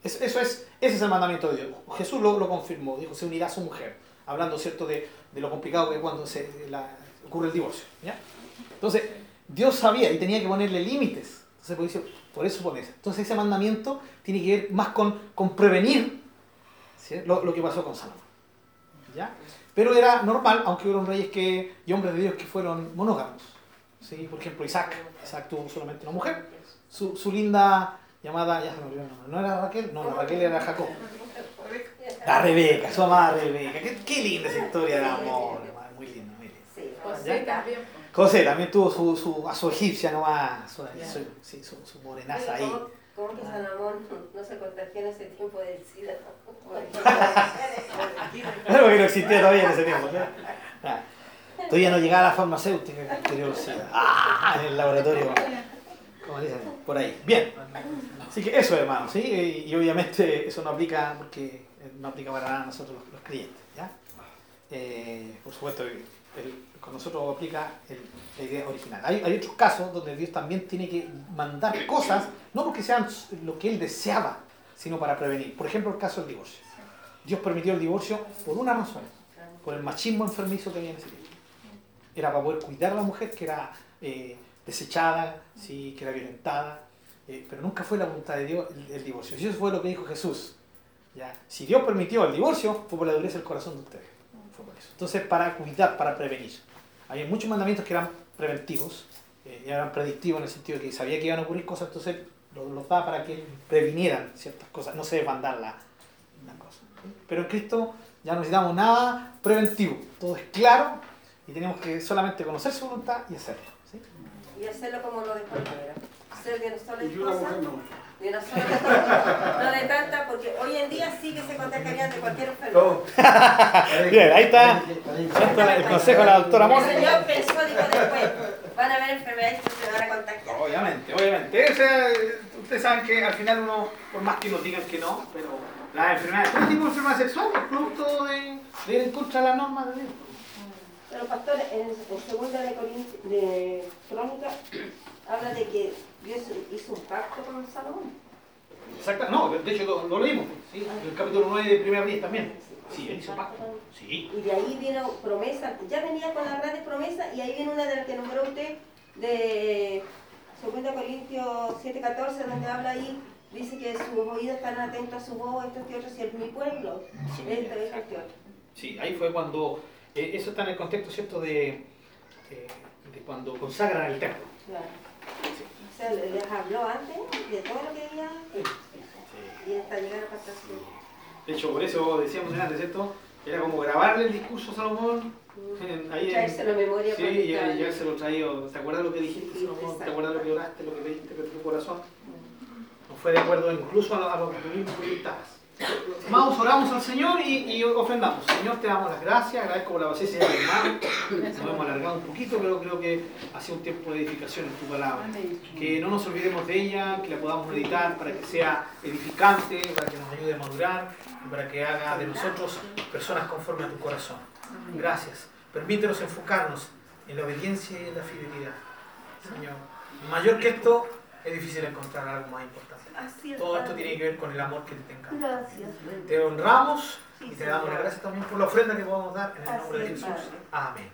Es- Eso es, ese es el mandamiento de Dios. Jesús lo, lo confirmó, dijo, se unirá a su mujer. Hablando, ¿cierto?, de, de lo complicado que es cuando se, la- ocurre el divorcio. ¿ya? Entonces, Dios sabía y tenía que ponerle límites. Entonces, por eso, por eso pone eso. Entonces, ese mandamiento tiene que ver más con, con prevenir ¿sí? lo, lo que pasó con Salomón. ¿ya? Pero era normal, aunque hubieron reyes que, y hombres de Dios que fueron monógamos. ¿sí? Por ejemplo, Isaac. Isaac tuvo solamente una mujer. Su, su linda llamada, ya se me olvidó el nombre, ¿no era Raquel? No, la Raquel era Jacob. La Rebeca, su amada Rebeca. Qué, qué linda esa historia de amor, muy linda, muy linda. Sí. José también. Tuvo su, su, a su egipcia nomás, su, su, sí, su, su morenaza ahí. ¿Cómo, cómo que Salomón no se contagió en ese tiempo del SIDA? Claro que no existía todavía en ese tiempo. ¿no? Ah, Todavía no llegaba la farmacéutica, querido Lucía. Ah, en el laboratorio. como dicen por ahí. Bien. Así que eso, hermano, ¿sí? Y, obviamente eso no aplica porque no aplica para nada a nosotros los, los creyentes, ¿ya? Eh, por supuesto, el- con nosotros aplica la idea original. Hay, hay otros casos donde Dios también tiene que mandar cosas, no porque sean lo que Él deseaba, sino para prevenir. Por ejemplo, el caso del divorcio. Dios permitió el divorcio por una razón, por el machismo enfermizo que había en ese tiempo. Era para poder cuidar a la mujer que era eh, desechada, sí, que era violentada, eh, pero nunca fue la voluntad de Dios el, el divorcio. Y eso fue lo que dijo Jesús. ¿ya? Si Dios permitió el divorcio, fue por la dureza del corazón de ustedes. Fue por eso. Entonces, para cuidar, para prevenir. Hay muchos mandamientos que eran preventivos, eh, eran predictivos en el sentido de que sabía que iban a ocurrir cosas, entonces los, los daba para que previnieran ciertas cosas, no se desbandar la, la cosa. Pero en Cristo ya no necesitamos nada preventivo, todo es claro y tenemos que solamente conocer su voluntad y hacerlo. ¿sí? Y hacerlo como lo dejó el Padre. Ser de una esposa, mujer no. De una sola no de tanta, porque hoy en día sí que se contagiarían de cualquier enfermedad. Bien, ahí está el consejo de la doctora El Mora. Señor pensó, dijo después, van a haber enfermedades que se van a contagiar. Obviamente, obviamente. O sea, ustedes saben que al final uno, por más que nos digan que no, pero las enfermedades, todo tipo de enfermedad sexual es producto de, de ir en contra de las normas de Dios. Pero pastor, en, en segunda de, de Crónica habla de que Dios hizo un pacto con Salomón. Exacto, no, de hecho lo, lo leímos, ¿sí? el capítulo 9 de Primera Díaz también. Sí, él hizo pacto. Sí. Y de ahí vino promesa, ya venía con las grandes promesas y ahí viene una de las que nombró usted de 2 Corintios 7:14 donde habla ahí, dice que sus oídos están atentos a su voz, esto que otro, si es mi pueblo, Sí, esto, otro. Sí, ahí fue cuando, eh, eso está en el contexto, ¿cierto?, de, eh, de cuando consagran el templo. Claro. O sea, le- les habló antes de todo lo que había y hasta llegar a pasar su... De hecho, por eso decíamos antes, ¿cierto? Era como grabarle el discurso a Salomón. en- ahí Traérselo a memoria Sí, y estaba- ya se lo traído. ¿Te acuerdas lo que dijiste, Sí, Salomón? ¿Te acuerdas lo que oraste, lo que pediste con tu corazón? No fue de acuerdo incluso a lo, a lo que tú mismo Amados, oramos al Señor y, y ofrendamos. Señor, te damos las gracias, agradezco por la paciencia de mi hermano. Nos hemos alargado un poquito, pero creo que ha sido un tiempo de edificación en tu palabra. Que no nos olvidemos de ella, que la podamos meditar para que sea edificante, para que nos ayude a madurar y para que haga de nosotros personas conforme a tu corazón. Gracias. Permítenos enfocarnos en la obediencia y en la fidelidad. Señor, mayor que esto, es difícil encontrar algo más importante. Así es, Todo esto tiene que ver con el amor que te tenga. Gracias. Te honramos y te damos las gracias también por la ofrenda que podamos dar en el Así nombre de es, Jesús. Amén.